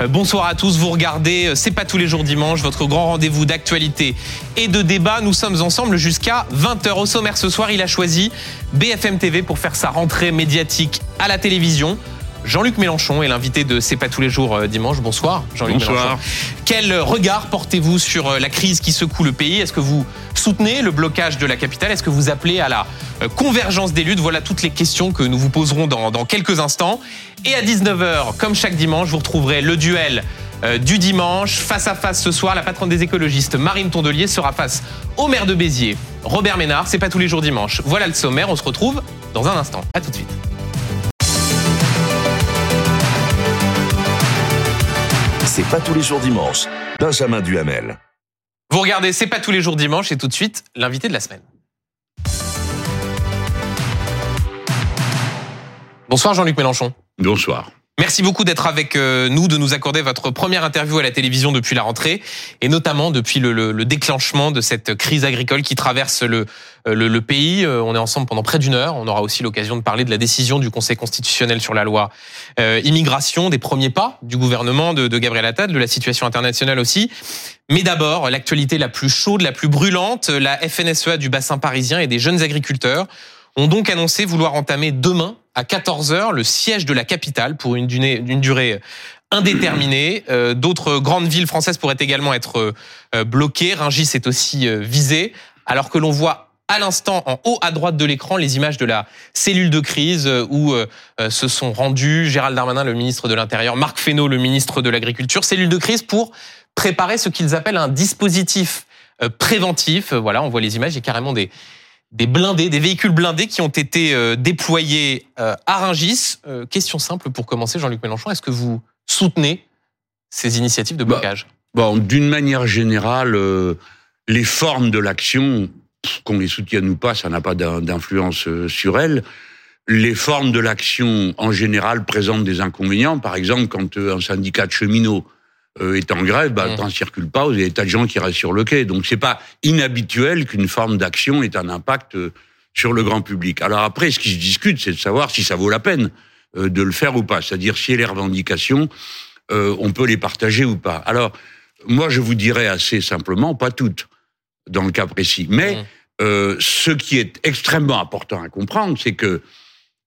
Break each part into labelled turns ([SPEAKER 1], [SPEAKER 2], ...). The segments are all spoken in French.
[SPEAKER 1] Euh, bonsoir à tous, vous regardez euh, C'est pas tous les jours dimanche, votre grand rendez-vous d'actualité et de débat. Nous sommes ensemble jusqu'à 20h au sommaire ce soir. Il a choisi BFM TV pour faire sa rentrée médiatique à la télévision. Jean-Luc Mélenchon est l'invité de C'est pas tous les jours euh, dimanche. Bonsoir, Jean-Luc. Mélenchon. Quel regard portez-vous sur euh, la crise qui secoue le pays? Est-ce que vous soutenez le blocage de la capitale? Est-ce que vous appelez à la euh, convergence des luttes? Voilà toutes les questions que nous vous poserons dans, dans quelques instants. Et à 19h, comme chaque dimanche, vous retrouverez le duel du dimanche. Face à face ce soir, la patronne des écologistes, Marine Tondelier, sera face au maire de Béziers, Robert Ménard. C'est pas tous les jours dimanche. Voilà le sommaire. On se retrouve dans un instant. À tout de suite.
[SPEAKER 2] C'est pas tous les jours dimanche. Benjamin Duhamel.
[SPEAKER 1] Vous regardez C'est pas tous les jours dimanche et tout de suite, l'invité de la semaine. Bonsoir Jean-Luc Mélenchon.
[SPEAKER 3] Bonsoir.
[SPEAKER 1] Merci beaucoup d'être avec euh, nous, de nous accorder votre première interview à la télévision depuis la rentrée, et notamment depuis le, le- le déclenchement de cette crise agricole qui traverse le, euh, pays. Euh, On est ensemble pendant près d'une heure. On aura aussi l'occasion de parler de la décision du Conseil constitutionnel sur la loi immigration, des premiers pas du gouvernement de, de Gabriel Attal, de la situation internationale aussi. Mais d'abord, l'actualité la plus chaude, la plus brûlante, la FNSEA du bassin parisien et des jeunes agriculteurs ont donc annoncé vouloir entamer demain à 14h le siège de la capitale pour une durée, durée indéterminée. Euh, D'autres grandes villes françaises pourraient également être euh, bloquées. Rungis est aussi euh, visé, alors que l'on voit à l'instant en haut à droite de l'écran les images de la cellule de crise euh, où euh, euh, se sont rendus Gérald Darmanin, le ministre de l'Intérieur, Marc Fesneau, le ministre de l'Agriculture. Cellule de crise pour préparer ce qu'ils appellent un dispositif euh, préventif. Euh, Voilà, on voit les images, il y a carrément des, des blindés, des véhicules blindés qui ont été euh, déployés euh, à Rungis. Euh, question simple pour commencer, Jean-Luc Mélenchon, est-ce que vous soutenez ces initiatives de
[SPEAKER 3] Bah,
[SPEAKER 1] blocage?
[SPEAKER 3] Bon, d'une manière générale, les formes de l'action, qu'on les soutienne ou pas, ça n'a pas d'in- d'influence sur elles. Les formes de l'action, en général, présentent des inconvénients. Par exemple, quand un syndicat de cheminots est en grève, bah,
[SPEAKER 1] Mmh.
[SPEAKER 3] le train circule pas, vous avez des tas de gens qui restent sur le quai. Donc, c'est pas inhabituel qu'une forme d'action ait un impact euh, sur le grand public. Alors après, ce qui se discute, c'est de savoir si ça vaut la peine euh, de le faire ou pas. C'est-à-dire si les revendications, euh, on peut les partager ou pas. Alors, moi, je vous dirais assez simplement, pas toutes, dans le cas précis. Mais euh, ce qui est extrêmement important à comprendre, c'est que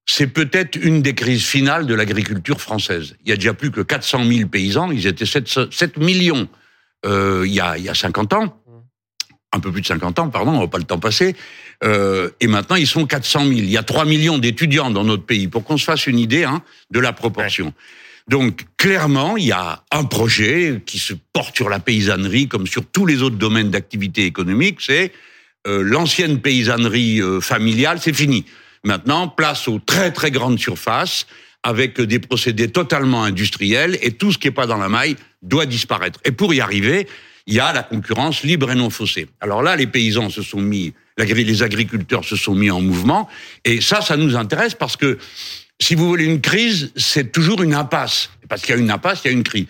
[SPEAKER 3] c'est peut-être une des crises finales de l'agriculture française. Il y a déjà plus que 400 000 paysans, ils étaient 7, 7 millions euh, il, y a, il y a 50 ans, un peu plus de 50 ans, pardon, on va pas le temps passer, euh, et maintenant ils sont 400 000. Il y a 3 millions d'étudiants dans notre pays, pour qu'on se fasse une idée hein, de la proportion. Donc clairement, il y a un projet qui se porte sur la paysannerie comme sur tous les autres domaines d'activité économique, c'est euh, l'ancienne paysannerie euh, familiale, c'est fini. Maintenant, place aux très très grandes surfaces avec des procédés totalement industriels et tout ce qui n'est pas dans la maille doit disparaître. Et pour y arriver, il y a la concurrence libre et non faussée. Alors là, les paysans se sont mis, les agriculteurs se sont mis en mouvement et ça, ça nous intéresse parce que si vous voulez une crise, c'est toujours une impasse. Parce qu'il y a une impasse, il y a une crise.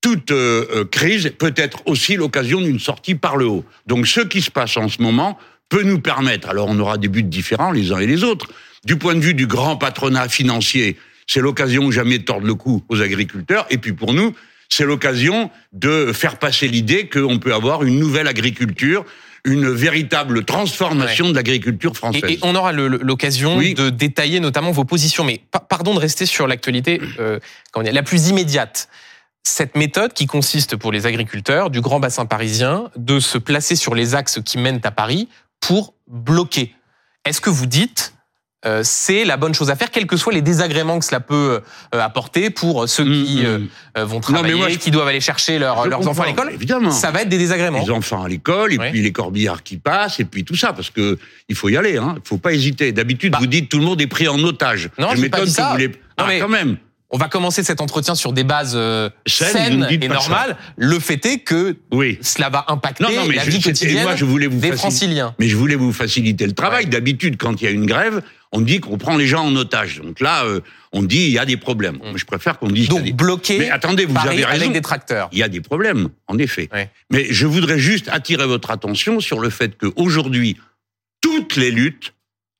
[SPEAKER 3] Toute euh, euh, crise peut être aussi l'occasion d'une sortie par le haut. Donc ce qui se passe en ce moment peut nous permettre, alors on aura des buts différents les uns et les autres, du point de vue du grand patronat financier, c'est l'occasion jamais de tordre le cou aux agriculteurs, et puis pour nous, c'est l'occasion de faire passer l'idée qu'on peut avoir une nouvelle agriculture, une véritable transformation de l'agriculture française.
[SPEAKER 1] et on aura l'occasion
[SPEAKER 3] Oui.
[SPEAKER 1] de détailler notamment vos positions. Mais pa- pardon de rester sur l'actualité euh, la plus immédiate. Cette méthode qui consiste pour les agriculteurs du grand bassin parisien de se placer sur les axes qui mènent à Paris pour bloquer. Est-ce que vous dites euh, c'est la bonne chose à faire, quels que soient les désagréments que cela peut euh, apporter pour ceux qui
[SPEAKER 3] Mm,
[SPEAKER 1] euh,
[SPEAKER 3] mm.
[SPEAKER 1] euh, vont travailler,
[SPEAKER 3] moi, je-
[SPEAKER 1] qui doivent aller chercher leur- leurs enfants à l'école
[SPEAKER 3] Évidemment.
[SPEAKER 1] Ça va être des désagréments.
[SPEAKER 3] les enfants à l'école et puis les corbillards qui passent et puis tout ça parce que il faut y aller hein faut pas hésiter d'habitude
[SPEAKER 1] Bah.
[SPEAKER 3] vous dites tout le monde est pris en otage
[SPEAKER 1] Non,
[SPEAKER 3] je m'étonne que
[SPEAKER 1] ça.
[SPEAKER 3] vous
[SPEAKER 1] Non,
[SPEAKER 3] ah,
[SPEAKER 1] mais-
[SPEAKER 3] quand même
[SPEAKER 1] On va commencer cet entretien sur des bases euh,
[SPEAKER 3] Saines,
[SPEAKER 1] et normales. Le fait est que
[SPEAKER 3] oui
[SPEAKER 1] cela va impacter
[SPEAKER 3] non non mais
[SPEAKER 1] la
[SPEAKER 3] je,
[SPEAKER 1] vie quotidienne
[SPEAKER 3] moi je voulais vous
[SPEAKER 1] des
[SPEAKER 3] faciliter-
[SPEAKER 1] franciliens.
[SPEAKER 3] mais je voulais vous faciliter le travail
[SPEAKER 1] Ouais.
[SPEAKER 3] d'habitude quand il y a une grève on dit qu'on prend les gens en otage donc là euh, on dit il y a des problèmes
[SPEAKER 1] Mm.
[SPEAKER 3] Je préfère qu'on dise qu'il y a
[SPEAKER 1] Donc
[SPEAKER 3] des-
[SPEAKER 1] bloqué
[SPEAKER 3] mais attendez vous
[SPEAKER 1] Paris
[SPEAKER 3] avez raison
[SPEAKER 1] avec des tracteurs.
[SPEAKER 3] il y a des problèmes, en effet.
[SPEAKER 1] Ouais.
[SPEAKER 3] Mais je voudrais juste attirer votre attention sur le fait qu'aujourd'hui, toutes les luttes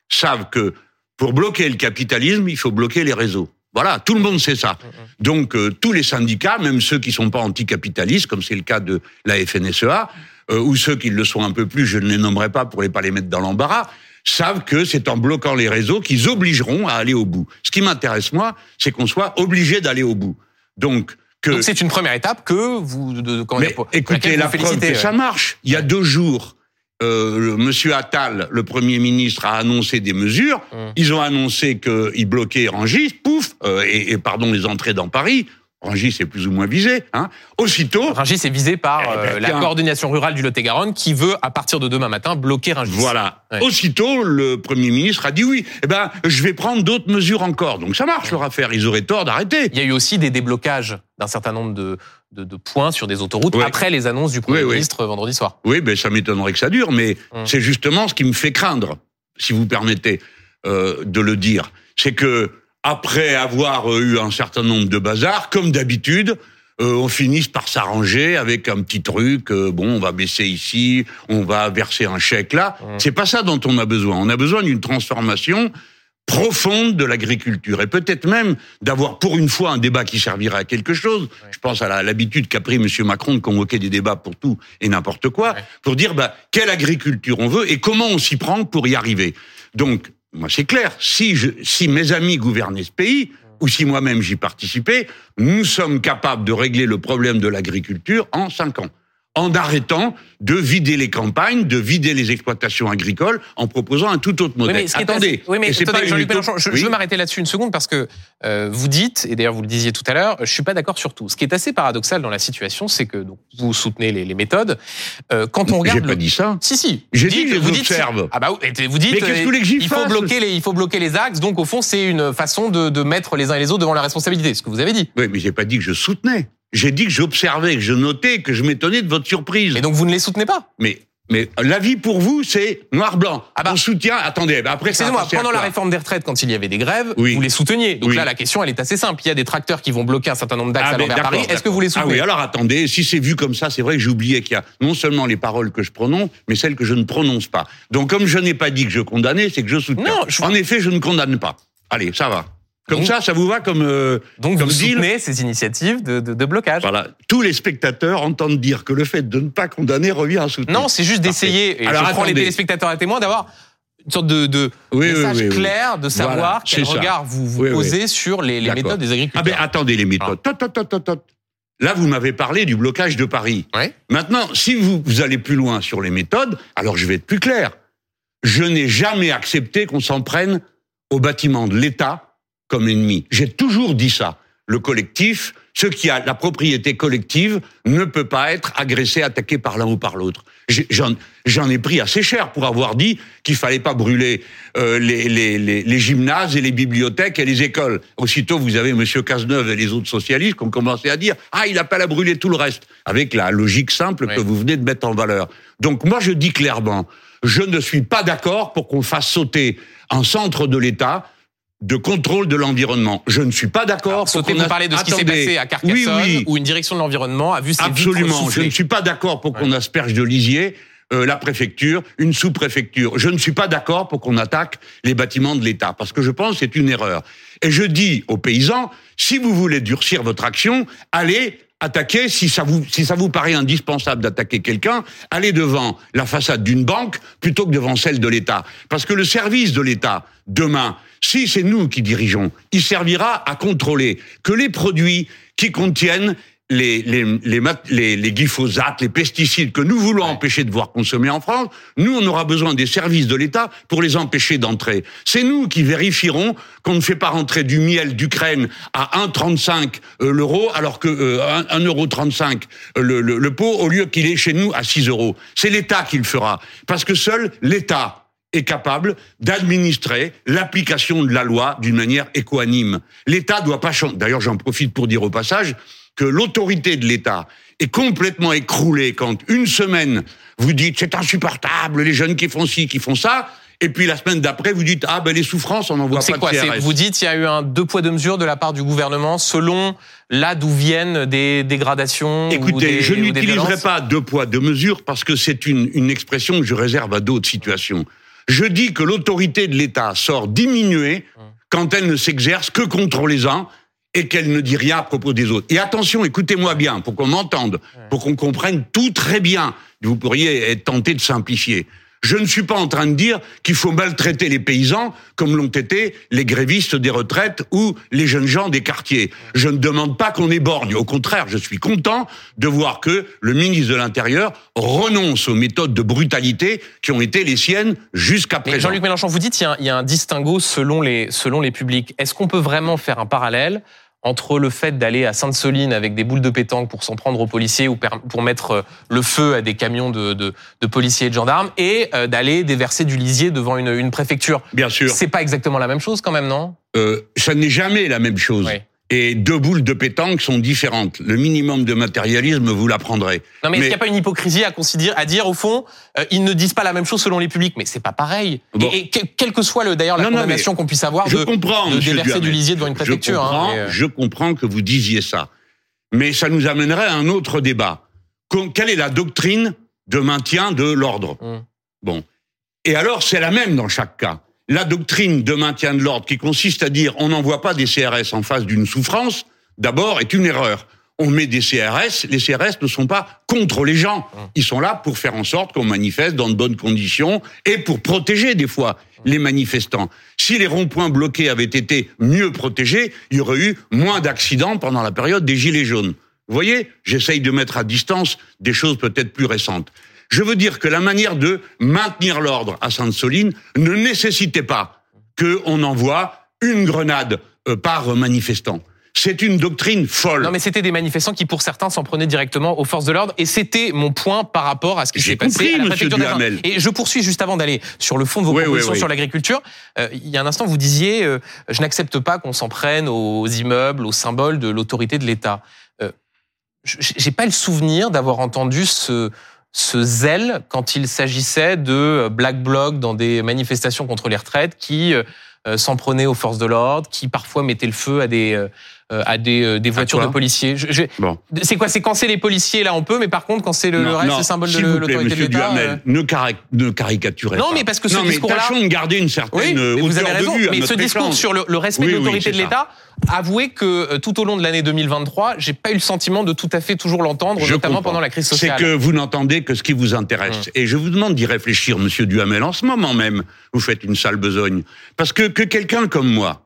[SPEAKER 3] savent que pour bloquer le capitalisme, il faut bloquer les réseaux. Voilà, tout le monde sait ça. Donc euh, tous les syndicats, même ceux qui sont pas anticapitalistes, comme c'est le cas de la FNSEA, euh, ou ceux qui le sont un peu plus, je ne les nommerai pas pour les pas les mettre dans l'embarras, savent que c'est en bloquant les réseaux qu'ils obligeront à aller au bout. Ce qui m'intéresse moi, c'est qu'on soit obligé d'aller au bout. Donc que
[SPEAKER 1] c'est une première étape que vous. De,
[SPEAKER 3] mais
[SPEAKER 1] dire,
[SPEAKER 3] écoutez, la
[SPEAKER 1] vous
[SPEAKER 3] preuve
[SPEAKER 1] félicitez,
[SPEAKER 3] que
[SPEAKER 1] ouais.
[SPEAKER 3] ça marche. Il y a deux jours, euh, Monsieur Attal, le Premier ministre, a annoncé des mesures.
[SPEAKER 1] Hum.
[SPEAKER 3] Ils ont annoncé qu'ils bloquaient Rangis, pouf, euh, et, et pardon, les entrées dans Paris. Rangis est plus ou moins visé. Hein. Aussitôt,
[SPEAKER 1] Rungis est visé par
[SPEAKER 3] Eh ben,
[SPEAKER 1] euh, la
[SPEAKER 3] tiens.
[SPEAKER 1] coordination rurale du Lot-et-Garonne qui veut, à partir de demain matin, bloquer Rungis.
[SPEAKER 3] Voilà.
[SPEAKER 1] Ouais.
[SPEAKER 3] Aussitôt, le Premier ministre a dit oui. Eh ben, je vais prendre d'autres mesures encore. Donc ça marche leur affaire. Ils auraient tort d'arrêter.
[SPEAKER 1] Il y a eu aussi des déblocages d'un certain nombre de, de, de points sur des autoroutes après les annonces du Premier
[SPEAKER 3] Oui, oui.
[SPEAKER 1] ministre vendredi soir.
[SPEAKER 3] Oui, ben ça m'étonnerait que ça dure, mais
[SPEAKER 1] Hum.
[SPEAKER 3] c'est justement ce qui me fait craindre, si vous permettez euh, de le dire. C'est que après avoir euh, eu un certain nombre de bazars, comme d'habitude, euh, on finisse par s'arranger avec un petit truc. euh, bon, on va baisser ici, on va verser un chèque là.
[SPEAKER 1] Hum.
[SPEAKER 3] C'est pas ça dont on a besoin. On a besoin d'une transformation profonde de l'agriculture et peut-être même d'avoir pour une fois un débat qui servira à quelque chose. Je pense à l'habitude qu'a pris Monsieur Macron de convoquer des débats pour tout et n'importe quoi,
[SPEAKER 1] Ouais.
[SPEAKER 3] pour dire bah, quelle agriculture on veut et comment on s'y prend pour y arriver. Donc, moi c'est clair, si, je, si mes amis gouvernaient ce pays, ou si moi-même j'y participais, nous sommes capables de régler le problème de l'agriculture en cinq ans en arrêtant de vider les campagnes, de vider les exploitations agricoles, en proposant un tout autre
[SPEAKER 1] Oui,
[SPEAKER 3] modèle.
[SPEAKER 1] mais ce qui est
[SPEAKER 3] Attendez,
[SPEAKER 1] assez- oui, mais
[SPEAKER 3] et
[SPEAKER 1] attendez,
[SPEAKER 3] pas.
[SPEAKER 1] Mélenchon, je,
[SPEAKER 3] Oui.
[SPEAKER 1] je veux m'arrêter là-dessus une seconde parce que euh, vous dites, et d'ailleurs vous le disiez tout à l'heure, je suis pas d'accord sur tout. Ce qui est assez paradoxal dans la situation, c'est que donc, vous soutenez les, les méthodes. Euh, quand on regarde
[SPEAKER 3] J'ai pas
[SPEAKER 1] le-
[SPEAKER 3] dit ça.
[SPEAKER 1] Si, si.
[SPEAKER 3] J'ai dit que je
[SPEAKER 1] vous
[SPEAKER 3] les
[SPEAKER 1] dites-
[SPEAKER 3] observe.
[SPEAKER 1] Ah bah vous dites.
[SPEAKER 3] Mais qu'est-ce que j'y
[SPEAKER 1] il faut bloquer les, il faut bloquer les axes. Donc au fond, c'est une façon de, de mettre les uns et les autres devant la responsabilité. Ce que vous avez dit.
[SPEAKER 3] Oui, mais j'ai pas dit que je soutenais. J'ai dit que j'observais, que je notais, que je m'étonnais de votre surprise.
[SPEAKER 1] Et donc vous ne les soutenez pas.
[SPEAKER 3] Mais, mais l'avis pour vous, c'est noir-blanc.
[SPEAKER 1] Ah bah.
[SPEAKER 3] On soutient. Attendez, bah après, passer à
[SPEAKER 1] pendant la réforme des retraites, quand il y avait des grèves,
[SPEAKER 3] Oui.
[SPEAKER 1] vous les souteniez. Donc
[SPEAKER 3] Oui.
[SPEAKER 1] là, la question, elle est assez simple. Il y a des tracteurs qui vont bloquer un certain nombre d'axes
[SPEAKER 3] Ah,
[SPEAKER 1] à Paris. Est-ce que vous les
[SPEAKER 3] Ah
[SPEAKER 1] soutenez
[SPEAKER 3] oui, alors attendez, si c'est vu comme ça, c'est vrai que oublié qu'il y a non seulement les paroles que je prononce, mais celles que je ne prononce pas. Donc comme je n'ai pas dit que je condamnais, c'est que je soutiens.
[SPEAKER 1] Non, je-
[SPEAKER 3] En effet, je ne condamne pas. Allez, ça va. Comme
[SPEAKER 1] Donc-
[SPEAKER 3] ça, ça vous va comme euh,
[SPEAKER 1] Donc
[SPEAKER 3] comme
[SPEAKER 1] vous
[SPEAKER 3] deal
[SPEAKER 1] soutenez ces initiatives de, de- de blocage.
[SPEAKER 3] Voilà. Tous les spectateurs entendent dire que le fait de ne pas condamner revient à soutenir.
[SPEAKER 1] Non, c'est juste d'essayer, et
[SPEAKER 3] Alors,
[SPEAKER 1] je prends les téléspectateurs à témoin, d'avoir une sorte de, de
[SPEAKER 3] Oui,
[SPEAKER 1] message
[SPEAKER 3] oui, oui.
[SPEAKER 1] clair de savoir
[SPEAKER 3] Voilà,
[SPEAKER 1] quel
[SPEAKER 3] ça.
[SPEAKER 1] regard vous, vous posez sur les, méthodes des
[SPEAKER 3] Ah
[SPEAKER 1] agriculteurs.
[SPEAKER 3] ben attendez les méthodes. Tot, tot, tot, tot, tot. Là, vous m'avez parlé du blocage de Paris.
[SPEAKER 1] Ouais.
[SPEAKER 3] Maintenant, si vous, vous allez plus loin sur les méthodes, alors je vais être plus clair. Je n'ai jamais accepté qu'on s'en prenne au bâtiment de l'État comme ennemi. J'ai toujours dit ça. Le collectif, ce qui a la propriété collective, ne peut pas être agressé, attaqué par l'un ou par l'autre. J'en ai pris assez cher pour avoir dit qu'il fallait pas brûler euh, les, les, les, les gymnases et les bibliothèques et les écoles. Aussitôt, vous avez Monsieur Cazeneuve et les autres socialistes qui ont commencé à dire ah il appelle à brûler tout le reste, avec la logique simple que vous venez de mettre en valeur. Donc moi je dis clairement, je ne suis pas d'accord pour qu'on fasse sauter un centre de l'État de contrôle de l'environnement. Je ne suis pas d'accord.
[SPEAKER 1] Alors,
[SPEAKER 3] pour a-
[SPEAKER 1] parlez de ce qui s'est passé à Carcassonne,
[SPEAKER 3] Oui, oui.
[SPEAKER 1] où une direction de l'environnement a vu ses
[SPEAKER 3] Absolument. Je ne suis pas d'accord pour qu'on asperge de lisier euh, la préfecture, une sous-préfecture. Je ne suis pas d'accord pour qu'on attaque les bâtiments de l'État, parce que je pense que c'est une erreur. Et je dis aux paysans, si vous voulez durcir votre action, allez attaquer, si ça vous, si ça vous paraît indispensable d'attaquer quelqu'un, allez devant la façade d'une banque plutôt que devant celle de l'État. Parce que le service de l'État, demain, si c'est nous qui dirigeons, il servira à contrôler que les produits qui contiennent les, les, les, les, les glyphosates, les pesticides que nous voulons empêcher de voir consommer en France, nous, on aura besoin des services de l'État pour les empêcher d'entrer. C'est nous qui vérifierons qu'on ne fait pas rentrer du miel d'Ukraine à 1,35 euh, l'euro, alors que euh, 1,35 euro euh, le, le, le pot, au lieu qu'il est chez nous à 6 euros. C'est l'État qui le fera. Parce que seul l'État est capable d'administrer l'application de la loi d'une manière équanime. L'État doit pas changer. D'ailleurs, j'en profite pour dire au passage que l'autorité de l'État est complètement écroulée quand une semaine vous dites c'est insupportable les jeunes qui font ci, qui font ça, et puis la semaine d'après vous dites ah ben les souffrances on n'en voit
[SPEAKER 1] Donc c'est
[SPEAKER 3] pas
[SPEAKER 1] quoi
[SPEAKER 3] de.
[SPEAKER 1] Vous dites il y a eu un deux poids deux mesures de la part du gouvernement selon là d'où viennent des dégradations. ou
[SPEAKER 3] Écoutez,
[SPEAKER 1] des-
[SPEAKER 3] je n'utiliserai pas deux poids, deux mesures parce que c'est une, une expression que je réserve à d'autres situations. Je dis que l'autorité de l'État sort diminuée quand elle ne s'exerce que contre les uns et qu'elle ne dit rien à propos des autres. Et attention, écoutez-moi bien, pour qu'on m'entende, pour qu'on comprenne tout très bien. Vous pourriez être tenté de simplifier. Je ne suis pas en train de dire qu'il faut maltraiter les paysans comme l'ont été les grévistes des retraites ou les jeunes gens des quartiers. Je ne demande pas qu'on éborgne. Au contraire, je suis content de voir que le ministre de l'Intérieur renonce aux méthodes de brutalité qui ont été les siennes jusqu'à présent.
[SPEAKER 1] Jean-Luc Mélenchon, vous dites qu'il y, a un distinguo selon les, selon les publics. Est-ce qu'on peut vraiment faire un parallèle entre le fait d'aller à Sainte-Soline avec des boules de pétanque pour s'en prendre aux policiers ou pour mettre euh, le feu à des camions de, de, de policiers et de gendarmes et euh, d'aller déverser du lisier devant une, une préfecture.
[SPEAKER 3] Bien sûr.
[SPEAKER 1] C'est pas exactement la même chose quand même, non?
[SPEAKER 3] Euh, Ça n'est jamais la même chose. Oui et deux boules de pétanque sont différentes. Le minimum de matérialisme, vous l'apprendrez.
[SPEAKER 1] Non, mais, est-ce qu'il n'y a pas une hypocrisie à, considérer, à dire, au fond, euh, ils ne disent pas la même chose selon les publics? Mais c'est pas pareil. Et, quelle que soit le, d'ailleurs la condamnation qu'on puisse avoir
[SPEAKER 3] je de, comprends,
[SPEAKER 1] de déverser du lisier devant une préfecture.
[SPEAKER 3] Je comprends, hein, je comprends que vous disiez ça. Mais ça nous amènerait à un autre débat. Quelle est la doctrine de maintien de l'ordre? Hum. Bon. Et alors, c'est la même dans chaque cas la doctrine de maintien de l'ordre qui consiste à dire on n'envoie pas des CRS en face d'une souffrance, d'abord est une erreur. On met des CRS, les CRS ne sont pas contre les gens. Ils sont là pour faire en sorte qu'on manifeste dans de bonnes conditions et pour protéger des fois les manifestants. Si les ronds-points bloqués avaient été mieux protégés, il y aurait eu moins d'accidents pendant la période des Gilets jaunes. Vous voyez, j'essaye de mettre à distance des choses peut-être plus récentes. Je veux dire que la manière de maintenir l'ordre à Sainte-Soline ne nécessitait pas qu'on envoie une grenade euh, par manifestant. C'est une doctrine folle.
[SPEAKER 1] Non, mais c'était des manifestants qui, pour certains, s'en prenaient directement aux forces de l'ordre. Et c'était mon point par rapport à ce qui s'est passé à la préfecture. Et je poursuis juste avant d'aller sur le fond de vos propositions sur l'agriculture. Euh, il y a un instant, vous disiez, euh, je n'accepte pas qu'on s'en prenne aux immeubles, aux symboles de l'autorité de l'État. Euh, J'ai pas le souvenir d'avoir entendu ce ce zèle quand il s'agissait de black blocs dans des manifestations contre les retraites qui euh, euh, s'en prenaient aux forces de l'ordre, qui parfois mettaient le feu à des euh, à des, des voitures de policiers. Je, bon. C'est quoi C'est quand c'est les policiers là on peut, mais par contre quand c'est le, le, reste, c'est symbole de l'autorité de l'État.
[SPEAKER 3] Euh... Ne, ne caricaturez
[SPEAKER 1] non, pas. Non, mais parce que ce discours-là.
[SPEAKER 3] Tâchons de garder une certaine oui,
[SPEAKER 1] vous avez
[SPEAKER 3] raison,
[SPEAKER 1] de vue. mais ce discours sur le, le respect oui, de l'autorité de l'État, avouez que tout au long de l'année 2023, j'ai pas eu le sentiment de tout à fait toujours l'entendre, notamment
[SPEAKER 3] comprends.
[SPEAKER 1] pendant la crise sociale.
[SPEAKER 3] C'est que vous n'entendez que ce qui vous intéresse. Hum. Et je vous demande d'y réfléchir, Monsieur Duhamel. En ce moment même, vous faites une sale besogne, parce que que quelqu'un comme moi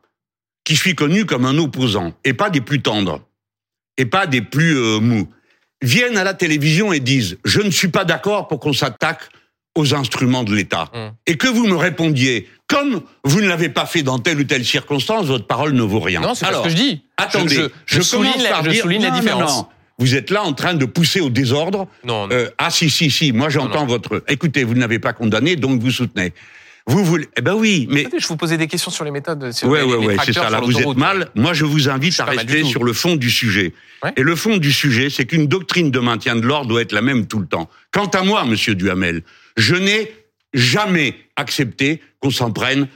[SPEAKER 3] qui suis connu comme un opposant, et pas des plus tendres, et pas des plus euh, mous, viennent à la télévision et disent « je ne suis pas d'accord pour qu'on s'attaque aux instruments de l'État. Mmh. Et que vous me répondiez, comme vous ne l'avez pas fait dans telle ou telle circonstance, votre parole ne vaut rien.
[SPEAKER 1] Non, c'est pas ce que je dis.
[SPEAKER 3] Attendez,
[SPEAKER 1] je, je, je souligne, la, je souligne la différence. Non, non.
[SPEAKER 3] Vous êtes là en train de pousser au désordre.
[SPEAKER 1] Non. non.
[SPEAKER 3] Euh, ah si, si, si. Moi, j'entends votre. Écoutez, vous ne l'avez pas condamné, donc vous soutenez. Vous voulez Eh ben oui, mais
[SPEAKER 1] je vous posais des questions sur les méthodes. Sur
[SPEAKER 3] ouais,
[SPEAKER 1] les,
[SPEAKER 3] ouais, ouais, c'est ça. Là, vous êtes mal. Moi, je vous invite à rester sur le fond du sujet. Ouais. Et le fond du sujet, c'est qu'une doctrine de maintien de l'ordre doit être la même tout le temps. Quant à moi, Monsieur Duhamel, je n'ai jamais accepté qu'on s'en prenne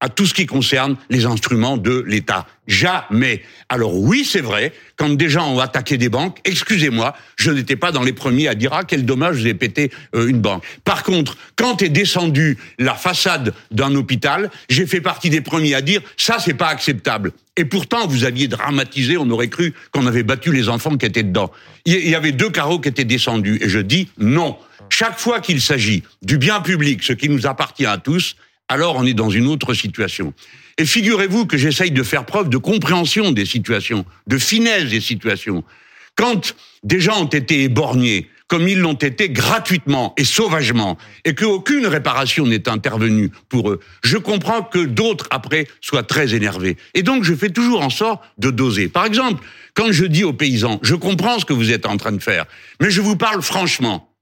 [SPEAKER 3] à tout ce qui concerne les instruments de l'État. Jamais. Alors oui, c'est vrai, quand des gens ont attaqué des banques, excusez-moi, je n'étais pas dans les premiers à dire ah quel dommage j'ai pété euh, une banque. Par contre, quand est descendue la façade d'un hôpital, j'ai fait partie des premiers à dire ça c'est pas acceptable. Et pourtant, vous aviez dramatisé, on aurait cru qu'on avait battu les enfants qui étaient dedans. Il y avait deux carreaux qui étaient descendus et je dis non. Chaque fois qu'il s'agit du bien public, ce qui nous appartient à tous, alors on est dans une autre situation. Et figurez-vous que j'essaye de faire preuve de compréhension des situations, de finesse des situations. Quand des gens ont été éborgnés, comme ils l'ont été gratuitement et sauvagement, et qu'aucune réparation n'est intervenue pour eux, je comprends que d'autres, après, soient très énervés. Et donc, je fais toujours en sorte de doser. Par exemple, quand je dis aux paysans, je comprends ce que vous êtes en train de faire, mais je vous parle franchement.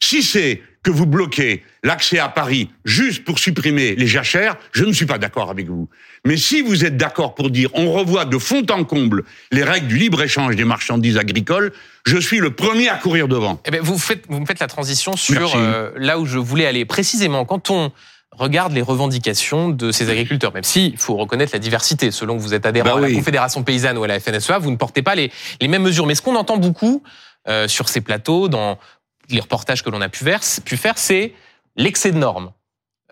[SPEAKER 3] Si c'est que vous bloquez l'accès à Paris juste pour supprimer les jachères, je ne suis pas d'accord avec vous. Mais si vous êtes d'accord pour dire on revoit de fond en comble les règles du libre-échange des marchandises agricoles, je suis le premier à courir devant.
[SPEAKER 1] Eh bien, vous, faites, vous me faites la transition sur euh, là où je voulais aller. Précisément, quand on regarde les revendications de ces agriculteurs, même si il faut reconnaître la diversité, selon que vous êtes adhérent bah à la Confédération paysanne ou à la FNSEA, vous ne portez pas les, les mêmes mesures. Mais ce qu'on entend beaucoup euh, sur ces plateaux, dans les reportages que l'on a pu, faire, c'est l'excès de normes.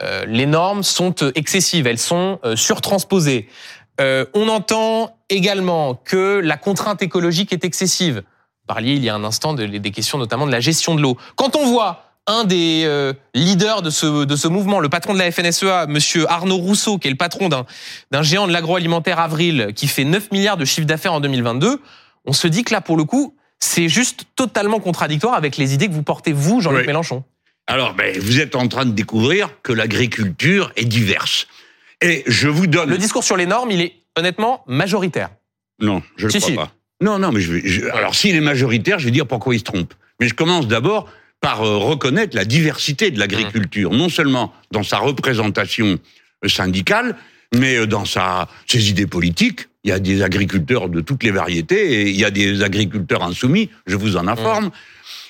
[SPEAKER 1] euh, les normes sont euh, excessives, elles sont euh, surtransposées. On entend également que la contrainte écologique est excessive. Vous parliez il y a un instant de- des questions notamment de la gestion de l'eau. Quand on voit un des leaders de ce, de ce mouvement, le patron de la FNSEA, monsieur Arnaud Rousseau, qui est le patron d'un géant de l'agroalimentaire Avril, qui fait 9 milliards de chiffre d'affaires en 2022, on se dit que là, pour le coup, c'est juste totalement contradictoire avec les idées que vous portez, vous, Jean-Luc
[SPEAKER 3] Oui.
[SPEAKER 1] Mélenchon.
[SPEAKER 3] Alors, ben, vous êtes en train de découvrir que l'agriculture est diverse. Et je vous donne...
[SPEAKER 1] Le discours sur les normes, il est honnêtement majoritaire.
[SPEAKER 3] Non, je ne
[SPEAKER 1] Si,
[SPEAKER 3] crois
[SPEAKER 1] si.
[SPEAKER 3] pas. Non, non, mais je- alors, s'il est majoritaire, je vais dire pourquoi il se trompe. Mais je commence d'abord par euh, reconnaître la diversité de l'agriculture, non seulement dans sa représentation euh, syndicale, mais euh, dans sa, ses idées politiques. Il y a des agriculteurs de toutes les variétés et il y a des agriculteurs insoumis, je vous en informe.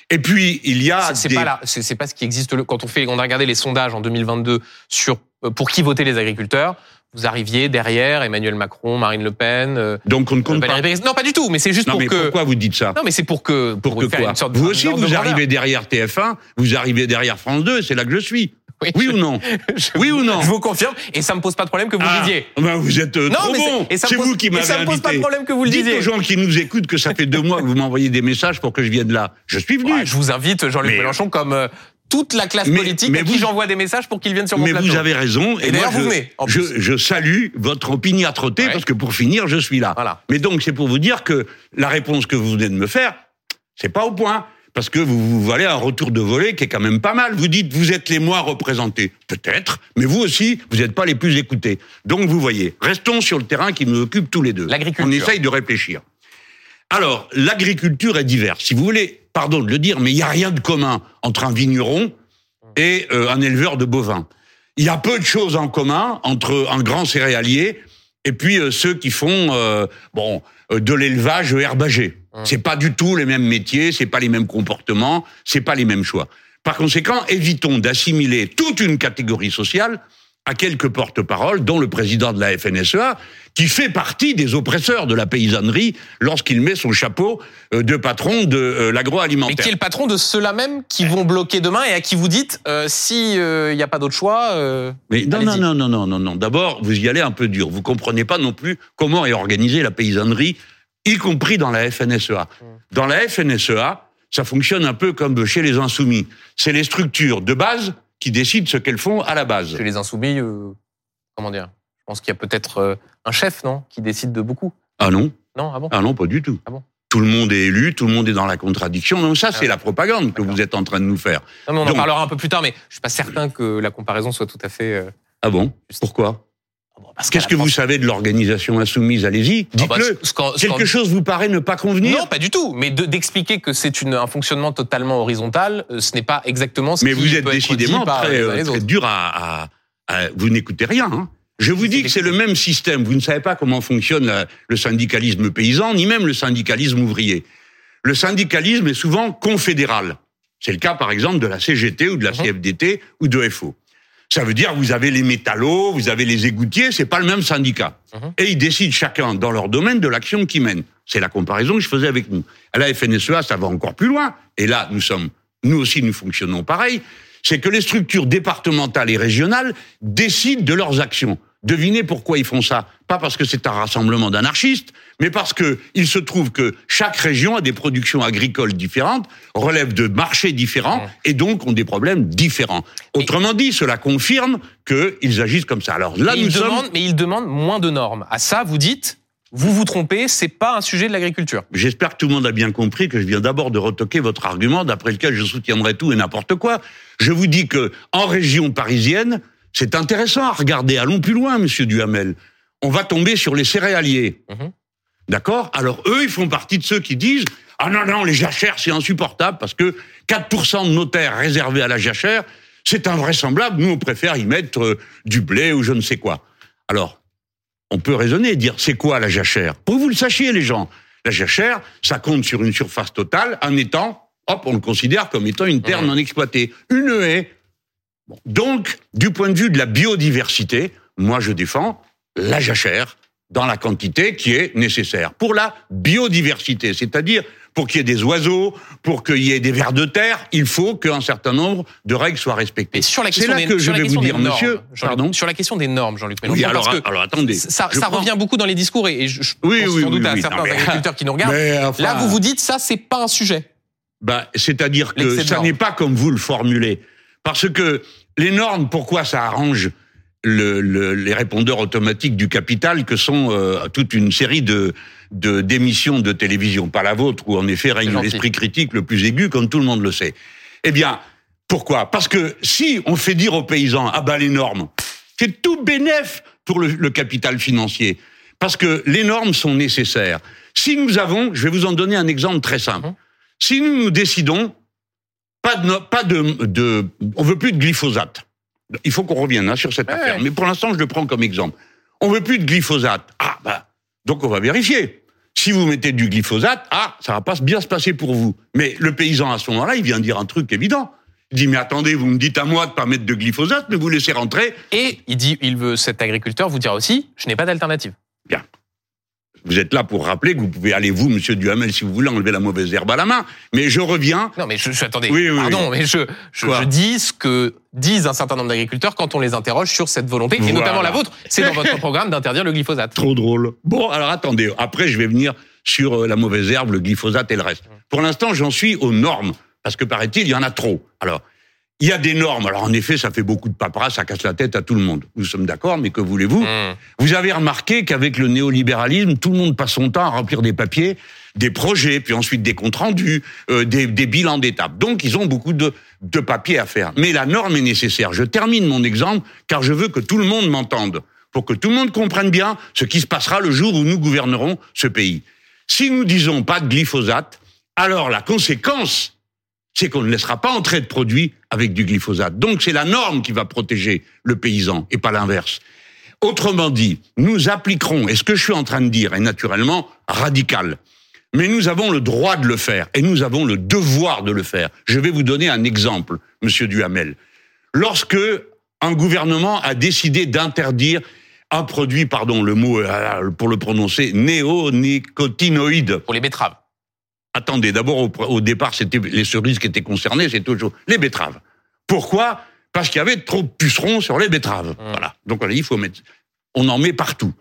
[SPEAKER 3] Et puis, il y a
[SPEAKER 1] C'est-
[SPEAKER 3] des...
[SPEAKER 1] pas là, c'est pas ce qui existe. Le, quand on fait, on a regardé les sondages en 2022 sur euh, pour qui votaient les agriculteurs. Vous arriviez derrière Emmanuel Macron, Marine Le Pen, euh,
[SPEAKER 3] Donc, on ne compte pas.
[SPEAKER 1] Valérie Pécresse. Non, pas du tout. Mais c'est juste
[SPEAKER 3] Non,
[SPEAKER 1] pour
[SPEAKER 3] mais
[SPEAKER 1] que.
[SPEAKER 3] pourquoi vous dites ça
[SPEAKER 1] non, mais c'est pour que
[SPEAKER 3] Pour que
[SPEAKER 1] faire
[SPEAKER 3] quoi
[SPEAKER 1] une sorte de-
[SPEAKER 3] Vous aussi, vous arrivez derrière TF1, vous arrivez derrière France 2, et c'est là que je suis. Oui
[SPEAKER 1] je-
[SPEAKER 3] ou non
[SPEAKER 1] je-
[SPEAKER 3] Oui ou non
[SPEAKER 1] Je vous confirme, et ça me pose pas de problème que vous le
[SPEAKER 3] Ah,
[SPEAKER 1] disiez.
[SPEAKER 3] ben vous êtes euh,
[SPEAKER 1] Non,
[SPEAKER 3] trop
[SPEAKER 1] mais
[SPEAKER 3] bon.
[SPEAKER 1] et
[SPEAKER 3] C'est vous qui
[SPEAKER 1] et
[SPEAKER 3] m'avez
[SPEAKER 1] ça me pose pas de
[SPEAKER 3] invité.
[SPEAKER 1] problème que vous le
[SPEAKER 3] Dites
[SPEAKER 1] disiez.
[SPEAKER 3] aux gens qui nous écoutent que ça fait deux mois que vous m'envoyez des messages pour que je vienne là. Je suis venu.
[SPEAKER 1] Ouais, je vous invite, Jean-Luc
[SPEAKER 3] Mais-
[SPEAKER 1] Mélenchon, comme euh, toute la classe
[SPEAKER 3] Mais-
[SPEAKER 1] politique
[SPEAKER 3] mais
[SPEAKER 1] à qui j'envoie des messages pour qu'ils viennent sur mon
[SPEAKER 3] mais
[SPEAKER 1] plateau.
[SPEAKER 3] vous avez raison.
[SPEAKER 1] Et
[SPEAKER 3] moi,
[SPEAKER 1] d'ailleurs,
[SPEAKER 3] je,
[SPEAKER 1] vous venez, en
[SPEAKER 3] je, salue votre opiniâtreté
[SPEAKER 1] Ouais.
[SPEAKER 3] parce que pour finir, je suis là.
[SPEAKER 1] Voilà.
[SPEAKER 3] Mais donc, c'est pour vous dire que la réponse que vous venez de me faire, c'est pas au point. Parce que vous, vous valez un retour de volée qui est quand même pas mal. Vous dites, vous êtes les moins représentés. Peut-être. Mais vous aussi, vous n'êtes pas les plus écoutés. Donc, vous voyez, restons sur le terrain qui nous occupe tous les deux.
[SPEAKER 1] L'agriculture.
[SPEAKER 3] On essaye de réfléchir. Alors, l'agriculture est diverse. Si vous voulez, pardon de le dire, mais il n'y a rien de commun entre un vigneron et euh, un éleveur de bovins. Il y a peu de choses en commun entre un grand céréalier et puis euh, ceux qui font euh, bon de l'élevage herbagé. C'est pas du tout les mêmes métiers, c'est pas les mêmes comportements, c'est pas les mêmes choix. Par conséquent, évitons d'assimiler toute une catégorie sociale à quelques porte-paroles, dont le président de la FNSEA, qui fait partie des oppresseurs de la paysannerie lorsqu'il met son chapeau euh, de patron de euh,
[SPEAKER 1] Mais
[SPEAKER 3] l'agroalimentaire.
[SPEAKER 1] qui est le patron de ceux-là même qui vont bloquer demain et à qui vous dites euh, si il n'y a pas d'autre choix. euh,
[SPEAKER 3] Mais non, non, non, non, non, non. D'abord, vous y allez un peu dur. Vous comprenez pas non plus comment est organisée la paysannerie, y compris dans la FNSEA. Dans la FNSEA, ça fonctionne un peu comme chez les insoumis. C'est les structures de base qui décident ce qu'elles font à la base.
[SPEAKER 1] chez les insoumis, euh, comment dire? Je pense qu'il y a peut-être euh, un chef, non, qui décide de beaucoup.
[SPEAKER 3] Ah non,
[SPEAKER 1] Non, ah bon?
[SPEAKER 3] Ah non, pas du tout.
[SPEAKER 1] Ah bon?
[SPEAKER 3] Tout le monde est élu, tout le monde est dans la contradiction. Donc ça, c'est
[SPEAKER 1] ouais.
[SPEAKER 3] la propagande que vous êtes en train de nous faire.
[SPEAKER 1] Non, mais on en parlera un peu plus tard, mais je suis pas certain que la comparaison soit tout à fait. euh,
[SPEAKER 3] Ah bon?
[SPEAKER 1] Juste.
[SPEAKER 3] Pourquoi? Qu'est-ce
[SPEAKER 1] qu'à
[SPEAKER 3] que vous savez de l'organisation insoumise Allez-y,
[SPEAKER 1] Ah bah,
[SPEAKER 3] dites-le. Quelque chose vous paraît ne pas convenir
[SPEAKER 1] Non, pas du tout. Mais de- d'expliquer que c'est un fonctionnement totalement horizontal, euh, ce n'est pas exactement ce
[SPEAKER 3] Mais
[SPEAKER 1] qui
[SPEAKER 3] vous êtes
[SPEAKER 1] peut être
[SPEAKER 3] décidément très,
[SPEAKER 1] les uns
[SPEAKER 3] euh,
[SPEAKER 1] les
[SPEAKER 3] très
[SPEAKER 1] autres.
[SPEAKER 3] dur à, à- à- Vous n'écoutez rien. Hein. Je vous dis que c'est le même système. Vous ne savez pas comment fonctionne le syndicalisme paysan, ni même le syndicalisme ouvrier. Le syndicalisme est souvent confédéral. C'est le cas, par exemple, de la CGT ou de la
[SPEAKER 1] Mhm.
[SPEAKER 3] CFDT ou de FO. Ça veut dire vous avez les métallos, vous avez les égoutiers, c'est pas le même syndicat.
[SPEAKER 1] Mhm.
[SPEAKER 3] Et ils décident chacun dans leur domaine de l'action qu'ils mènent. C'est la comparaison que je faisais avec nous. À la FNSEA, ça va encore plus loin. Et là, nous sommes, nous aussi, nous fonctionnons pareil. C'est que les structures départementales et régionales décident de leurs actions. Devinez pourquoi ils font ça Pas parce que c'est un rassemblement d'anarchistes, mais parce que il se trouve que chaque région a des productions agricoles différentes, relève de marchés différents, et donc ont des problèmes différents. Autrement dit, cela confirme qu'ils agissent comme ça. Alors là,
[SPEAKER 1] mais,
[SPEAKER 3] nous
[SPEAKER 1] il
[SPEAKER 3] sommes...
[SPEAKER 1] demande, mais il demande moins de normes. À ça, vous dites, vous vous trompez, c'est pas un sujet de l'agriculture.
[SPEAKER 3] J'espère que tout le monde a bien compris que je viens d'abord de retoquer votre argument d'après lequel je soutiendrai tout et n'importe quoi. Je vous dis que en région parisienne, c'est intéressant à regarder. Allons plus loin, monsieur Duhamel. On va tomber sur les céréaliers.
[SPEAKER 1] Mhm.
[SPEAKER 3] D'accord? Alors eux, ils font partie de ceux qui disent ah non non les jachères c'est insupportable parce que 4% de nos terres réservées à la jachère, c'est invraisemblable. Nous on préfère y mettre euh, du blé ou je ne sais quoi. Alors on peut raisonner et dire c'est quoi la jachère? Pour que vous le sachiez les gens. La jachère, ça compte sur une surface totale, un étang, hop, on le considère comme étant une terre
[SPEAKER 1] Mhm.
[SPEAKER 3] non exploitée. Une haie. Donc, du point de vue de la biodiversité, moi je défends la jachère dans la quantité qui est nécessaire. Pour la biodiversité, c'est-à-dire pour qu'il y ait des oiseaux, pour qu'il y ait des vers de terre, il faut qu'un certain nombre de règles soient respectées.
[SPEAKER 1] Et sur la
[SPEAKER 3] C'est
[SPEAKER 1] question
[SPEAKER 3] là
[SPEAKER 1] des,
[SPEAKER 3] que je vais vous dire,
[SPEAKER 1] normes,
[SPEAKER 3] monsieur, pardon
[SPEAKER 1] sur la question des normes, Jean-Luc Mélenchon,
[SPEAKER 3] Oui, alors,
[SPEAKER 1] parce que
[SPEAKER 3] alors attendez.
[SPEAKER 1] ça, revient beaucoup dans les discours et, je, je
[SPEAKER 3] Oui,
[SPEAKER 1] pense
[SPEAKER 3] oui,
[SPEAKER 1] sans
[SPEAKER 3] oui,
[SPEAKER 1] doute à certains
[SPEAKER 3] non, mais-
[SPEAKER 1] agriculteurs qui nous regardent.
[SPEAKER 3] Enfin-
[SPEAKER 1] Là, vous vous dites ça, c'est pas un sujet.
[SPEAKER 3] Ben, c'est-à-dire que ça n'est pas comme vous le formulez. Parce que les normes, pourquoi ça arrange le- le- les répondeurs automatiques du capital que sont euh, toute une série de de- d'émissions de, télévision, pas la vôtre, où en effet règne l'esprit critique le plus aigu, comme tout le monde le sait. Eh bien, pourquoi? Parce que si on fait dire aux paysans, ah ben les normes, c'est tout bénef pour le, le capital financier. Parce que les normes sont nécessaires. Si nous avons, je vais vous en donner un exemple très simple.
[SPEAKER 1] Mhm.
[SPEAKER 3] Si nous nous décidons, pas de, pas de, de, on veut plus de glyphosate. Il faut qu'on revienne hein, sur cette
[SPEAKER 1] Ouais,
[SPEAKER 3] affaire. Mais pour l'instant, je le prends comme exemple. On veut plus de glyphosate. Ah, bah, donc on va vérifier. Si vous mettez du glyphosate, ah, ça va pas bien se passer pour vous. Mais le paysan, à ce moment-là, il vient dire un truc évident. Il dit, mais attendez, vous me dites à moi de pas mettre de glyphosate, mais vous laissez rentrer.
[SPEAKER 1] Et il dit, il veut cet agriculteur vous dire aussi, je n'ai pas d'alternative.
[SPEAKER 3] Vous êtes là pour rappeler que vous pouvez aller, vous, monsieur Duhamel, si vous voulez, enlever la mauvaise herbe à la main. Mais je reviens.
[SPEAKER 1] Non, mais je, je- attendez.
[SPEAKER 3] Oui, oui,
[SPEAKER 1] Pardon, mais je, je,
[SPEAKER 3] Quoi
[SPEAKER 1] je dis ce que disent un certain nombre d'agriculteurs quand on les interroge sur cette volonté, et
[SPEAKER 3] Voilà.
[SPEAKER 1] notamment la vôtre. C'est dans votre programme d'interdire le glyphosate.
[SPEAKER 3] Trop drôle. Bon, alors attendez. Après, je vais venir sur euh, la mauvaise herbe, le glyphosate et le reste. Pour l'instant, j'en suis aux normes. Parce que, paraît-il, il y en a trop. Alors, il y a des normes. Alors, en effet, ça fait beaucoup de paperasse, ça casse la tête à tout le monde. Nous sommes d'accord, mais que voulez-vous
[SPEAKER 1] Mmh.
[SPEAKER 3] Vous avez remarqué qu'avec le néolibéralisme, tout le monde passe son temps à remplir des papiers, des projets, puis ensuite des comptes rendus, euh, des, des bilans d'étape. Donc, ils ont beaucoup de, de papiers à faire. Mais la norme est nécessaire. Je termine mon exemple, car je veux que tout le monde m'entende, pour que tout le monde comprenne bien ce qui se passera le jour où nous gouvernerons ce pays. Si nous disons pas de glyphosate, alors la conséquence, c'est qu'on ne laissera pas entrer de produits avec du glyphosate. Donc c'est la norme qui va protéger le paysan et pas l'inverse. Autrement dit, nous appliquerons, et ce que je suis en train de dire est naturellement radical, mais nous avons le droit de le faire et nous avons le devoir de le faire. Je vais vous donner un exemple, monsieur Duhamel. Lorsque un gouvernement a décidé d'interdire un produit, pardon, le mot euh, pour le prononcer, néonicotinoïde,
[SPEAKER 1] Pour les betteraves.
[SPEAKER 3] Attendez, d'abord au, au départ c'était les cerises qui étaient concernées, c'est toujours les betteraves. Pourquoi? Parce qu'il y avait trop de pucerons sur les betteraves. Voilà. Donc on a dit il faut mettre, on en met partout.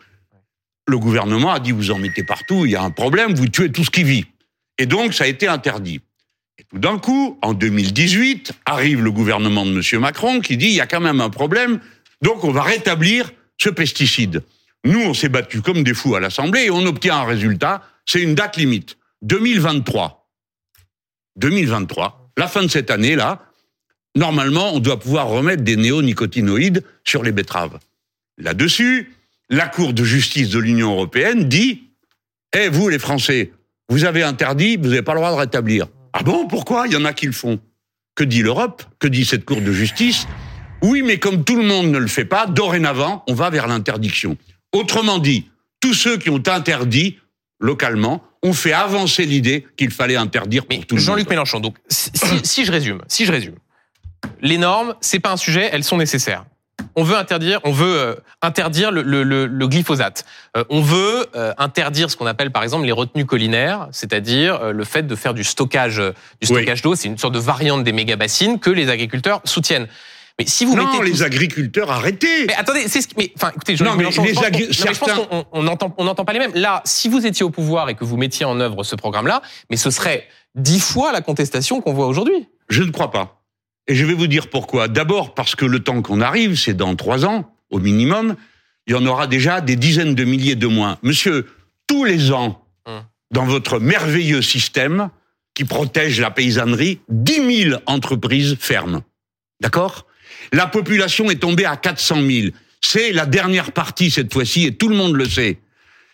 [SPEAKER 3] Le gouvernement a dit vous en mettez partout, il y a un problème, vous tuez tout ce qui vit. Et donc ça a été interdit. Et tout d'un coup, en 2018, arrive le gouvernement de Monsieur Macron qui dit il y a quand même un problème, donc on va rétablir ce pesticide. Nous, on s'est battus comme des fous à l'Assemblée et on obtient un résultat, c'est une date limite. 2023. 2023. La fin de cette année, là, normalement, on doit pouvoir remettre des néonicotinoïdes sur les betteraves. Là-dessus, la Cour de justice de l'Union européenne dit Eh, vous, les Français, vous avez interdit, vous n'avez pas le droit de rétablir. Ah bon, pourquoi? Il y en a qui le font. Que dit l'Europe? Que dit cette Cour de justice? Oui, mais comme tout le monde ne le fait pas, dorénavant, on va vers l'interdiction. Autrement dit, tous ceux qui ont interdit localement ont fait avancer l'idée qu'il fallait interdire pour
[SPEAKER 1] Mais
[SPEAKER 3] tout le monde.
[SPEAKER 1] Jean-Luc Mélenchon, donc si, je résume, si je résume, les normes, c'est pas un sujet, elles sont nécessaires. On veut interdire, on veut euh, interdire le, le- le- le glyphosate. Euh, on veut euh, interdire ce qu'on appelle par exemple les retenues collinaires, c'est-à-dire le fait de faire du stockage, du
[SPEAKER 3] Oui.
[SPEAKER 1] stockage d'eau. C'est une sorte de variante des méga bassines que les agriculteurs soutiennent. Mais si vous
[SPEAKER 3] non,
[SPEAKER 1] mettez
[SPEAKER 3] les
[SPEAKER 1] tout-
[SPEAKER 3] agriculteurs, arrêtez
[SPEAKER 1] mais attendez, c'est ce qui. Mais enfin, écoutez, Jean-Luc
[SPEAKER 3] Non, mais les
[SPEAKER 1] je pense
[SPEAKER 3] agri-
[SPEAKER 1] non, mais je pense qu'on on n'entend on n'entend pas les mêmes. Là, si vous étiez au pouvoir et que vous mettiez en œuvre ce programme-là, mais ce serait dix fois la contestation qu'on voit aujourd'hui.
[SPEAKER 3] Je ne crois pas. Et je vais vous dire pourquoi. D'abord parce que le temps qu'on arrive, c'est dans trois ans, au minimum. Il y en aura déjà des dizaines de milliers de moins. Monsieur, tous les ans,
[SPEAKER 1] Hum.
[SPEAKER 3] dans votre merveilleux système qui protège la paysannerie, 10 000 entreprises ferment. D'accord? La population est tombée à 400 000. C'est la dernière partie cette fois-ci et tout le monde le sait.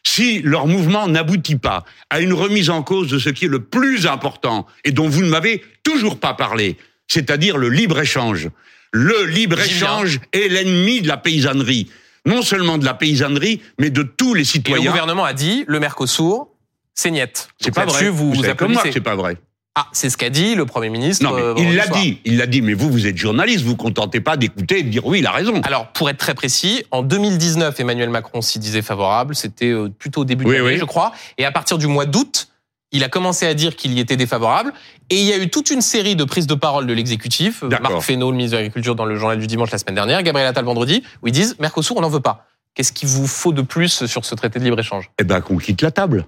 [SPEAKER 3] Si leur mouvement n'aboutit pas à une remise en cause de ce qui est le plus important et dont vous ne m'avez toujours pas parlé, c'est-à-dire le libre-échange. Le libre-échange est l'ennemi de la paysannerie. Non seulement de la paysannerie, mais de tous les
[SPEAKER 1] Et le
[SPEAKER 3] citoyens.
[SPEAKER 1] gouvernement a dit le Mercosur, c'est niet.
[SPEAKER 3] C'est pas vrai.
[SPEAKER 1] Vous,
[SPEAKER 3] comme moi c'est pas vrai.
[SPEAKER 1] Ah, c'est ce qu'a dit le Premier ministre.
[SPEAKER 3] Non, mais
[SPEAKER 1] euh,
[SPEAKER 3] il l'a dit, il l'a dit, mais vous, vous êtes journaliste, vous vous contentez pas d'écouter et de dire oui, il a raison.
[SPEAKER 1] Alors, pour être très précis, en 2019, Emmanuel Macron s'y disait favorable. C'était euh, plutôt au début de l'année,
[SPEAKER 3] oui.
[SPEAKER 1] je crois. Et à partir du mois d'août, il a commencé à dire qu'il y était défavorable. Et il y a eu toute une série de prises de parole de l'exécutif.
[SPEAKER 3] D'accord.
[SPEAKER 1] Marc Fesneau, le ministre de l'Agriculture, dans le journal du dimanche la semaine dernière, Gabriel Attal vendredi, où ils disent Mercosur, on n'en veut pas. Qu'est-ce qu'il vous faut de plus sur ce traité de libre-échange?
[SPEAKER 3] Eh ben, qu'on quitte la table.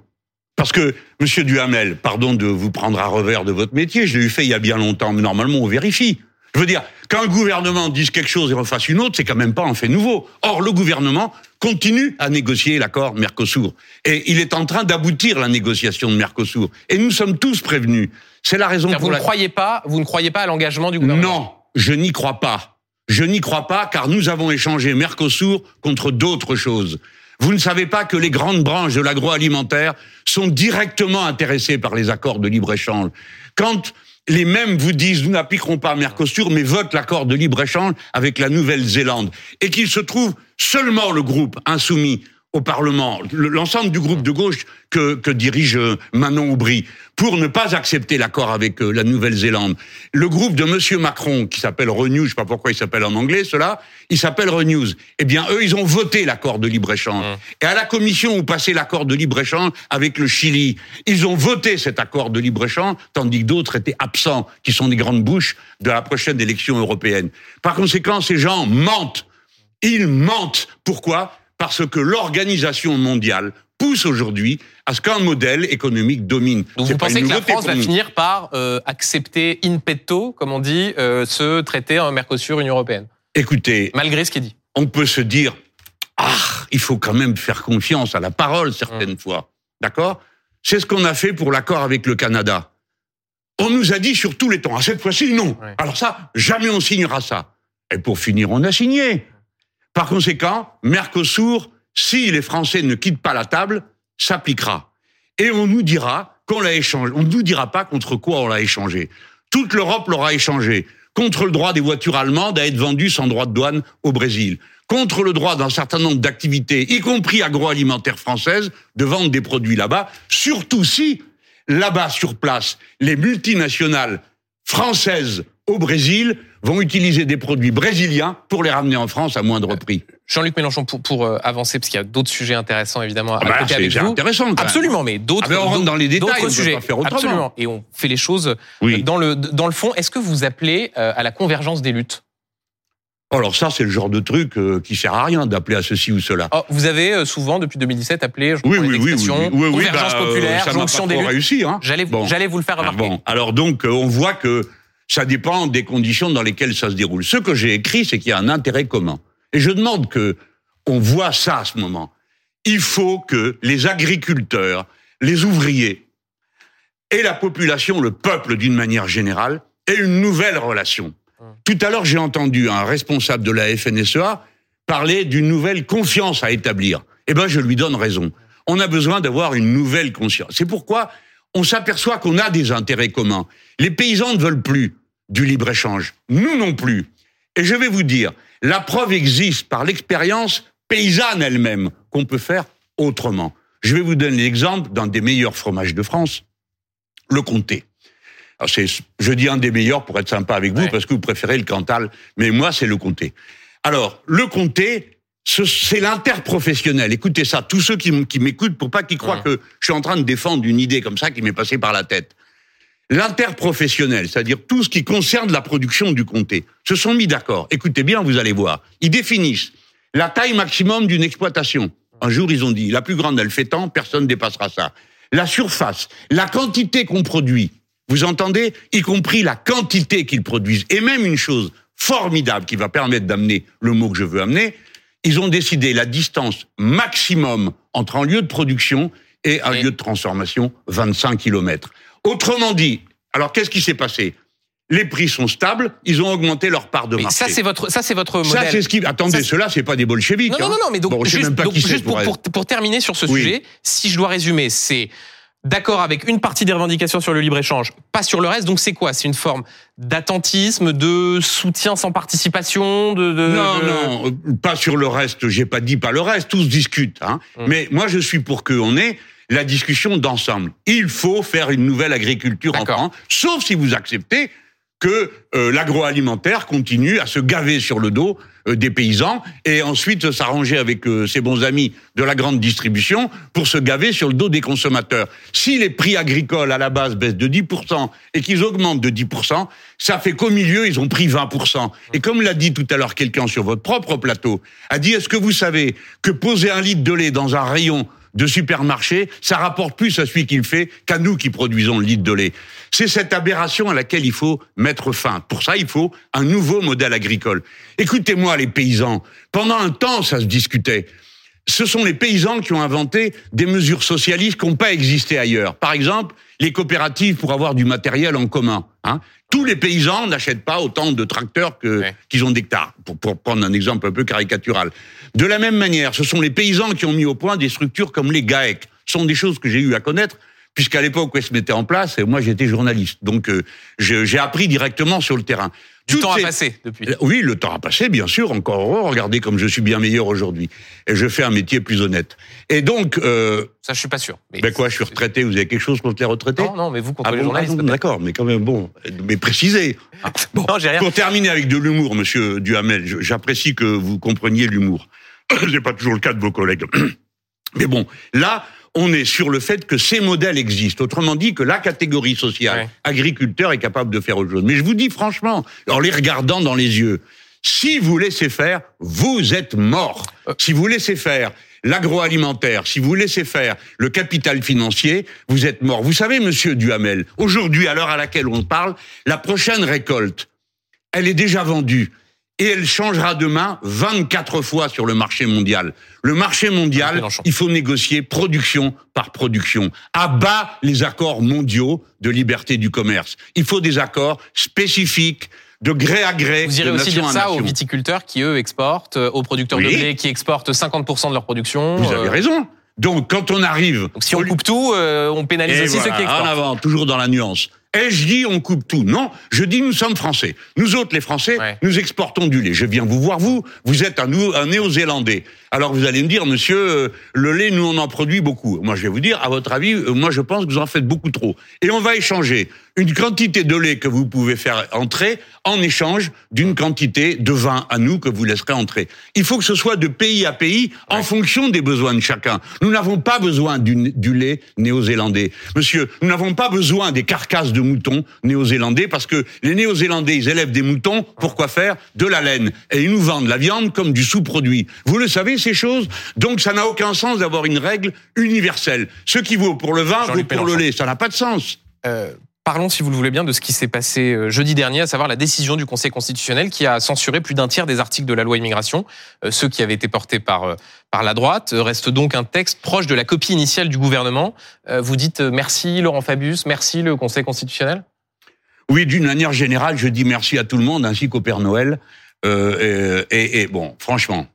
[SPEAKER 3] Parce que, Monsieur Duhamel, pardon de vous prendre à revers de votre métier, je l'ai eu fait il y a bien longtemps, mais normalement on vérifie. Je veux dire, qu'un gouvernement dise quelque chose et refasse une autre, c'est quand même pas un fait nouveau. Or, le gouvernement continue à négocier l'accord Mercosur. Et il est en train d'aboutir la négociation de Mercosur. Et nous sommes tous prévenus. C'est la raison pour
[SPEAKER 1] Vous ne
[SPEAKER 3] laquelle...
[SPEAKER 1] croyez pas, vous ne croyez pas à l'engagement du gouvernement
[SPEAKER 3] Non, je n'y crois pas. Je n'y crois pas car nous avons échangé Mercosur contre d'autres choses. Vous ne savez pas que les grandes branches de l'agroalimentaire sont directement intéressées par les accords de libre-échange. Quand les mêmes vous disent nous n'appliquerons pas Mercosur mais votent l'accord de libre-échange avec la Nouvelle-Zélande et qu'il se trouve seulement le groupe insoumis au Parlement, le- l'ensemble du groupe de gauche que, que dirige euh, Manon Aubry, pour ne pas accepter l'accord avec euh, la Nouvelle-Zélande. Le groupe de Monsieur Macron, qui s'appelle Renew, je sais pas pourquoi il s'appelle en anglais, cela, il s'appelle Renews. Eh bien, eux, ils ont voté l'accord de libre-échange. Et à la commission où passait l'accord de libre-échange avec le Chili, ils ont voté cet accord de libre-échange, tandis que d'autres étaient absents, qui sont des grandes bouches de la prochaine élection européenne. Par conséquent, ces gens mentent. Ils mentent. Pourquoi? Parce que l'organisation mondiale pousse aujourd'hui à ce qu'un modèle économique domine.
[SPEAKER 1] Donc vous pensez que la France va finir par euh, accepter in petto, comme on dit, euh, ce traité en Mercosur Union européenne,
[SPEAKER 3] Écoutez,
[SPEAKER 1] malgré ce qui est dit
[SPEAKER 3] on peut se dire, ah, il faut quand même faire confiance à la parole certaines
[SPEAKER 1] Mmh.
[SPEAKER 3] fois. D'accord? C'est ce qu'on a fait pour l'accord avec le Canada. On nous a dit sur tous les temps, à cette fois-ci, non.
[SPEAKER 1] Ouais.
[SPEAKER 3] Alors ça, jamais on signera ça. Et pour finir, on a signé. Par conséquent, Mercosur, si les Français ne quittent pas la table, s'appliquera. Et on nous dira qu'on l'a échangé. On ne nous dira pas contre quoi on l'a échangé. Toute l'Europe l'aura échangé. Contre le droit des voitures allemandes à être vendues sans droit de douane au Brésil. Contre le droit d'un certain nombre d'activités, y compris agroalimentaires françaises, de vendre des produits là-bas. Surtout si, là-bas sur place, les multinationales françaises au Brésil vont utiliser des produits brésiliens pour les ramener en France à moindre prix.
[SPEAKER 1] Jean-Luc Mélenchon, pour, pour euh, avancer, parce qu'il y a d'autres sujets intéressants évidemment à
[SPEAKER 3] Ah bah,
[SPEAKER 1] avec vous.
[SPEAKER 3] intéressant.
[SPEAKER 1] Absolument, mais d'autres
[SPEAKER 3] Ah ben, on rentre dans les détails, on peut
[SPEAKER 1] sujets.
[SPEAKER 3] pas faire autrement.
[SPEAKER 1] Absolument, et on fait les choses
[SPEAKER 3] Oui.
[SPEAKER 1] dans le dans le fond. Est-ce que vous appelez euh, à la convergence des luttes?
[SPEAKER 3] Alors ça, c'est le genre de truc euh, qui sert à rien d'appeler à ceci ou cela.
[SPEAKER 1] Oh, Vous avez euh, souvent depuis 2017 appelé, je
[SPEAKER 3] Oui, oui, oui, oui,
[SPEAKER 1] convergence
[SPEAKER 3] bah, euh,
[SPEAKER 1] populaire,
[SPEAKER 3] ça
[SPEAKER 1] jonction
[SPEAKER 3] pas
[SPEAKER 1] des luttes.
[SPEAKER 3] réussi, hein.
[SPEAKER 1] J'allais
[SPEAKER 3] Bon.
[SPEAKER 1] vous le faire
[SPEAKER 3] Ah
[SPEAKER 1] remarquer.
[SPEAKER 3] bon. Alors donc, euh, on voit que ça dépend des conditions dans lesquelles ça se déroule. Ce que j'ai écrit, c'est qu'il y a un intérêt commun. Et je demande que on voit ça à ce moment. Il faut que les agriculteurs, les ouvriers et la population, le peuple d'une manière générale, aient une nouvelle relation. Tout à l'heure, j'ai entendu un responsable de la FNSEA parler d'une nouvelle confiance à établir. Eh ben, je lui donne raison. On a besoin d'avoir une nouvelle conscience. C'est pourquoi on s'aperçoit qu'on a des intérêts communs. Les paysans ne veulent plus du libre-échange. Nous non plus. Et je vais vous dire, la preuve existe par l'expérience paysanne elle-même qu'on peut faire autrement. Je vais vous donner l'exemple d'un des meilleurs fromages de France, le comté. Alors c'est, je dis un des meilleurs pour être sympa avec vous parce que vous préférez le Cantal, mais moi c'est le comté. Alors le comté, c'est l'interprofessionnel. Écoutez ça, tous ceux qui, m'écoutent pour pas qu'ils croient
[SPEAKER 1] Ouais.
[SPEAKER 3] que je suis en train de défendre une idée comme ça qui m'est passée par la tête. L'interprofessionnel, c'est-à-dire tout ce qui concerne la production du comté, se sont mis d'accord. Écoutez bien, vous allez voir. Ils définissent la taille maximum d'une exploitation. Un jour, ils ont dit, la plus grande, elle fait tant, personne ne dépassera ça. La surface, la quantité qu'on produit, vous entendez? Y compris la quantité qu'ils produisent. Et même une chose formidable qui va permettre d'amener le mot que je veux amener, ils ont décidé la distance maximum entre un lieu de production et un
[SPEAKER 1] Et-
[SPEAKER 3] lieu de transformation, 25 km. Autrement dit, alors qu'est-ce qui s'est passé? Les prix sont stables, ils ont augmenté leur part de
[SPEAKER 1] Mais
[SPEAKER 3] marché.
[SPEAKER 1] ça c'est votre ça c'est votre
[SPEAKER 3] Ça, c'est ce qui. Attendez, cela, c'est pas des bolcheviks.
[SPEAKER 1] Non, non,
[SPEAKER 3] hein.
[SPEAKER 1] non, non, mais donc,
[SPEAKER 3] Bon,
[SPEAKER 1] juste, donc, pour,
[SPEAKER 3] pour
[SPEAKER 1] pour, pour terminer sur ce
[SPEAKER 3] Oui.
[SPEAKER 1] sujet, si je dois résumer, c'est d'accord avec une partie des revendications sur le libre-échange, pas sur le reste, donc c'est quoi? C'est une forme d'attentisme, de soutien sans participation de, de-
[SPEAKER 3] Non,
[SPEAKER 1] de-
[SPEAKER 3] non, euh, pas sur le reste. J'ai pas dit pas le reste. Tous discutent. Hein.
[SPEAKER 1] Hum.
[SPEAKER 3] Mais moi, je suis pour qu'on ait la discussion d'ensemble. Il faut faire une nouvelle agriculture en. France, sauf si vous acceptez que euh, l'agroalimentaire continue à se gaver sur le dos euh, des paysans et ensuite s'arranger avec euh, ses bons amis de la grande distribution pour se gaver sur le dos des consommateurs. Si les prix agricoles à la base baissent de 10% et qu'ils augmentent de 10%, ça fait qu'au milieu, ils ont pris 20%. Et comme l'a dit tout à l'heure quelqu'un sur votre propre plateau, a dit, est-ce que vous savez que poser un litre de lait dans un rayon de supermarché, ça rapporte plus à celui qui le fait qu'à nous qui produisons le litre de lait. C'est cette aberration à laquelle il faut mettre fin. Pour ça, il faut un nouveau modèle agricole. Écoutez-moi, les paysans. Pendant un temps, ça se discutait. Ce sont les paysans qui ont inventé des mesures socialistes qui n'ont pas existé ailleurs. Par exemple, les coopératives pour avoir du matériel en commun. Hein. Tous les paysans n'achètent pas autant de tracteurs que qu'ils ont d'hectares, pour, pour prendre un exemple un peu caricatural. De la même manière, ce sont les paysans qui ont mis au point des structures comme les GAEC. Ce sont des choses que j'ai eu à connaître puisqu'à l'époque où elles se mettaient en place, moi j'étais journaliste, donc euh, j'ai appris directement sur le terrain.
[SPEAKER 1] Du temps a passé depuis. Euh,
[SPEAKER 3] oui, le temps a passé, bien sûr, encore heureux. Regardez comme je suis bien meilleur aujourd'hui. Et je fais un métier plus honnête. Et donc... Euh,
[SPEAKER 1] Ça, je suis pas sûr.
[SPEAKER 3] Mais ben quoi, je suis retraité, vous avez quelque chose contre les retraités
[SPEAKER 1] Non, non, mais vous contre ah les journalistes. Ah
[SPEAKER 3] D'accord, mais quand même, bon, mais précisez.
[SPEAKER 1] Ah, bon, non, j'ai rien.
[SPEAKER 3] Pour terminer avec de l'humour, monsieur Duhamel, j'apprécie que vous compreniez l'humour. C'est pas toujours le cas de vos collègues. Mais bon, là, on est sur le fait que ces modèles existent. Autrement dit, que la catégorie sociale, agriculteur, est capable de faire autre chose. Mais je vous dis franchement, en les regardant dans les yeux, si vous laissez faire, vous êtes mort. Euh. Si vous laissez faire l'agroalimentaire, si vous laissez faire le capital financier, vous êtes mort. Vous savez, monsieur Duhamel, aujourd'hui, à l'heure à laquelle on parle, la prochaine récolte, elle est déjà vendue et elle changera demain 24 fois sur le marché mondial. Le marché mondial, il faut négocier production par production. À bas les accords mondiaux de liberté du commerce. Il faut des accords spécifiques de gré à gré.
[SPEAKER 1] Vous irez aussi dire ça aux viticulteurs qui, eux, exportent, euh, aux producteurs de blé qui exportent 50% de leur production.
[SPEAKER 3] Vous avez euh, raison. Donc, quand on arrive...
[SPEAKER 1] si on coupe tout, euh, on pénalise aussi ceux qui exportent. En
[SPEAKER 3] avant, toujours dans la nuance. Ai-je dit on coupe tout? Non, je dis nous sommes français. Nous autres, les Français, nous exportons du lait. Je viens vous voir, vous, vous êtes un, un néo-zélandais. Alors vous allez me dire, monsieur, euh, le lait, nous on en produit beaucoup. Moi je vais vous dire, à votre avis, euh, moi je pense que vous en faites beaucoup trop. Et on va échanger une quantité de lait que vous pouvez faire entrer en échange d'une quantité de vin à nous que vous laisserez entrer. Il faut que ce soit de pays à pays en fonction des besoins de chacun. Nous n'avons pas besoin du, du lait néo-zélandais. Monsieur, nous n'avons pas besoin des carcasses de moutons néo-zélandais parce que les néo-zélandais, ils élèvent des moutons. Pourquoi faire De la laine? Et ils nous vendent la viande comme du sous-produit. Vous le savez, ces choses. Donc ça n'a aucun sens d'avoir une règle universelle. Ce qui vaut pour le vin vaut pour le lait. Ça n'a pas de sens.
[SPEAKER 1] Euh, parlons, si vous le voulez bien, de ce qui s'est passé euh, jeudi dernier, à savoir la décision du Conseil constitutionnel qui a censuré plus d'un tiers des articles de la loi immigration, euh, ceux qui avaient été portés par par la droite. Reste donc un texte proche de la copie initiale du gouvernement. Vous dites merci Laurent Fabius, merci le Conseil constitutionnel?
[SPEAKER 3] Oui, d'une manière générale, je dis merci à tout le monde, ainsi qu'au Père Noël. et bon, franchement,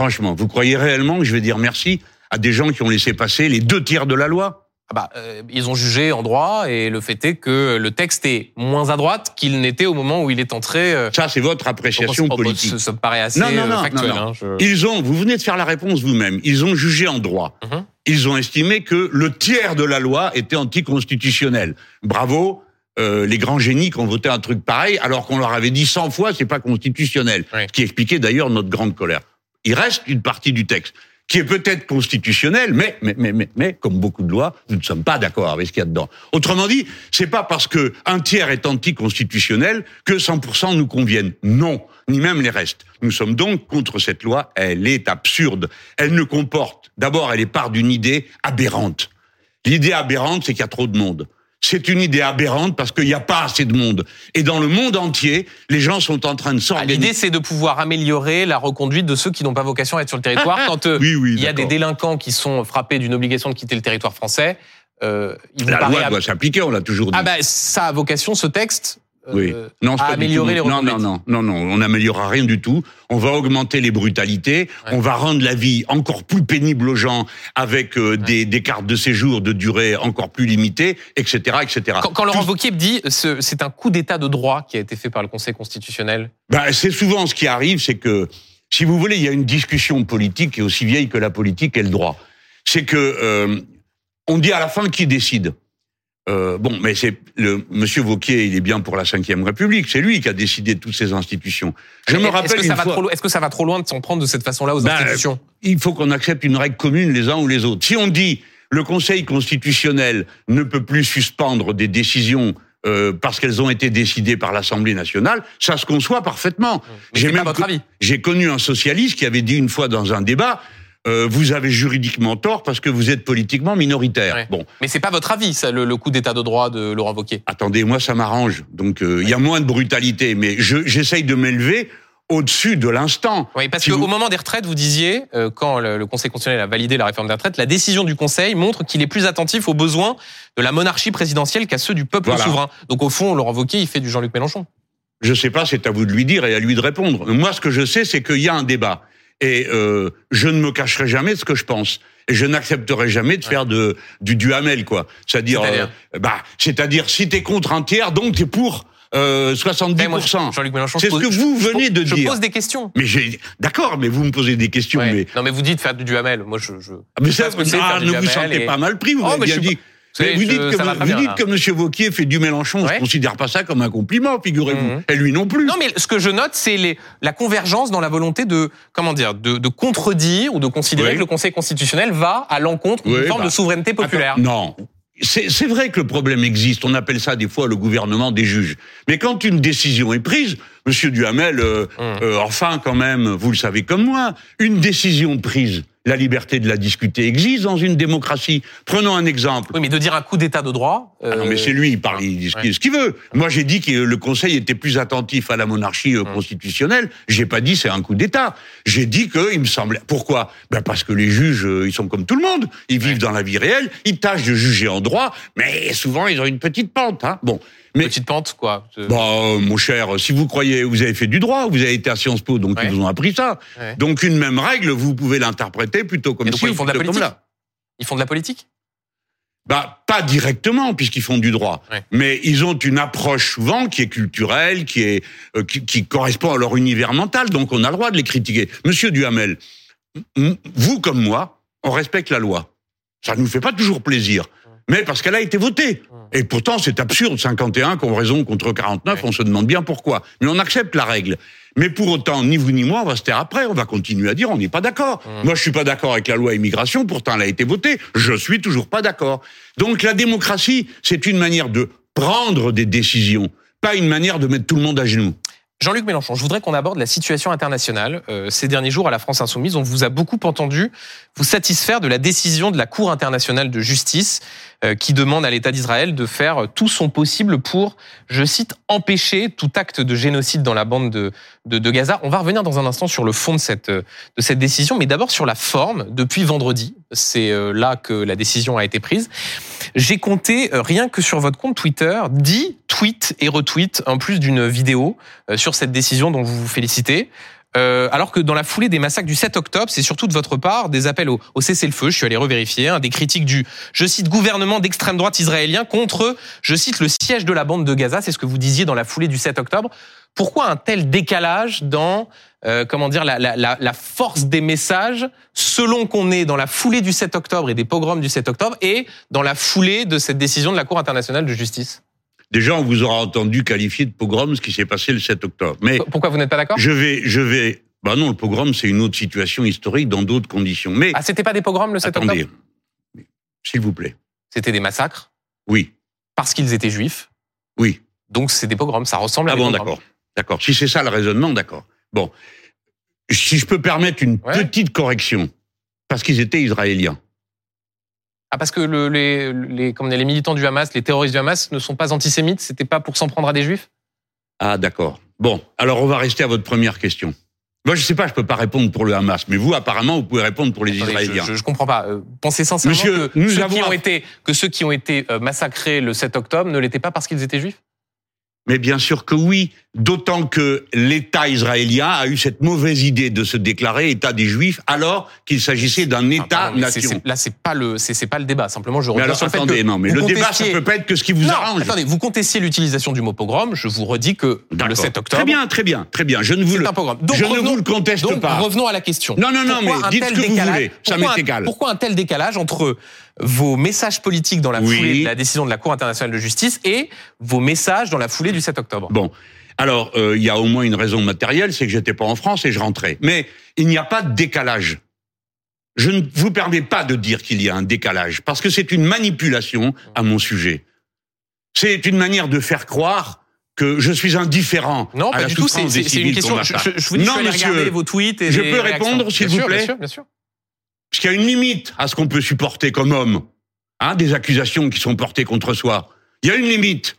[SPEAKER 3] Franchement, vous croyez réellement que je vais dire merci à des gens qui ont laissé passer les deux tiers de la loi?
[SPEAKER 1] Ah bah, euh, ils ont jugé en droit et le fait est que le texte est moins à droite qu'il n'était au moment où il est entré.
[SPEAKER 3] Euh, ça, c'est votre appréciation politique.
[SPEAKER 1] Ça, me paraît assez non, non, non, factuel. Hein,
[SPEAKER 3] ils ont, vous venez de faire la réponse vous-même. Ils ont jugé en droit. Mhm. Ils ont estimé que le tiers de la loi était anticonstitutionnel. Bravo. Euh, les grands génies qui ont voté un truc pareil, alors qu'on leur avait dit 100 fois c'est pas constitutionnel, ce qui expliquait d'ailleurs notre grande colère il reste une partie du texte qui est peut-être constitutionnelle, mais, mais, mais, mais, mais, comme beaucoup de lois, nous ne sommes pas d'accord avec ce qu'il y a dedans. Autrement dit, c'est pas parce que un tiers est anticonstitutionnel que 100% nous conviennent. Non, ni même les restes. Nous sommes donc contre cette loi. Elle est absurde. Elle ne comporte, d'abord, elle est part d'une idée aberrante. L'idée aberrante, c'est qu'il y a trop de monde c'est une idée aberrante parce qu'il n'y a pas assez de monde. Et dans le monde entier, les gens sont en train de s'organiser.
[SPEAKER 1] L'idée, c'est de pouvoir améliorer la reconduite de ceux qui n'ont pas vocation à être sur le territoire. Quand euh, il y a des délinquants qui sont frappés d'une obligation de quitter le territoire français,
[SPEAKER 3] euh, il la loi doit s'appliquer, on l'a toujours dit.
[SPEAKER 1] Ah ben, ça a vocation, ce texte,
[SPEAKER 3] oui. Euh, non, à
[SPEAKER 1] améliorer les
[SPEAKER 3] non, non, non, non, non, on n'améliorera rien du tout. On va augmenter les brutalités, on va rendre la vie encore plus pénible aux gens avec euh, des, des, cartes de séjour de durée encore plus limitée, etc., etc.
[SPEAKER 1] Quand, quand Laurent Wauquiez dit c'est un coup d'état de droit qui a été fait par le Conseil constitutionnel.
[SPEAKER 3] Ben, c'est souvent ce qui arrive, c'est que si vous voulez, il y a une discussion politique qui est aussi vieille que la politique et le droit. C'est que euh, on dit à la fin qui décide. Euh, bon, mais c'est le Monsieur Vauquier, il est bien pour la Ve République. C'est lui qui a décidé de toutes ces institutions.
[SPEAKER 1] Je me rappelle est-ce que, ça va trop, est-ce que ça va trop loin de s'en prendre de cette façon-là aux ben, institutions?
[SPEAKER 3] Il faut qu'on accepte une règle commune les uns ou les autres. Si on dit le Conseil constitutionnel ne peut plus suspendre des décisions euh, parce qu'elles ont été décidées par l'Assemblée nationale, ça se conçoit parfaitement.
[SPEAKER 1] J'ai même votre avis.
[SPEAKER 3] J'ai connu un socialiste qui avait dit une fois dans un débat euh, vous avez juridiquement tort parce que vous êtes politiquement minoritaire. Bon.
[SPEAKER 1] Mais c'est pas votre avis, ça, le, coup d'état de droit de Laurent Wauquiez.
[SPEAKER 3] Attendez, moi ça m'arrange. Donc euh, il y a moins de brutalité, mais j'essaye de m'élever au-dessus de l'instant.
[SPEAKER 1] Oui, parce qu'au moment des retraites, vous disiez, euh, quand le, Conseil constitutionnel a validé la réforme des retraites, la décision du Conseil montre qu'il est plus attentif aux besoins de la monarchie présidentielle qu'à ceux du peuple souverain. Donc au fond, Laurent Wauquiez, il fait du Jean-Luc Mélenchon.
[SPEAKER 3] Je sais pas, c'est à vous de lui dire et à lui de répondre. Moi, ce que je sais, c'est qu'il y a un débat. Et euh, je ne me cacherai jamais de ce que je pense. Et je n'accepterai jamais de faire de, du duhamel, quoi. C'est-à-dire, euh, bah, c'est-à-dire, si t'es contre un tiers, donc t'es pour euh, 70%. Jean-Luc Mélenchon, c'est ce que vous venez de dire.
[SPEAKER 1] Je pose des questions.
[SPEAKER 3] Mais j'ai, d'accord, mais vous me posez des questions. Mais...
[SPEAKER 1] Non, mais vous dites faire du duhamel. Moi, je. je...
[SPEAKER 3] Ah, mais ça, ah, ne vous sentez pas mal pris. Vous oh, bien dit vous dites, que, vous dites que M. Vauquier fait du Mélenchon, je ne considère pas ça comme un compliment, figurez-vous. Mhm. Et lui non plus.
[SPEAKER 1] Non, mais ce que je note, c'est la convergence dans la volonté de, comment dire, de, contredire ou de considérer que le Conseil constitutionnel va à l'encontre d'une forme de bah, souveraineté populaire.
[SPEAKER 3] non, c'est vrai que le problème existe. On appelle ça des fois le gouvernement des juges. Mais quand une décision est prise, Monsieur Duhamel, euh, hum. euh, enfin quand même, vous le savez comme moi, une décision prise la liberté de la discuter existe dans une démocratie. Prenons un exemple.
[SPEAKER 1] Oui, mais de dire un coup d'état de droit.
[SPEAKER 3] Ah non, mais c'est lui, il parle, il dit ce qu'il veut. Moi, j'ai dit que le Conseil était plus attentif à la monarchie euh, hum. constitutionnelle. J'ai pas dit c'est un coup d'état. J'ai dit que il me semblait. Pourquoi? Ben parce que les juges, euh, ils sont comme tout le monde. Ils vivent dans la vie réelle. Ils tâchent de juger en droit, mais souvent ils ont une petite pente. Hein. Bon,
[SPEAKER 1] mais, Petite pente, quoi.
[SPEAKER 3] Bah, euh, mon cher, si vous croyez, vous avez fait du droit, vous avez été à Sciences Po, donc ils vous ont appris ça. Donc une même règle, vous pouvez l'interpréter plutôt comme
[SPEAKER 1] si, ils font de la politique. Ils font de la politique?
[SPEAKER 3] Bah, pas directement puisqu'ils font du droit, mais ils ont une approche souvent qui est culturelle, qui est euh, qui, qui, correspond à leur univers mental. Donc on a le droit de les critiquer. Monsieur Duhamel, vous comme moi, on respecte la loi. Ça ne nous fait pas toujours plaisir mais parce qu'elle a été votée. Et pourtant, c'est absurde, 51 qu'on raison contre 49, on se demande bien pourquoi. Mais on accepte la règle. Mais pour autant, ni vous ni moi, on va se taire après, on va continuer à dire on n'est pas d'accord. Moi, je suis pas d'accord avec la loi immigration, pourtant elle a été votée, je suis toujours pas d'accord. Donc la démocratie, c'est une manière de prendre des décisions, pas une manière de mettre tout le monde à genoux.
[SPEAKER 1] Jean-Luc Mélenchon, je voudrais qu'on aborde la situation internationale. Euh, ces derniers jours, à la France Insoumise, on vous a beaucoup entendu vous satisfaire de la décision de la Cour internationale de justice qui demande à l'État d'Israël de faire tout son possible pour, je cite, empêcher tout acte de génocide dans la bande de, de, de Gaza. On va revenir dans un instant sur le fond de cette, de cette décision, mais d'abord sur la forme. Depuis vendredi, c'est euh, là que la décision a été prise. J'ai compté, rien que sur votre compte Twitter, 10 tweets et retweets, en plus d'une vidéo sur cette décision dont vous vous félicitez. Euh, alors que dans la foulée des massacres du 7 octobre, c'est surtout de votre part des appels au, cessez-le-feu, je suis allé revérifier, hein, des critiques du, je cite, gouvernement d'extrême droite israélien contre, je cite, le siège de la bande de Gaza, c'est ce que vous disiez dans la foulée du 7 octobre. Pourquoi un tel décalage dans, euh, comment dire, la, la, la, force des messages selon qu'on est dans la foulée du 7 octobre et des pogroms du 7 octobre et dans la foulée de cette décision de la Cour internationale de justice?
[SPEAKER 3] Déjà, on vous aura entendu qualifier de pogrom ce qui s'est passé le 7 octobre. Mais
[SPEAKER 1] pourquoi vous n'êtes pas d'accord?
[SPEAKER 3] Je vais, je vais. Bah non, le pogrom c'est une autre situation historique dans d'autres conditions. Mais
[SPEAKER 1] ah, c'était pas des pogroms le 7
[SPEAKER 3] attendez,
[SPEAKER 1] octobre.
[SPEAKER 3] S'il vous plaît.
[SPEAKER 1] C'était des massacres?
[SPEAKER 3] Oui.
[SPEAKER 1] Parce qu'ils étaient juifs?
[SPEAKER 3] Oui.
[SPEAKER 1] Donc c'est des pogroms, ça ressemble à
[SPEAKER 3] ah
[SPEAKER 1] des
[SPEAKER 3] bon, d'accord, d'accord. Si c'est ça le raisonnement, d'accord. Bon, si je peux permettre une petite correction, parce qu'ils étaient israéliens.
[SPEAKER 1] Ah, parce que le, les, les, comme les militants du Hamas, les terroristes du Hamas ne sont pas antisémites C'était pas pour s'en prendre à des juifs?
[SPEAKER 3] Ah, d'accord. Bon, alors on va rester à votre première question. Moi, je sais pas, je peux pas répondre pour le Hamas, mais vous, apparemment, vous pouvez répondre pour les Israéliens.
[SPEAKER 1] Je, je, comprends pas. Euh, pensez sincèrement que, ceux qui ont été, que ceux qui ont été euh, massacrés le 7 octobre ne l'étaient pas parce qu'ils étaient juifs?
[SPEAKER 3] Mais bien sûr que oui. D'autant que l'État israélien a eu cette mauvaise idée de se déclarer État des Juifs alors qu'il s'agissait d'un État-nation.
[SPEAKER 1] Là, c'est pas le, c'est pas le débat. Simplement, je
[SPEAKER 3] mais alors, attendez, non, mais le débat, ça peut pas être que ce qui vous arrange.
[SPEAKER 1] Attendez, vous contestiez l'utilisation du mot pogrom. Je vous redis que le 7 octobre.
[SPEAKER 3] Très bien, très bien, très bien. Je ne vous le,
[SPEAKER 1] donc,
[SPEAKER 3] je ne vous le conteste
[SPEAKER 1] donc,
[SPEAKER 3] pas.
[SPEAKER 1] Revenons à la question.
[SPEAKER 3] Non, non, non, mais dites ce que vous voulez. Ça m'est égal.
[SPEAKER 1] Pourquoi un tel décalage entre vos messages politiques dans la foulée de la décision de la Cour internationale de justice et vos messages dans la foulée du 7 octobre
[SPEAKER 3] Bon. Alors, euh, il y a au moins une raison matérielle, c'est que j'étais pas en France et je rentrais. Mais il n'y a pas de décalage. Je ne vous permets pas de dire qu'il y a un décalage, parce que c'est une manipulation à mon sujet. C'est une manière de faire croire que je suis indifférent
[SPEAKER 1] non,
[SPEAKER 3] à
[SPEAKER 1] pas
[SPEAKER 3] la
[SPEAKER 1] du tout. C'est une question. Je, je, vous dis,
[SPEAKER 3] non,
[SPEAKER 1] je
[SPEAKER 3] monsieur,
[SPEAKER 1] vos tweets et
[SPEAKER 3] je peux répondre, s'il vous plaît.
[SPEAKER 1] Bien sûr, bien sûr.
[SPEAKER 3] Parce qu'il y a une limite à ce qu'on peut supporter comme homme, hein, des accusations qui sont portées contre soi. Il y a une limite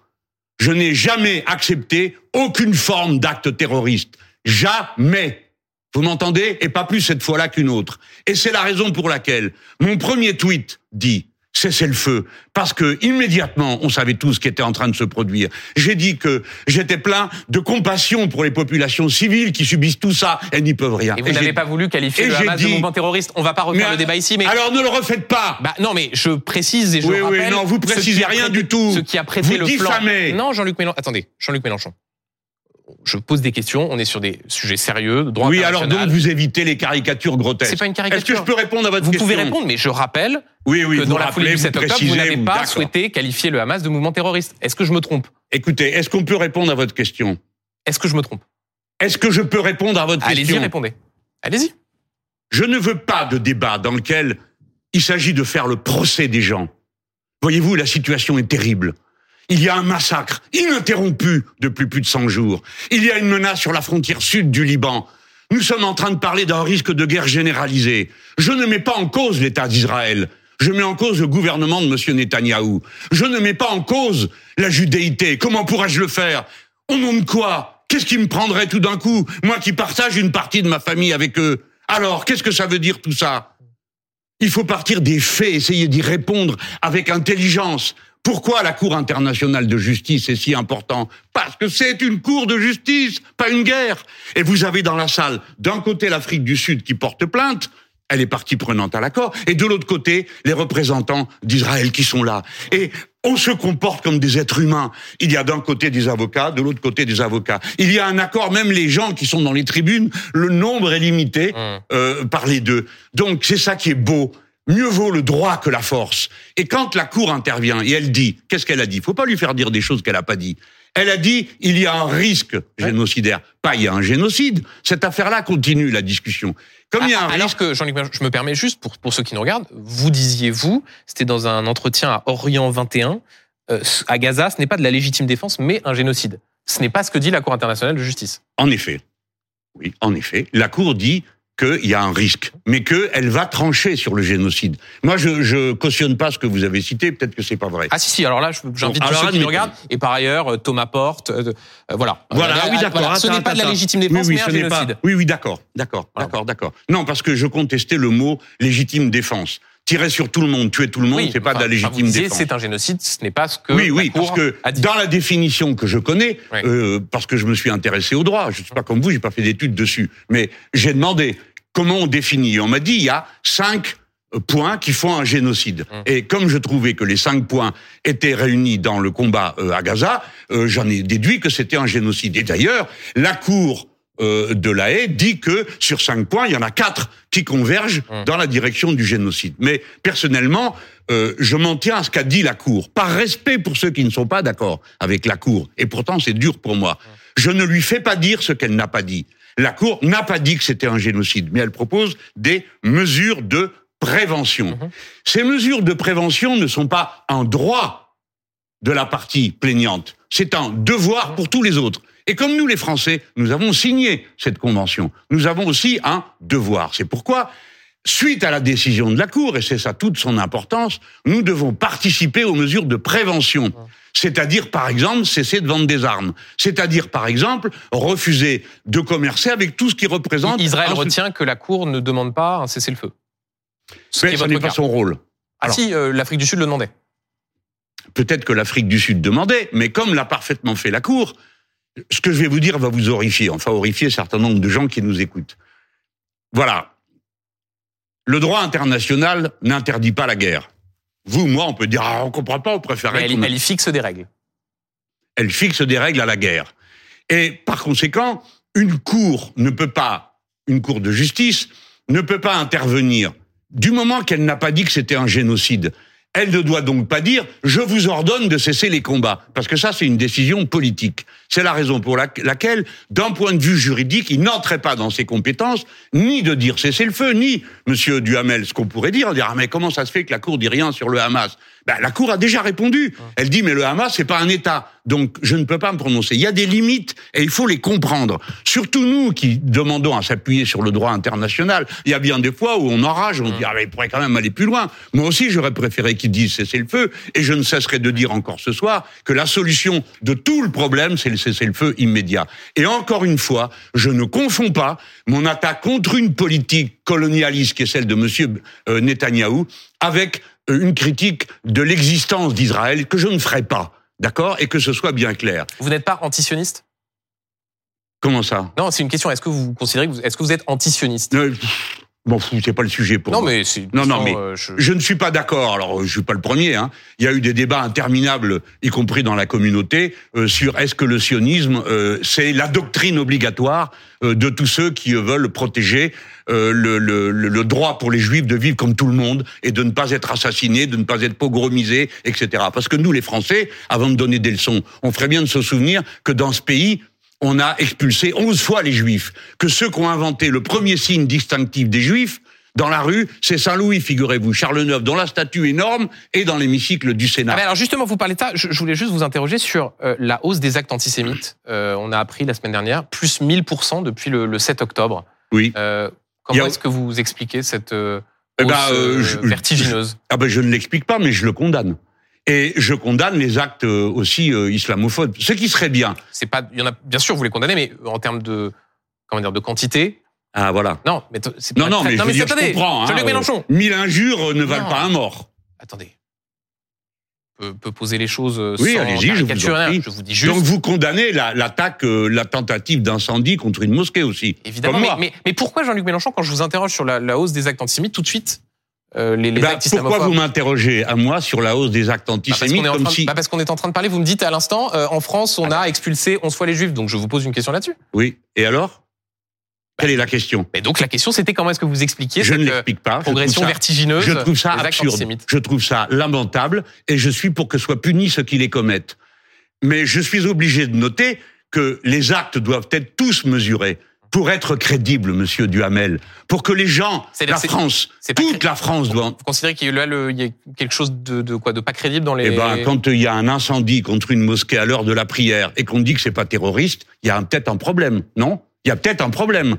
[SPEAKER 3] je n'ai jamais accepté aucune forme d'acte terroriste. Jamais. Vous m'entendez? Et pas plus cette fois-là qu'une autre. Et c'est la raison pour laquelle mon premier tweet dit cessez le feu. Parce que immédiatement, on savait tout ce qui était en train de se produire. J'ai dit que j'étais plein de compassion pour les populations civiles qui subissent tout ça et n'y peuvent rien.
[SPEAKER 1] Et vous n'avez pas voulu qualifier le Hamas de mouvement terroriste. On va pas refaire le débat ici, mais
[SPEAKER 3] alors ne le refaites pas.
[SPEAKER 1] Bah non, mais je précise et je
[SPEAKER 3] oui,
[SPEAKER 1] rappelle.
[SPEAKER 3] Oui, non, vous précisez rien du tout.
[SPEAKER 1] Ce qui a prêté
[SPEAKER 3] vous
[SPEAKER 1] le
[SPEAKER 3] diffamez.
[SPEAKER 1] flanc. Non, Jean-Luc Mélenchon. Attendez, Jean-Luc Mélenchon je pose des questions. On est sur des sujets sérieux, droit
[SPEAKER 3] Oui, alors donc vous évitez les caricatures grotesques.
[SPEAKER 1] C'est pas une caricature.
[SPEAKER 3] Est-ce que je peux répondre à votre
[SPEAKER 1] vous
[SPEAKER 3] question
[SPEAKER 1] Vous pouvez répondre, mais je rappelle
[SPEAKER 3] oui, oui,
[SPEAKER 1] que dans la foulée du 7 octobre, vous n'avez pas souhaité qualifier le Hamas de mouvement terroriste. Est-ce que je me trompe?
[SPEAKER 3] Écoutez, est-ce qu'on peut répondre à votre question?
[SPEAKER 1] Est-ce que je me trompe?
[SPEAKER 3] Est-ce que je peux répondre à votre
[SPEAKER 1] Allez-y,
[SPEAKER 3] question?
[SPEAKER 1] répondez. Allez-y.
[SPEAKER 3] Je ne veux pas de débat dans lequel il s'agit de faire le procès des gens. Voyez-vous, la situation est terrible. Il y a un massacre ininterrompu depuis plus de 100 jours. Il y a une menace sur la frontière sud du Liban. Nous sommes en train de parler d'un risque de guerre généralisée. Je ne mets pas en cause l'État d'Israël. Je mets en cause le gouvernement de M. Netanyahou. Je ne mets pas en cause la judéité. Comment pourrais-je le faire? Au nom de quoi? Qu'est-ce qui me prendrait tout d'un coup? Moi qui partage une partie de ma famille avec eux. Alors, qu'est-ce que ça veut dire tout ça? Il faut partir des faits, essayer d'y répondre avec intelligence. Pourquoi la Cour internationale de justice est si important Parce que c'est une cour de justice, pas une guerre. Et vous avez dans la salle, d'un côté l'Afrique du Sud qui porte plainte, elle est partie prenante à l'accord, et de l'autre côté, les représentants d'Israël qui sont là. Et on se comporte comme des êtres humains. Il y a d'un côté des avocats, de l'autre côté des avocats. Il y a un accord, même les gens qui sont dans les tribunes, le nombre est limité mmh. euh, par les deux. Donc c'est ça qui est beau mieux vaut le droit que la force. Et quand la Cour intervient et elle dit, qu'est-ce qu'elle a dit? Il faut pas lui faire dire des choses qu'elle n'a pas dit. Elle a dit, il y a un risque génocidaire. Pas, il y a un génocide. Cette affaire-là continue la discussion. Comme il y a un
[SPEAKER 1] Alors
[SPEAKER 3] risque...
[SPEAKER 1] que, Jean-Luc, je me permets juste, pour, pour ceux qui nous regardent, vous disiez, vous, c'était dans un entretien à Orient 21, euh, à Gaza, ce n'est pas de la légitime défense, mais un génocide. Ce n'est pas ce que dit la Cour internationale de justice.
[SPEAKER 3] En effet. Oui, en effet. La Cour dit qu'il y a un risque, mais qu'elle va trancher sur le génocide. Moi, je, je cautionne pas ce que vous avez cité, peut-être que c'est pas vrai.
[SPEAKER 1] Ah si, si, alors là, j'invite tous ceux qui nous regardent, et par ailleurs, euh, Thomas Porte, euh, euh, voilà.
[SPEAKER 3] Voilà,
[SPEAKER 1] euh,
[SPEAKER 3] oui, d'accord.
[SPEAKER 1] Voilà. Ce n'est pas de la légitime défense,
[SPEAKER 3] oui, oui,
[SPEAKER 1] mais un génocide.
[SPEAKER 3] Pas... Oui, oui, d'accord, d'accord, d'accord, d'accord. Non, parce que je contestais le mot légitime défense tirer sur tout le monde, tuer tout le monde,
[SPEAKER 1] oui,
[SPEAKER 3] c'est pas
[SPEAKER 1] enfin,
[SPEAKER 3] de la légitime
[SPEAKER 1] vous disiez,
[SPEAKER 3] défense.
[SPEAKER 1] C'est un génocide, ce n'est pas ce que
[SPEAKER 3] oui, oui,
[SPEAKER 1] Cour
[SPEAKER 3] parce que dans la définition que je connais,
[SPEAKER 1] Oui.
[SPEAKER 3] euh, parce que je me suis intéressé au droit, je suis pas comme vous, j'ai pas fait d'études dessus, mais j'ai demandé comment on définit. On m'a dit il y a cinq points qui font un génocide.
[SPEAKER 1] Hum.
[SPEAKER 3] Et comme je trouvais que les cinq points étaient réunis dans le combat euh, à Gaza, euh, j'en ai déduit que c'était un génocide. Et d'ailleurs, la Cour euh, de la Haye dit que sur cinq points, il y en a quatre qui convergent
[SPEAKER 1] Hum.
[SPEAKER 3] dans la direction du génocide. Mais personnellement, euh, je m'en tiens à ce qu'a dit la Cour, par respect pour ceux qui ne sont pas d'accord avec la Cour. Et pourtant, c'est dur pour moi. Je ne lui fais pas dire ce qu'elle n'a pas dit. La Cour n'a pas dit que c'était un génocide, mais elle propose des mesures de prévention.
[SPEAKER 1] Mhm.
[SPEAKER 3] Ces mesures de prévention ne sont pas un droit de la partie plaignante, c'est un devoir pour tous les autres. Et comme nous, les Français, nous avons signé cette convention, nous avons aussi un devoir. C'est pourquoi, suite à la décision de la Cour, et c'est ça toute son importance, nous devons participer aux mesures de prévention. C'est-à-dire, par exemple, cesser de vendre des armes. C'est-à-dire, par exemple, refuser de commercer avec tout ce qui représente...
[SPEAKER 1] Israël
[SPEAKER 3] un-
[SPEAKER 1] retient que la Cour ne demande pas un cessez-le-feu. Ce
[SPEAKER 3] Mais ce n'est pas son rôle.
[SPEAKER 1] Ah
[SPEAKER 3] Alors-
[SPEAKER 1] si, euh, l'Afrique du Sud le demandait.
[SPEAKER 3] Peut-être que l'Afrique du Sud demandait, mais comme l'a parfaitement fait la Cour, Ce que je vais vous dire va vous horrifier, enfin horrifier un certain nombre de gens qui nous écoutent. Voilà. Le droit international n'interdit pas la guerre. Vous, moi, on peut dire, ah, on comprend pas, on préférait...
[SPEAKER 1] Elle, elle fixe des règles.
[SPEAKER 3] Elle fixe des règles à la guerre. Et par conséquent, une cour ne peut pas, une cour de justice, ne peut pas intervenir du moment qu'elle n'a pas dit que c'était un génocide. Elle ne doit donc pas dire je vous ordonne de cesser les combats, parce que ça c'est une décision politique. C'est la raison pour laquelle, d'un point de vue juridique, il n'entrait pas dans ses compétences ni de dire cesser le feu, ni Monsieur Duhamel, ce qu'on pourrait dire, dire ah mais comment ça se fait que la Cour dit rien sur le Hamas? Ben, la Cour a déjà répondu. Elle dit mais le Hamas c'est pas un État, donc je ne peux pas me prononcer. Il y a des limites et il faut les comprendre. Surtout nous qui demandons à s'appuyer sur le droit international. Il y a bien des fois où on enrage, on dit ah mais il pourrait quand même aller plus loin. Moi aussi j'aurais préféré qu'ils disent cesser le feu et je ne cesserai de dire encore ce soir que la solution de tout le problème c'est le cesser le feu immédiat. Et encore une fois, je ne confonds pas mon attaque contre une politique colonialiste qui est celle de Monsieur euh, Netanyahou avec une critique de l'existence d'Israël que je ne ferai pas, d'accord, et que ce soit bien clair.
[SPEAKER 1] Vous n'êtes pas antisioniste?
[SPEAKER 3] Comment ça?
[SPEAKER 1] Non, c'est une question. Est-ce que vous considérez est-ce que vous êtes antisioniste?
[SPEAKER 3] Euh, Bon, c'est pas le sujet pour
[SPEAKER 1] non,
[SPEAKER 3] moi.
[SPEAKER 1] Mais
[SPEAKER 3] non, non, mais euh, je... ne suis pas d'accord. Alors, je suis pas le premier. Hein. Il y a eu des débats interminables, y compris dans la communauté, euh, sur est-ce que le sionisme, euh, c'est la doctrine obligatoire de tous ceux qui veulent protéger le, le, le, droit pour les juifs de vivre comme tout le monde et de ne pas être assassinés, de ne pas être pogromisés, etc. Parce que nous, les Français, avant de donner des leçons, on ferait bien de se souvenir que dans ce pays, on a expulsé onze fois les Juifs, que ceux qui ont inventé le premier signe distinctif des Juifs, dans la rue, c'est Saint-Louis, figurez-vous, Charles IX, dont la statue énorme est dans l'hémicycle du Sénat.
[SPEAKER 1] Ah alors justement, vous parlez de ça, je, voulais juste vous interroger sur euh, la hausse des actes antisémites. Euh, on a appris la semaine dernière, plus 1000% depuis le, 7 octobre.
[SPEAKER 3] Oui.
[SPEAKER 1] Euh, comment est-ce que vous expliquez cette eh ben, hausse vertigineuse?
[SPEAKER 3] Ah ben, Je ne l'explique pas, mais je le condamne. Et je condamne les actes euh, aussi euh, islamophobes. Ce qui serait bien.
[SPEAKER 1] C'est pas, il y en a, bien sûr, vous les condamnez, mais en termes de, comment dire, de quantité.
[SPEAKER 3] Ah voilà.
[SPEAKER 1] Non, mais
[SPEAKER 3] c'est non, non, mais, je, dire, je comprends. Hein,
[SPEAKER 1] Mélenchon.
[SPEAKER 3] Euh, mille injures ne valent pas un mort.
[SPEAKER 1] Attendez. Peut, peut poser les choses
[SPEAKER 3] oui, allez-y, je vous,
[SPEAKER 1] je vous dis juste.
[SPEAKER 3] Donc vous condamnez l'attaque, la, tentative d'incendie contre une mosquée aussi.
[SPEAKER 1] Évidemment, mais, mais, mais, pourquoi Jean-Luc Mélenchon, quand je vous interroge sur la, la hausse des actes antisémites, tout de suite
[SPEAKER 3] euh, les, les bah, actes Pourquoi vous m'interrogez à moi sur la hausse des actes antisémites
[SPEAKER 1] bah
[SPEAKER 3] comme si...
[SPEAKER 1] bah parce qu'on est en train de parler, vous me dites à l'instant, euh, en France, on a expulsé 11 fois les juifs, donc je vous pose une question là-dessus.
[SPEAKER 3] Oui, et alors? Quelle est la question?
[SPEAKER 1] Mais donc la question c'était comment est-ce que vous expliquiez
[SPEAKER 3] je
[SPEAKER 1] cette
[SPEAKER 3] ne l'explique pas.
[SPEAKER 1] progression vertigineuse
[SPEAKER 3] Je trouve ça absurde. Je trouve ça lamentable et je suis pour que soient punis ceux qui les commettent. Mais je suis obligé de noter que les actes doivent être tous mesurés pour être crédible, Monsieur Duhamel, pour que les gens, la France, toute la France doit.
[SPEAKER 1] Vous considérez qu'il y, a quelque chose de, quoi, de pas crédible dans les.
[SPEAKER 3] Eh ben, quand il y a un incendie contre une mosquée à l'heure de la prière et qu'on dit que c'est pas terroriste, il y a peut-être un problème, non? Il y a peut-être un problème.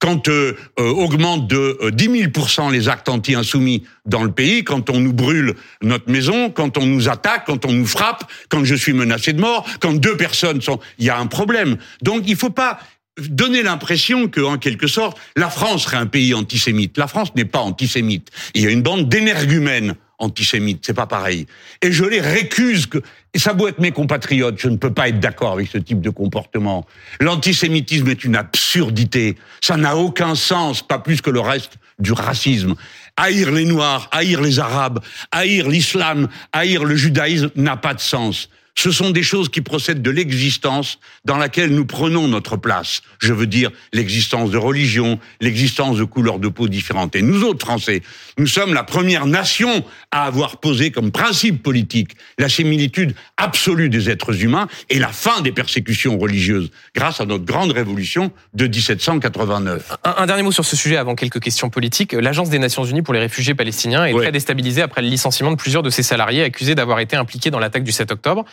[SPEAKER 3] Quand euh, euh augmente de 10 euh, 000% les actes anti-insoumis dans le pays, quand on nous brûle notre maison, quand on nous attaque, quand on nous frappe, quand je suis menacé de mort, quand deux personnes sont, il y a un problème. Donc il faut pas, donner l'impression que, en quelque sorte, la France serait un pays antisémite. La France n'est pas antisémite. Il y a une bande d'énergumènes antisémites, c'est pas pareil. Et je les récuse que, ça doit être mes compatriotes, je ne peux pas être d'accord avec ce type de comportement. L'antisémitisme est une absurdité. Ça n'a aucun sens, pas plus que le reste du racisme. Haïr les Noirs, haïr les Arabes, haïr l'islam, haïr le judaïsme n'a pas de sens. Ce sont des choses qui procèdent de l'existence dans laquelle nous prenons notre place. Je veux dire l'existence de religion, l'existence de couleurs de peau différentes. Et nous autres Français, nous sommes la première nation à avoir posé comme principe politique la similitude absolue des êtres humains et la fin des persécutions religieuses grâce à notre grande révolution de 1789.
[SPEAKER 1] Un, dernier mot sur ce sujet avant quelques questions politiques. L'Agence des Nations Unies pour les réfugiés palestiniens est très déstabilisée après le licenciement de plusieurs de ses salariés accusés d'avoir été impliqués dans l'attaque du 7 octobre.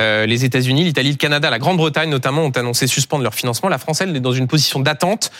[SPEAKER 1] Euh, les États-Unis, l'Italie, le Canada, la Grande-Bretagne notamment ont annoncé suspendre leur financement. La France, elle, est dans une position d'attente.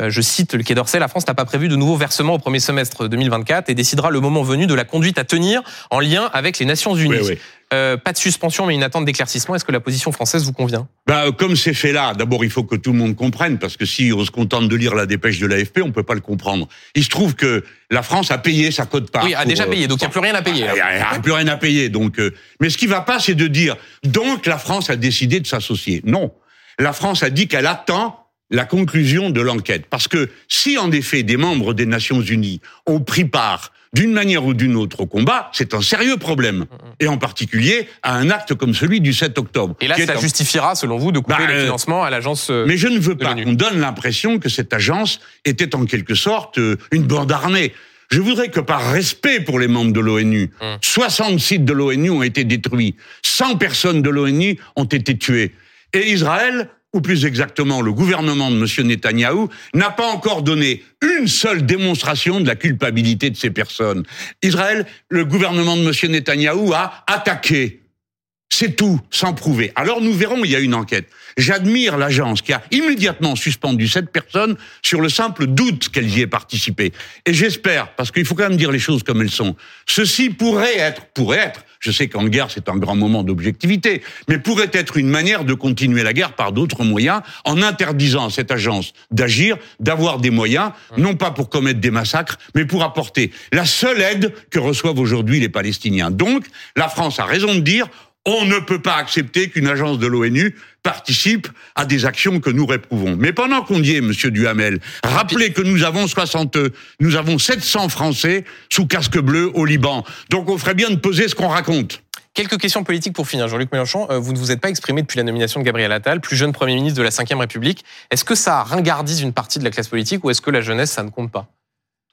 [SPEAKER 1] Euh, je cite le Quai d'Orsay, la France n'a pas prévu de nouveaux versements au premier semestre 2024 et décidera le moment venu de la conduite à tenir en lien avec les Nations Unies. Euh, pas de suspension, mais une attente d'éclaircissement. Est-ce que la position française vous convient?
[SPEAKER 3] Bah, Comme c'est fait là, d'abord, il faut que tout le monde comprenne, parce que si on se contente de lire la dépêche de l'AFP, on peut pas le comprendre. Il se trouve que la France a payé sa cote part.
[SPEAKER 1] Oui, a déjà payé, donc il n'y a plus rien à payer.
[SPEAKER 3] Il n'y a, plus rien à payer. Donc, euh, mais ce qui va pas, c'est de dire donc la France a décidé de s'associer. Non. la France a dit qu'elle attend la conclusion de l'enquête. Parce que si en effet des membres des Nations Unies ont pris part d'une manière ou d'une autre au combat, c'est un sérieux problème. Et en particulier à un acte comme celui du 7 octobre.
[SPEAKER 1] Et là, ça justifiera, selon vous, de couper
[SPEAKER 3] Bah,
[SPEAKER 1] le
[SPEAKER 3] euh,
[SPEAKER 1] financement à l'agence. euh,
[SPEAKER 3] Mais je ne veux pas qu'on donne l'impression que cette agence était en quelque sorte euh, une bande armée. Je voudrais que par respect pour les membres de l'ONU,
[SPEAKER 1] Hum.
[SPEAKER 3] 60 sites de l'ONU ont été détruits, 100 personnes de l'ONU ont été tuées. Et Israël, ou plus exactement le gouvernement de M. Netanyahou, n'a pas encore donné une seule démonstration de la culpabilité de ces personnes. Israël, le gouvernement de M. Netanyahou a attaqué c'est tout, sans prouver. Alors nous verrons, il y a une enquête. J'admire l'agence qui a immédiatement suspendu cette personne sur le simple doute qu'elle y ait participé. Et j'espère, parce qu'il faut quand même dire les choses comme elles sont, ceci pourrait être, pourrait être, je sais qu'en guerre c'est un grand moment d'objectivité, mais pourrait être une manière de continuer la guerre par d'autres moyens, en interdisant à cette agence d'agir, d'avoir des moyens, non pas pour commettre des massacres, mais pour apporter la seule aide que reçoivent aujourd'hui les Palestiniens. Donc, la France a raison de dire, on ne peut pas accepter qu'une agence de l'ONU participe à des actions que nous réprouvons. Mais pendant qu'on y est, Monsieur Duhamel, rappelez que nous avons 60, nous avons 700 Français sous casque bleu au Liban. Donc on ferait bien de peser ce qu'on raconte.
[SPEAKER 1] Quelques questions politiques pour finir. Jean-Luc Mélenchon, euh, vous ne vous êtes pas exprimé depuis la nomination de Gabriel Attal, plus jeune Premier ministre de la Ve République. Est-ce que ça ringardise une partie de la classe politique ou est-ce que la jeunesse, ça ne compte pas?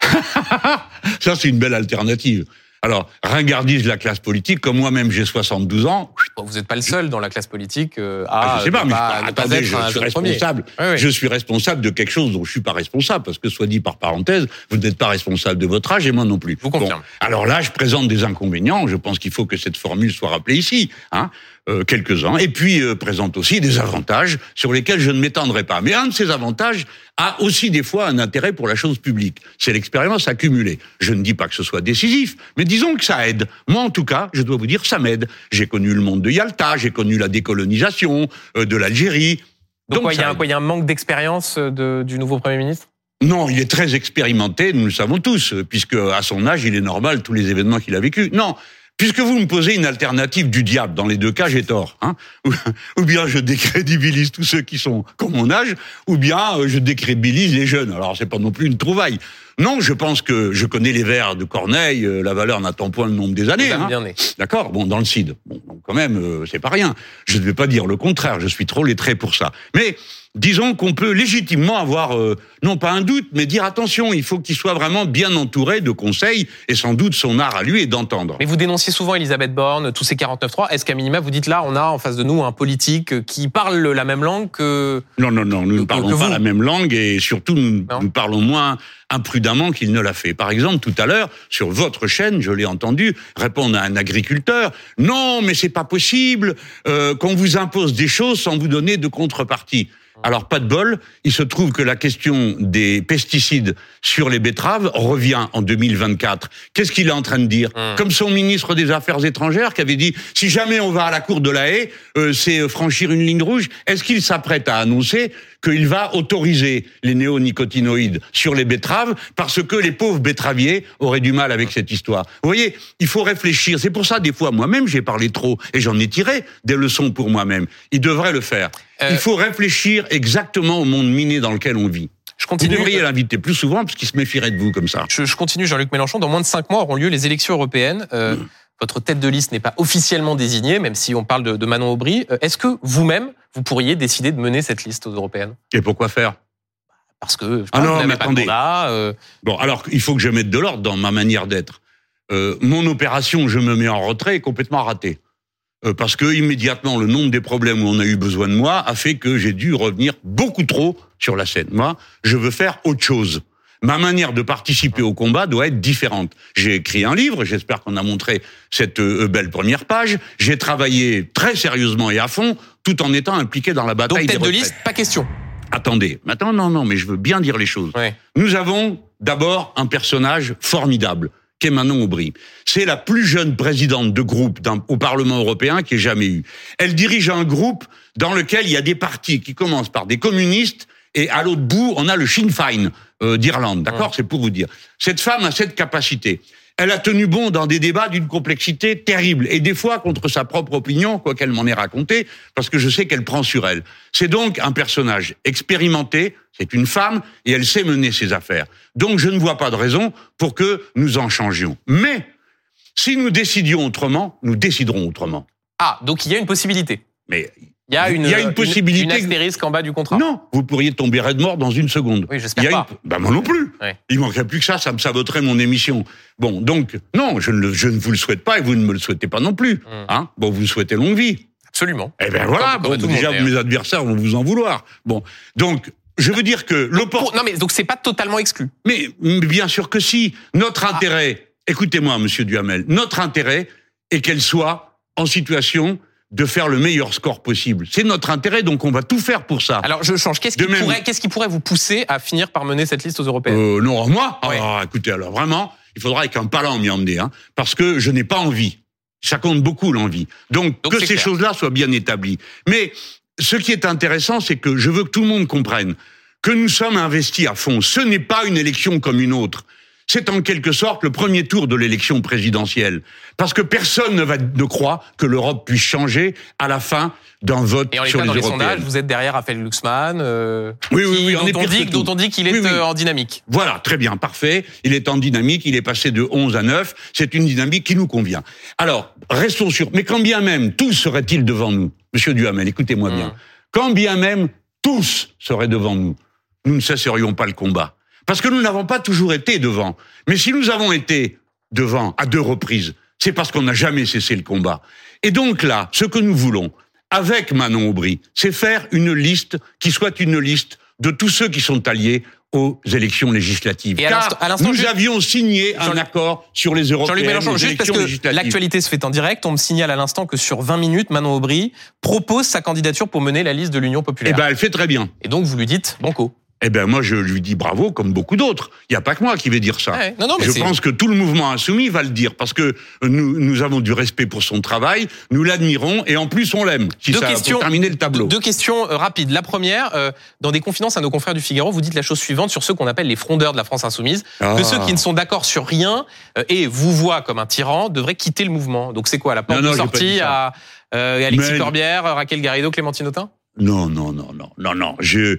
[SPEAKER 3] Ça, c'est une belle alternative. Alors, ringardise la classe politique, comme moi-même j'ai 72 ans,
[SPEAKER 1] Vous n'êtes pas le seul dans la classe politique euh,
[SPEAKER 3] Ah,
[SPEAKER 1] à
[SPEAKER 3] je sais pas,
[SPEAKER 1] ne
[SPEAKER 3] mais
[SPEAKER 1] pas,
[SPEAKER 3] je-
[SPEAKER 1] ne pas
[SPEAKER 3] attendez,
[SPEAKER 1] être
[SPEAKER 3] je suis responsable.
[SPEAKER 1] Oui, oui.
[SPEAKER 3] Je suis responsable de quelque chose dont je suis pas responsable, parce que soit dit par parenthèse, vous n'êtes pas responsable de votre âge et moi non plus.
[SPEAKER 1] vous confirme.
[SPEAKER 3] alors là, je présente des inconvénients. Je pense qu'il faut que cette formule soit rappelée ici, hein, euh, quelques-uns. Et puis euh, présente aussi des avantages sur lesquels je ne m'étendrai pas. Mais un de ces avantages a aussi des fois un intérêt pour la chose publique. C'est l'expérience accumulée. Je ne dis pas que ce soit décisif, mais disons que ça aide. Moi, en tout cas, je dois vous dire, ça m'aide. J'ai connu le monde de Yalta, j'ai connu la décolonisation euh, de l'Algérie.
[SPEAKER 1] Donc, il y, a un- y a manque d'expérience de- du nouveau Premier ministre?
[SPEAKER 3] Non, il est très expérimenté, nous le savons tous, puisque à son âge, il est normal tous les événements qu'il a vécus. Non, puisque vous me posez une alternative du diable, dans les deux cas, j'ai tort. Hein ou, bien je décrédibilise tous ceux qui sont comme mon âge, ou bien euh, je décrédibilise les jeunes. Alors c'est pas non plus une trouvaille. Non, je pense que je connais les vers de Corneille, euh, la valeur n'attend point le nombre des années. Hein. D'accord Bon, dans le CID. Bon, quand même, euh, c'est pas rien. Je ne vais pas dire le contraire, je suis trop lettré pour ça. Mais disons qu'on peut légitimement avoir, euh, non pas un doute, mais dire attention, il faut qu'il soit vraiment bien entouré de conseils, et sans doute son art à lui est d'entendre.
[SPEAKER 1] Mais vous dénonciez souvent Elisabeth Borne, tous ces 49.3. Est-ce qu'à minima, vous dites là, on a en face de nous un politique qui parle la même langue que...
[SPEAKER 3] Non, non, non, nous
[SPEAKER 1] Que-
[SPEAKER 3] ne parlons pas la même langue, et surtout, nous, nous parlons moins imprudemment qu'il ne l'a fait. Par exemple, tout à l'heure, sur votre chaîne, je l'ai entendu répondre à un agriculteur, non, mais c'est pas possible euh, qu'on vous impose des choses sans vous donner de contrepartie. Alors, pas de bol, il se trouve que la question des pesticides sur les betteraves revient en 2024. Qu'est-ce qu'il est en train de dire
[SPEAKER 1] Hmm.
[SPEAKER 3] Comme son ministre des Affaires étrangères qui avait dit, si jamais on va à la cour de la haie, euh, c'est euh, franchir une ligne rouge, est-ce qu'il s'apprête à annoncer qu'il va autoriser les néonicotinoïdes sur les betteraves parce que les pauvres betteraviers auraient du mal avec cette histoire. Vous voyez, il faut réfléchir. C'est pour ça, des fois, moi-même, j'ai parlé trop et j'en ai tiré des leçons pour moi-même. Il devrait le faire.
[SPEAKER 1] Euh,
[SPEAKER 3] Il faut réfléchir exactement au monde miné dans lequel on vit.
[SPEAKER 1] Je
[SPEAKER 3] Vous
[SPEAKER 1] continue.
[SPEAKER 3] devriez l'inviter plus souvent parce qu'il se méfierait de vous comme ça.
[SPEAKER 1] Je, je continue, Jean-Luc Mélenchon. Dans moins de cinq mois auront lieu les élections européennes. Euh,
[SPEAKER 3] Mm.
[SPEAKER 1] Votre tête de liste n'est pas officiellement désignée, même si on parle de, de Manon Aubry. Euh, Est-ce que vous-même, vous pourriez décider de mener cette liste aux européennes?
[SPEAKER 3] Et pourquoi faire?
[SPEAKER 1] Parce que je
[SPEAKER 3] Ah
[SPEAKER 1] pas,
[SPEAKER 3] non,
[SPEAKER 1] vous n'avez
[SPEAKER 3] mais
[SPEAKER 1] pas de
[SPEAKER 3] attendez.
[SPEAKER 1] mandat. euh,
[SPEAKER 3] Bon, alors il faut que je mette de l'ordre dans ma manière d'être. Euh, mon opération, je me mets en retrait, est complètement ratée. Euh, parce que immédiatement, le nombre des problèmes où on a eu besoin de moi a fait que j'ai dû revenir beaucoup trop sur la scène. Moi, je veux faire autre chose. Ma manière de participer au combat doit être différente. J'ai écrit un livre, j'espère qu'on a montré cette euh, belle première page. J'ai travaillé très sérieusement et à fond, tout en étant impliqué dans la
[SPEAKER 1] Donc
[SPEAKER 3] bataille
[SPEAKER 1] tête
[SPEAKER 3] des
[SPEAKER 1] de liste, pas question.
[SPEAKER 3] Attendez, maintenant non, non, mais je veux bien dire les choses.
[SPEAKER 1] Ouais.
[SPEAKER 3] Nous avons d'abord un personnage formidable, qu'est Manon Aubry. C'est la plus jeune présidente de groupe au Parlement européen qui ait jamais eu. Elle dirige un groupe dans lequel il y a des partis qui commencent par des communistes et à l'autre bout, on a le Sinn Féin euh, d'Irlande. D'accord C'est pour vous dire. Cette femme a cette capacité. elle a tenu bon dans des débats d'une complexité terrible, et des fois contre sa propre opinion, quoi qu'elle m'en ait raconté, parce que je sais qu'elle prend sur elle. C'est donc un personnage expérimenté, c'est une femme, et elle sait mener ses affaires. Donc je ne vois pas de raison pour que nous en changions. Mais, si nous décidions autrement, nous déciderons autrement.
[SPEAKER 1] Ah, donc il y a une possibilité.
[SPEAKER 3] Mais
[SPEAKER 1] Il y a une,
[SPEAKER 3] Il y a une possibilité
[SPEAKER 1] Une,
[SPEAKER 3] que-
[SPEAKER 1] astérisque en bas du contrat.
[SPEAKER 3] non, vous pourriez tomber raide mort dans une seconde.
[SPEAKER 1] Oui, j'espère
[SPEAKER 3] Il y a
[SPEAKER 1] pas.
[SPEAKER 3] une- Bah, moi non plus.
[SPEAKER 1] Ouais.
[SPEAKER 3] Il manquerait plus que ça, ça me saboterait mon émission. Bon, donc, non, je ne, le- je ne vous le souhaite pas et vous ne me le souhaitez pas non plus.
[SPEAKER 1] Mm.
[SPEAKER 3] Hein bon, vous souhaitez longue vie.
[SPEAKER 1] Absolument.
[SPEAKER 3] Eh ben voilà,
[SPEAKER 1] Comme- comme
[SPEAKER 3] bon, déjà, mes adversaires vont vous en vouloir. Bon, donc, je veux dire que l'opportunité...
[SPEAKER 1] Non, mais donc c'est pas totalement exclu.
[SPEAKER 3] Mais mais bien sûr que si. Notre
[SPEAKER 1] Ah.
[SPEAKER 3] intérêt, écoutez-moi, monsieur Duhamel, notre intérêt est qu'elle soit en situation de faire le meilleur score possible. C'est notre intérêt, donc on va tout faire pour ça.
[SPEAKER 1] Alors je change. Qu'est-ce qui,
[SPEAKER 3] même-
[SPEAKER 1] pourrait, qu'est-ce qui pourrait vous pousser à finir par mener cette liste aux européennes?
[SPEAKER 3] Euh, non, moi? Ah, Écoutez, alors vraiment, il faudra avec un palan m'y emmener, hein, parce que je n'ai pas envie. Ça compte beaucoup l'envie. Donc,
[SPEAKER 1] Donc,
[SPEAKER 3] que ces
[SPEAKER 1] clair.
[SPEAKER 3] choses-là soient bien établies. Mais ce qui est intéressant, c'est que je veux que tout le monde comprenne que nous sommes investis à fond. Ce n'est pas une élection comme une autre. C'est en quelque sorte le premier tour de l'élection présidentielle. Parce que personne ne, va, ne croit que l'Europe puisse changer à la fin d'un vote
[SPEAKER 1] Et
[SPEAKER 3] sur les
[SPEAKER 1] dans les
[SPEAKER 3] européennes.
[SPEAKER 1] sondages, vous êtes derrière Raphaël Glucksmann, euh,
[SPEAKER 3] Oui, oui,
[SPEAKER 1] qui-
[SPEAKER 3] oui, on
[SPEAKER 1] dont, on dit,
[SPEAKER 3] que tout.
[SPEAKER 1] dont on dit qu'il est
[SPEAKER 3] Oui, oui.
[SPEAKER 1] euh, en dynamique.
[SPEAKER 3] Voilà, très bien, parfait. Il est en dynamique, il est passé de 11 à 9. C'est une dynamique qui nous convient. Alors, restons sûrs. Mais quand bien même tous seraient-ils devant nous, Monsieur Duhamel, écoutez-moi bien. Quand bien même tous seraient devant nous, nous ne cesserions pas le combat. Parce que nous n'avons pas toujours été devant. Mais si nous avons été devant à deux reprises, c'est parce qu'on n'a jamais cessé le combat. Et donc là, ce que nous voulons, avec Manon Aubry, c'est faire une liste qui soit une liste de tous ceux qui sont alliés aux élections législatives.
[SPEAKER 1] Et
[SPEAKER 3] Car
[SPEAKER 1] à
[SPEAKER 3] nous
[SPEAKER 1] juste-
[SPEAKER 3] avions signé un accord sur les européennes,
[SPEAKER 1] Jean-Luc Mélenchon, juste parce que l'actualité se fait en direct, on me signale à l'instant que sur 20 minutes, Manon Aubry propose sa candidature pour mener la liste de l'Union
[SPEAKER 3] Eh
[SPEAKER 1] populaire.
[SPEAKER 3] ben, elle fait très bien.
[SPEAKER 1] Et donc vous lui dites banco.
[SPEAKER 3] Eh ben, moi, je lui dis bravo, comme beaucoup d'autres. Il n'y a pas que moi qui vais dire ça.
[SPEAKER 1] Ouais, non, non, mais
[SPEAKER 3] je pense que tout le mouvement insoumis va le dire parce que nous, nous avons du respect pour son travail, nous l'admirons et en plus on l'aime. Si
[SPEAKER 1] Deux
[SPEAKER 3] ça
[SPEAKER 1] questions-
[SPEAKER 3] pour terminer le tableau.
[SPEAKER 1] Deux questions rapides. La première, euh, dans des confidences à nos confrères du Figaro, vous dites la chose suivante sur ceux qu'on appelle les frondeurs de la France insoumise,
[SPEAKER 3] Ah.
[SPEAKER 1] que ceux qui ne sont d'accord sur rien euh, et vous voient comme un tyran devraient quitter le mouvement. Donc c'est quoi la porte
[SPEAKER 3] Non,
[SPEAKER 1] de sortie à euh, Alexis
[SPEAKER 3] Mais-
[SPEAKER 1] Corbière, Raquel Garrido, Clémentine Autain?
[SPEAKER 3] Non, non, non, non, non, non. Je,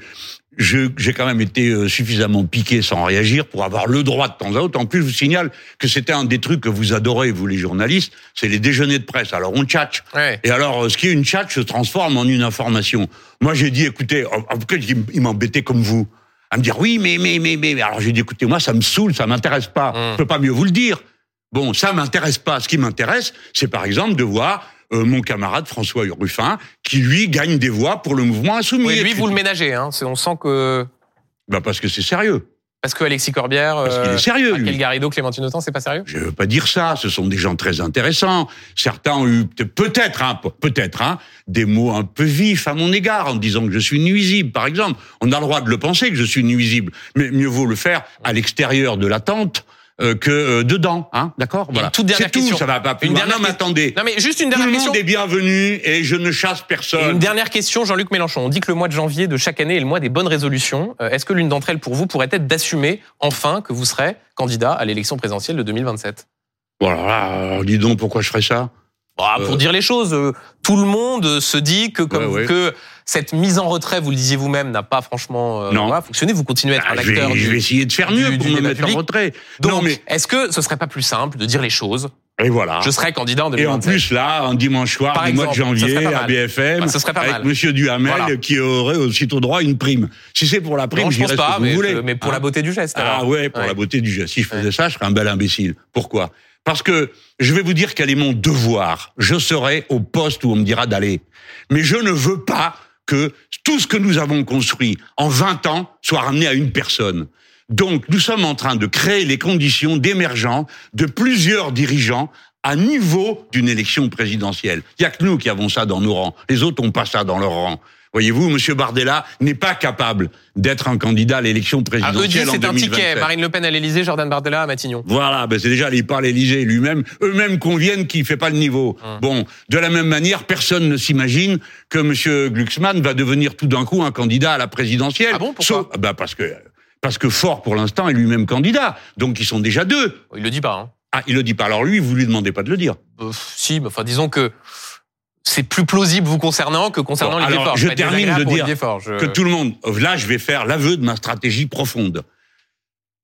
[SPEAKER 3] j'ai quand même été euh, suffisamment piqué sans réagir pour avoir le droit de temps à autre. En plus, je vous signale que c'était un des trucs que vous adorez, vous les journalistes, c'est les déjeuners de presse. Alors on tchatche.
[SPEAKER 1] Ouais.
[SPEAKER 3] Et alors, euh, ce qui est une chat se transforme en une information. Moi, j'ai dit, écoutez, en tout cas, il m'embêtait comme vous. À me dire, oui, mais, mais, mais, mais. Alors, j'ai dit, écoutez, moi, ça me saoule, ça m'intéresse pas.
[SPEAKER 1] Mm.
[SPEAKER 3] Je peux pas mieux vous le dire. Bon, ça m'intéresse pas. Ce qui m'intéresse, c'est par exemple de voir euh, mon camarade François Ruffin, qui lui gagne des voix pour le mouvement insoumis.
[SPEAKER 1] Oui, lui, vous le ménagez. Hein. On sent que
[SPEAKER 3] Bah, parce que c'est sérieux.
[SPEAKER 1] parce que Alexis Corbière,
[SPEAKER 3] Parce qu'il
[SPEAKER 1] euh,
[SPEAKER 3] est sérieux,
[SPEAKER 1] Raquel
[SPEAKER 3] lui.
[SPEAKER 1] Garrido, Clémentine Autain, c'est pas sérieux?
[SPEAKER 3] Je veux pas dire ça. Ce sont des gens très intéressants. Certains ont eu peut- peut-être, hein, peut-être, hein, des mots un peu vifs à mon égard en disant que je suis nuisible, par exemple. On a le droit de le penser que je suis nuisible, mais mieux vaut le faire à l'extérieur de la tente euh, que euh, dedans, hein, d'accord Voilà.
[SPEAKER 1] une toute dernière
[SPEAKER 3] tout.
[SPEAKER 1] question.
[SPEAKER 3] Ça va pas plus
[SPEAKER 1] Une dernière
[SPEAKER 3] Non, mais attendez.
[SPEAKER 1] Non mais juste une
[SPEAKER 3] Tout
[SPEAKER 1] dernière
[SPEAKER 3] le
[SPEAKER 1] question.
[SPEAKER 3] monde est bienvenu et je ne chasse
[SPEAKER 1] Et
[SPEAKER 3] personne.
[SPEAKER 1] Une dernière question, Jean-Luc Mélenchon. On dit que le mois de janvier de chaque année est le mois des bonnes résolutions. Euh, Est-ce que l'une d'entre elles, pour vous, pourrait être d'assumer enfin que vous serez candidat à l'élection présidentielle de 2027
[SPEAKER 3] Voilà. alors, dis donc pourquoi je ferais ça?
[SPEAKER 1] Bah, Pour
[SPEAKER 3] Euh.
[SPEAKER 1] dire les choses, euh, tout le monde se dit que comme
[SPEAKER 3] Ouais, ouais.
[SPEAKER 1] que cette mise en retrait, vous le disiez vous-même, n'a pas franchement euh,
[SPEAKER 3] Non.
[SPEAKER 1] voilà, fonctionné. Vous continuez à être
[SPEAKER 3] Ah,
[SPEAKER 1] un
[SPEAKER 3] je,
[SPEAKER 1] acteur
[SPEAKER 3] vais,
[SPEAKER 1] du-
[SPEAKER 3] je vais essayer de faire mieux
[SPEAKER 1] du-
[SPEAKER 3] pour
[SPEAKER 1] du
[SPEAKER 3] me mettre en
[SPEAKER 1] public.
[SPEAKER 3] retrait.
[SPEAKER 1] Donc,
[SPEAKER 3] non mais
[SPEAKER 1] est-ce que ce serait pas plus simple de dire les choses
[SPEAKER 3] et voilà.
[SPEAKER 1] Je serai candidat en
[SPEAKER 3] Et en
[SPEAKER 1] 2027.
[SPEAKER 3] plus, là, un dimanche soir
[SPEAKER 1] Par
[SPEAKER 3] du mois de janvier, à. BFM,
[SPEAKER 1] Bah, ce serait pas
[SPEAKER 3] avec
[SPEAKER 1] mal.
[SPEAKER 3] Monsieur Duhamel,
[SPEAKER 1] Voilà.
[SPEAKER 3] qui aurait aussitôt droit à une prime. Si c'est pour la prime,
[SPEAKER 1] non, je
[SPEAKER 3] ce
[SPEAKER 1] pas,
[SPEAKER 3] que vous
[SPEAKER 1] mais,
[SPEAKER 3] voulez.
[SPEAKER 1] mais pour
[SPEAKER 3] Hein
[SPEAKER 1] la beauté du geste.
[SPEAKER 3] Ah ouais, pour
[SPEAKER 1] Ouais.
[SPEAKER 3] la beauté du geste. Si je faisais
[SPEAKER 1] Ouais.
[SPEAKER 3] ça, je serais un bel imbécile. Pourquoi? Parce que je vais vous dire quel est mon devoir. Je serai au poste où on me dira d'aller. Mais je ne veux pas que tout ce que nous avons construit en 20 ans soit ramené à une personne. Donc, nous sommes en train de créer les conditions d'émergence de plusieurs dirigeants à niveau d'une élection présidentielle. Il y a que nous qui avons ça dans nos rangs. Les autres n'ont pas ça dans leur rang. Voyez-vous, Monsieur Bardella n'est pas capable d'être un candidat à l'élection
[SPEAKER 1] Ah, eux
[SPEAKER 3] présidentielle
[SPEAKER 1] disent
[SPEAKER 3] en
[SPEAKER 1] c'est un
[SPEAKER 3] 2027.
[SPEAKER 1] ticket. Marine Le Pen à l'Élysée, Jordan Bardella à Matignon.
[SPEAKER 3] Voilà, ben c'est déjà il parle Élysée lui-même. Eux-mêmes conviennent qu'il fait pas le niveau.
[SPEAKER 1] Hum.
[SPEAKER 3] Bon, de la même manière, personne ne s'imagine que Monsieur Glucksmann va devenir tout d'un coup un candidat à la présidentielle.
[SPEAKER 1] Ah bon, pourquoi
[SPEAKER 3] Sauf- bah parce que parce que fort pour l'instant est lui-même candidat. Donc ils sont déjà deux.
[SPEAKER 1] Il le dit pas. Hein.
[SPEAKER 3] Ah, il le dit pas. Alors lui, vous lui demandez pas de le dire.
[SPEAKER 1] Euh, si, mais enfin, disons que c'est plus plausible vous concernant que concernant
[SPEAKER 3] Bon,
[SPEAKER 1] les
[SPEAKER 3] alors,
[SPEAKER 1] efforts.
[SPEAKER 3] je termine de dire
[SPEAKER 1] je-
[SPEAKER 3] que tout le monde. Là, je vais faire l'aveu de ma stratégie profonde.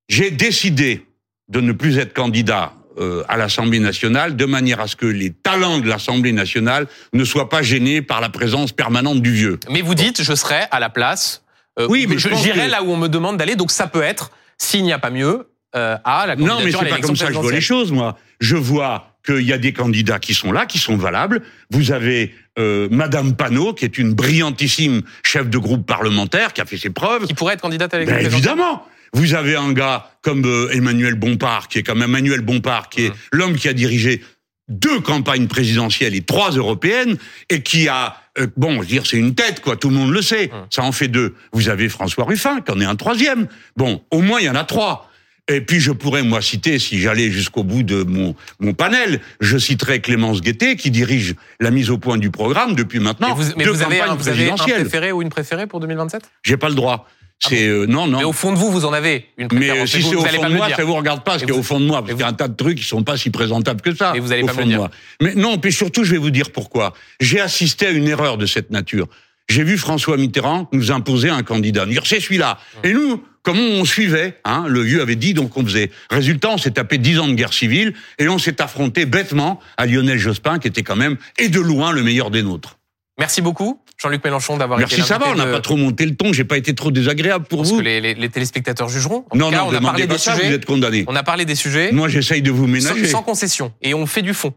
[SPEAKER 3] J'ai décidé de ne plus être candidat euh, à l'Assemblée nationale de manière à ce que les talents de l'Assemblée nationale ne soient pas gênés par la présence permanente du vieux.
[SPEAKER 1] Mais vous dites, je serai à la place. euh,
[SPEAKER 3] Oui, mais
[SPEAKER 1] j'irai
[SPEAKER 3] que-
[SPEAKER 1] là où on me demande d'aller. Donc ça peut être, s'il n'y a pas mieux, euh, à la candidature
[SPEAKER 3] Non, mais c'est pas comme ça que je vois les choses, moi. Je vois qu'il y a des candidats qui sont là, qui sont valables. Vous avez euh, Madame Panot, qui est une brillantissime chef de groupe parlementaire, qui a fait ses preuves.
[SPEAKER 1] Qui pourrait être candidate à l'élection
[SPEAKER 3] Ben,
[SPEAKER 1] présidentielle
[SPEAKER 3] évidemment. Vous avez un gars comme euh, Emmanuel Bompard, qui est comme Emmanuel Bompard, qui est
[SPEAKER 1] Mhm.
[SPEAKER 3] l'homme qui a dirigé deux campagnes présidentielles et trois européennes, et qui a, euh, bon, je veux dire, c'est une tête, quoi, tout le monde le sait,
[SPEAKER 1] Mhm.
[SPEAKER 3] ça en fait deux. Vous avez François Ruffin, qui en est un troisième. Bon, au moins, il y en a trois. Et puis, je pourrais, moi, citer, si j'allais jusqu'au bout de mon, mon panel, je citerais Clémence Guettet, qui dirige la mise au point du programme depuis maintenant
[SPEAKER 1] Mais vous, mais
[SPEAKER 3] deux
[SPEAKER 1] vous avez, un,
[SPEAKER 3] campagnes
[SPEAKER 1] vous avez un préféré ou une préférée pour 2027
[SPEAKER 3] J'ai pas le droit. C'est, euh, non, non.
[SPEAKER 1] Mais au fond de vous, vous en avez une
[SPEAKER 3] Mais
[SPEAKER 1] préférence.
[SPEAKER 3] euh, si c'est au fond de moi, ça vous regarde pas, parce
[SPEAKER 1] Et
[SPEAKER 3] qu'il y a
[SPEAKER 1] vous-
[SPEAKER 3] au fond de moi, parce
[SPEAKER 1] et
[SPEAKER 3] qu'il y a un tas de trucs qui sont pas si présentables que ça.
[SPEAKER 1] Mais vous allez
[SPEAKER 3] au
[SPEAKER 1] pas me le dire.
[SPEAKER 3] moi. Mais non, puis surtout, je vais vous dire pourquoi. J'ai assisté à une erreur de cette nature. J'ai vu François Mitterrand nous imposer un candidat, nous dire c'est celui-là. Et nous, comme on suivait, hein, le vieux avait dit, donc on faisait. Résultat, on s'est tapé dix ans de guerre civile et on s'est affronté bêtement à Lionel Jospin, qui était quand même, et de loin, le meilleur des nôtres.
[SPEAKER 1] Merci beaucoup, Jean-Luc Mélenchon, d'avoir été
[SPEAKER 3] Merci, ça va, on n'a
[SPEAKER 1] de-
[SPEAKER 3] pas trop monté le ton, j'ai pas été trop désagréable pour
[SPEAKER 1] Parce
[SPEAKER 3] vous.
[SPEAKER 1] que les, les- les téléspectateurs jugeront. En
[SPEAKER 3] Non,
[SPEAKER 1] tout cas,
[SPEAKER 3] non,
[SPEAKER 1] on a parlé des
[SPEAKER 3] ça, vous
[SPEAKER 1] sujets.
[SPEAKER 3] êtes condamné.
[SPEAKER 1] On a parlé des sujets
[SPEAKER 3] Moi, j'essaye de vous
[SPEAKER 1] sans,
[SPEAKER 3] ménager.
[SPEAKER 1] sans concession. Et on fait du fond.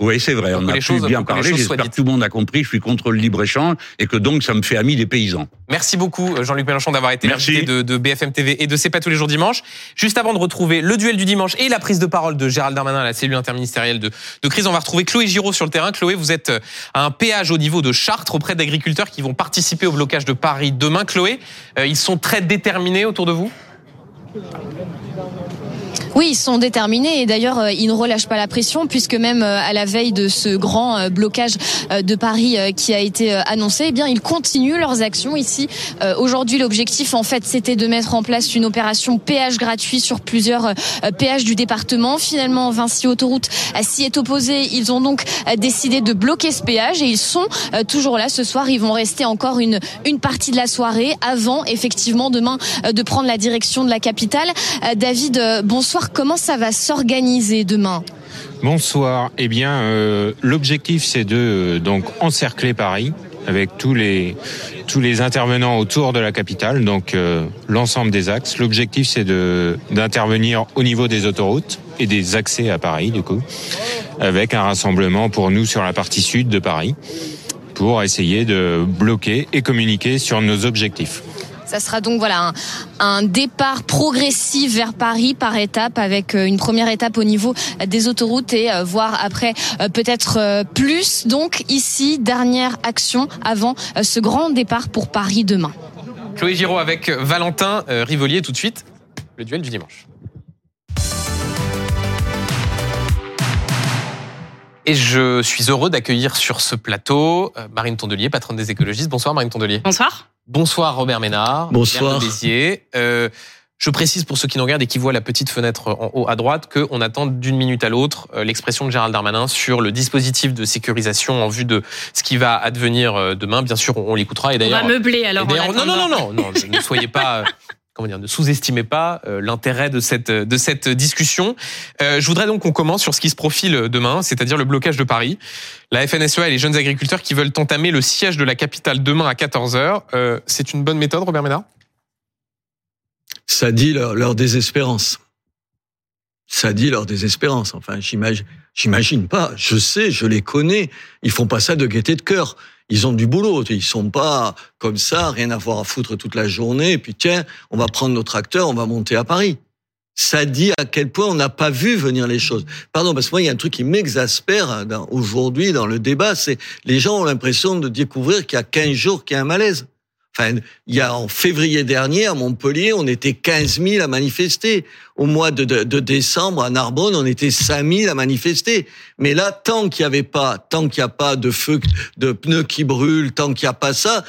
[SPEAKER 3] Oui, c'est vrai.
[SPEAKER 1] Pour
[SPEAKER 3] On a pu
[SPEAKER 1] choses-
[SPEAKER 3] bien parler. J'espère que tout le monde a compris. Je suis contre le libre-échange et que donc ça me fait ami des paysans.
[SPEAKER 1] Merci beaucoup, euh, Jean-Luc Mélenchon, d'avoir été l'invité de, de BFM TV et de C'est pas tous les jours dimanche. Juste avant de retrouver le duel du dimanche et la prise de parole de Gérald Darmanin à la cellule interministérielle de, de crise, on va retrouver Chloé Giraud sur le terrain. Chloé, vous êtes euh, à un péage au niveau de Chartres auprès d'agriculteurs qui vont participer au blocage de Paris demain. Chloé, euh, ils sont très déterminés autour de vous?
[SPEAKER 4] Oui, ils sont déterminés et d'ailleurs euh, ils ne relâchent pas la pression puisque même euh, à la veille de ce grand euh, blocage de Paris qui a été annoncé, eh bien ils continuent leurs actions ici. Aujourd'hui, l'objectif en fait c'était de mettre en place une opération péage gratuit sur plusieurs péages du département. Finalement, Vinci Autoroute s'y est opposé. Ils ont donc décidé de bloquer ce péage et ils sont toujours là ce soir. Ils vont rester encore une une partie de la soirée avant effectivement demain de prendre la direction de la capitale. Euh, David, euh, bonsoir. Comment ça va s'organiser demain
[SPEAKER 5] Bonsoir. Eh bien, euh, l'objectif c'est de donc encercler Paris avec tous les tous les intervenants autour de la capitale, donc l'ensemble des axes. L'objectif c'est d'intervenir au niveau des autoroutes et des accès à Paris, du coup, avec un rassemblement pour nous sur la partie sud de Paris, pour essayer de bloquer et communiquer sur nos objectifs.
[SPEAKER 4] Ça sera donc voilà un, départ progressif vers Paris par étape, avec euh, une première étape au niveau des autoroutes et euh, voir après euh, peut-être plus. Donc ici, dernière action avant ce grand départ pour Paris demain.
[SPEAKER 1] Chloé Giraud avec Valentin Rivolier tout de suite. Le duel du dimanche. Et je suis heureux d'accueillir sur ce plateau euh, Marine Tondelier, patronne des écologistes. Bonsoir Marine Tondelier.
[SPEAKER 6] Bonsoir.
[SPEAKER 1] Bonsoir Robert Ménard.
[SPEAKER 7] Bonsoir.
[SPEAKER 1] Bernard Béziers. Euh, je précise pour ceux qui nous regardent et qui voient la petite fenêtre en haut à droite qu'on attend d'une minute à l'autre euh, l'expression de Gérald Darmanin sur le dispositif de sécurisation en vue de ce qui va advenir demain. Bien sûr, on, l'écoutera. Et
[SPEAKER 6] On va
[SPEAKER 1] d'ailleurs,
[SPEAKER 6] meubler alors.
[SPEAKER 1] d'ailleurs, non, non, non, non, non, ne soyez pas, comment ne sous-estimez pas euh, l'intérêt de cette de cette discussion. Euh, je voudrais donc qu'on commence sur ce qui se profile demain, c'est-à-dire le blocage de Paris. La FNSEA et les jeunes agriculteurs qui veulent entamer le siège de la capitale demain à 14 h euh, C'est une bonne méthode, Robert Ménard?
[SPEAKER 7] Ça dit leur, leur désespérance. Ça dit leur désespérance. Enfin, j'imagine, j'imagine pas. Je sais, je les connais. Ils font pas ça de gaieté de cœur. Ils ont du boulot. Ils sont pas comme ça, rien à voir à foutre toute la journée. Et puis tiens, on va prendre nos tracteurs, on va monter à Paris. Ça dit à quel point on n'a pas vu venir les choses. Pardon, parce que moi, il y a un truc qui m'exaspère dans- aujourd'hui dans le débat, c'est les gens ont l'impression de découvrir qu'il y a 15 jours qu'il y a un malaise. Enfin, il y a en février dernier à Montpellier, on était 15 000 à manifester. Au mois de, décembre à Narbonne, on était 5 000 à manifester. Mais là, tant qu'il n'y avait pas, tant qu'il a pas de feu, de pneus qui brûlent, tant qu'il n'y a pas ça,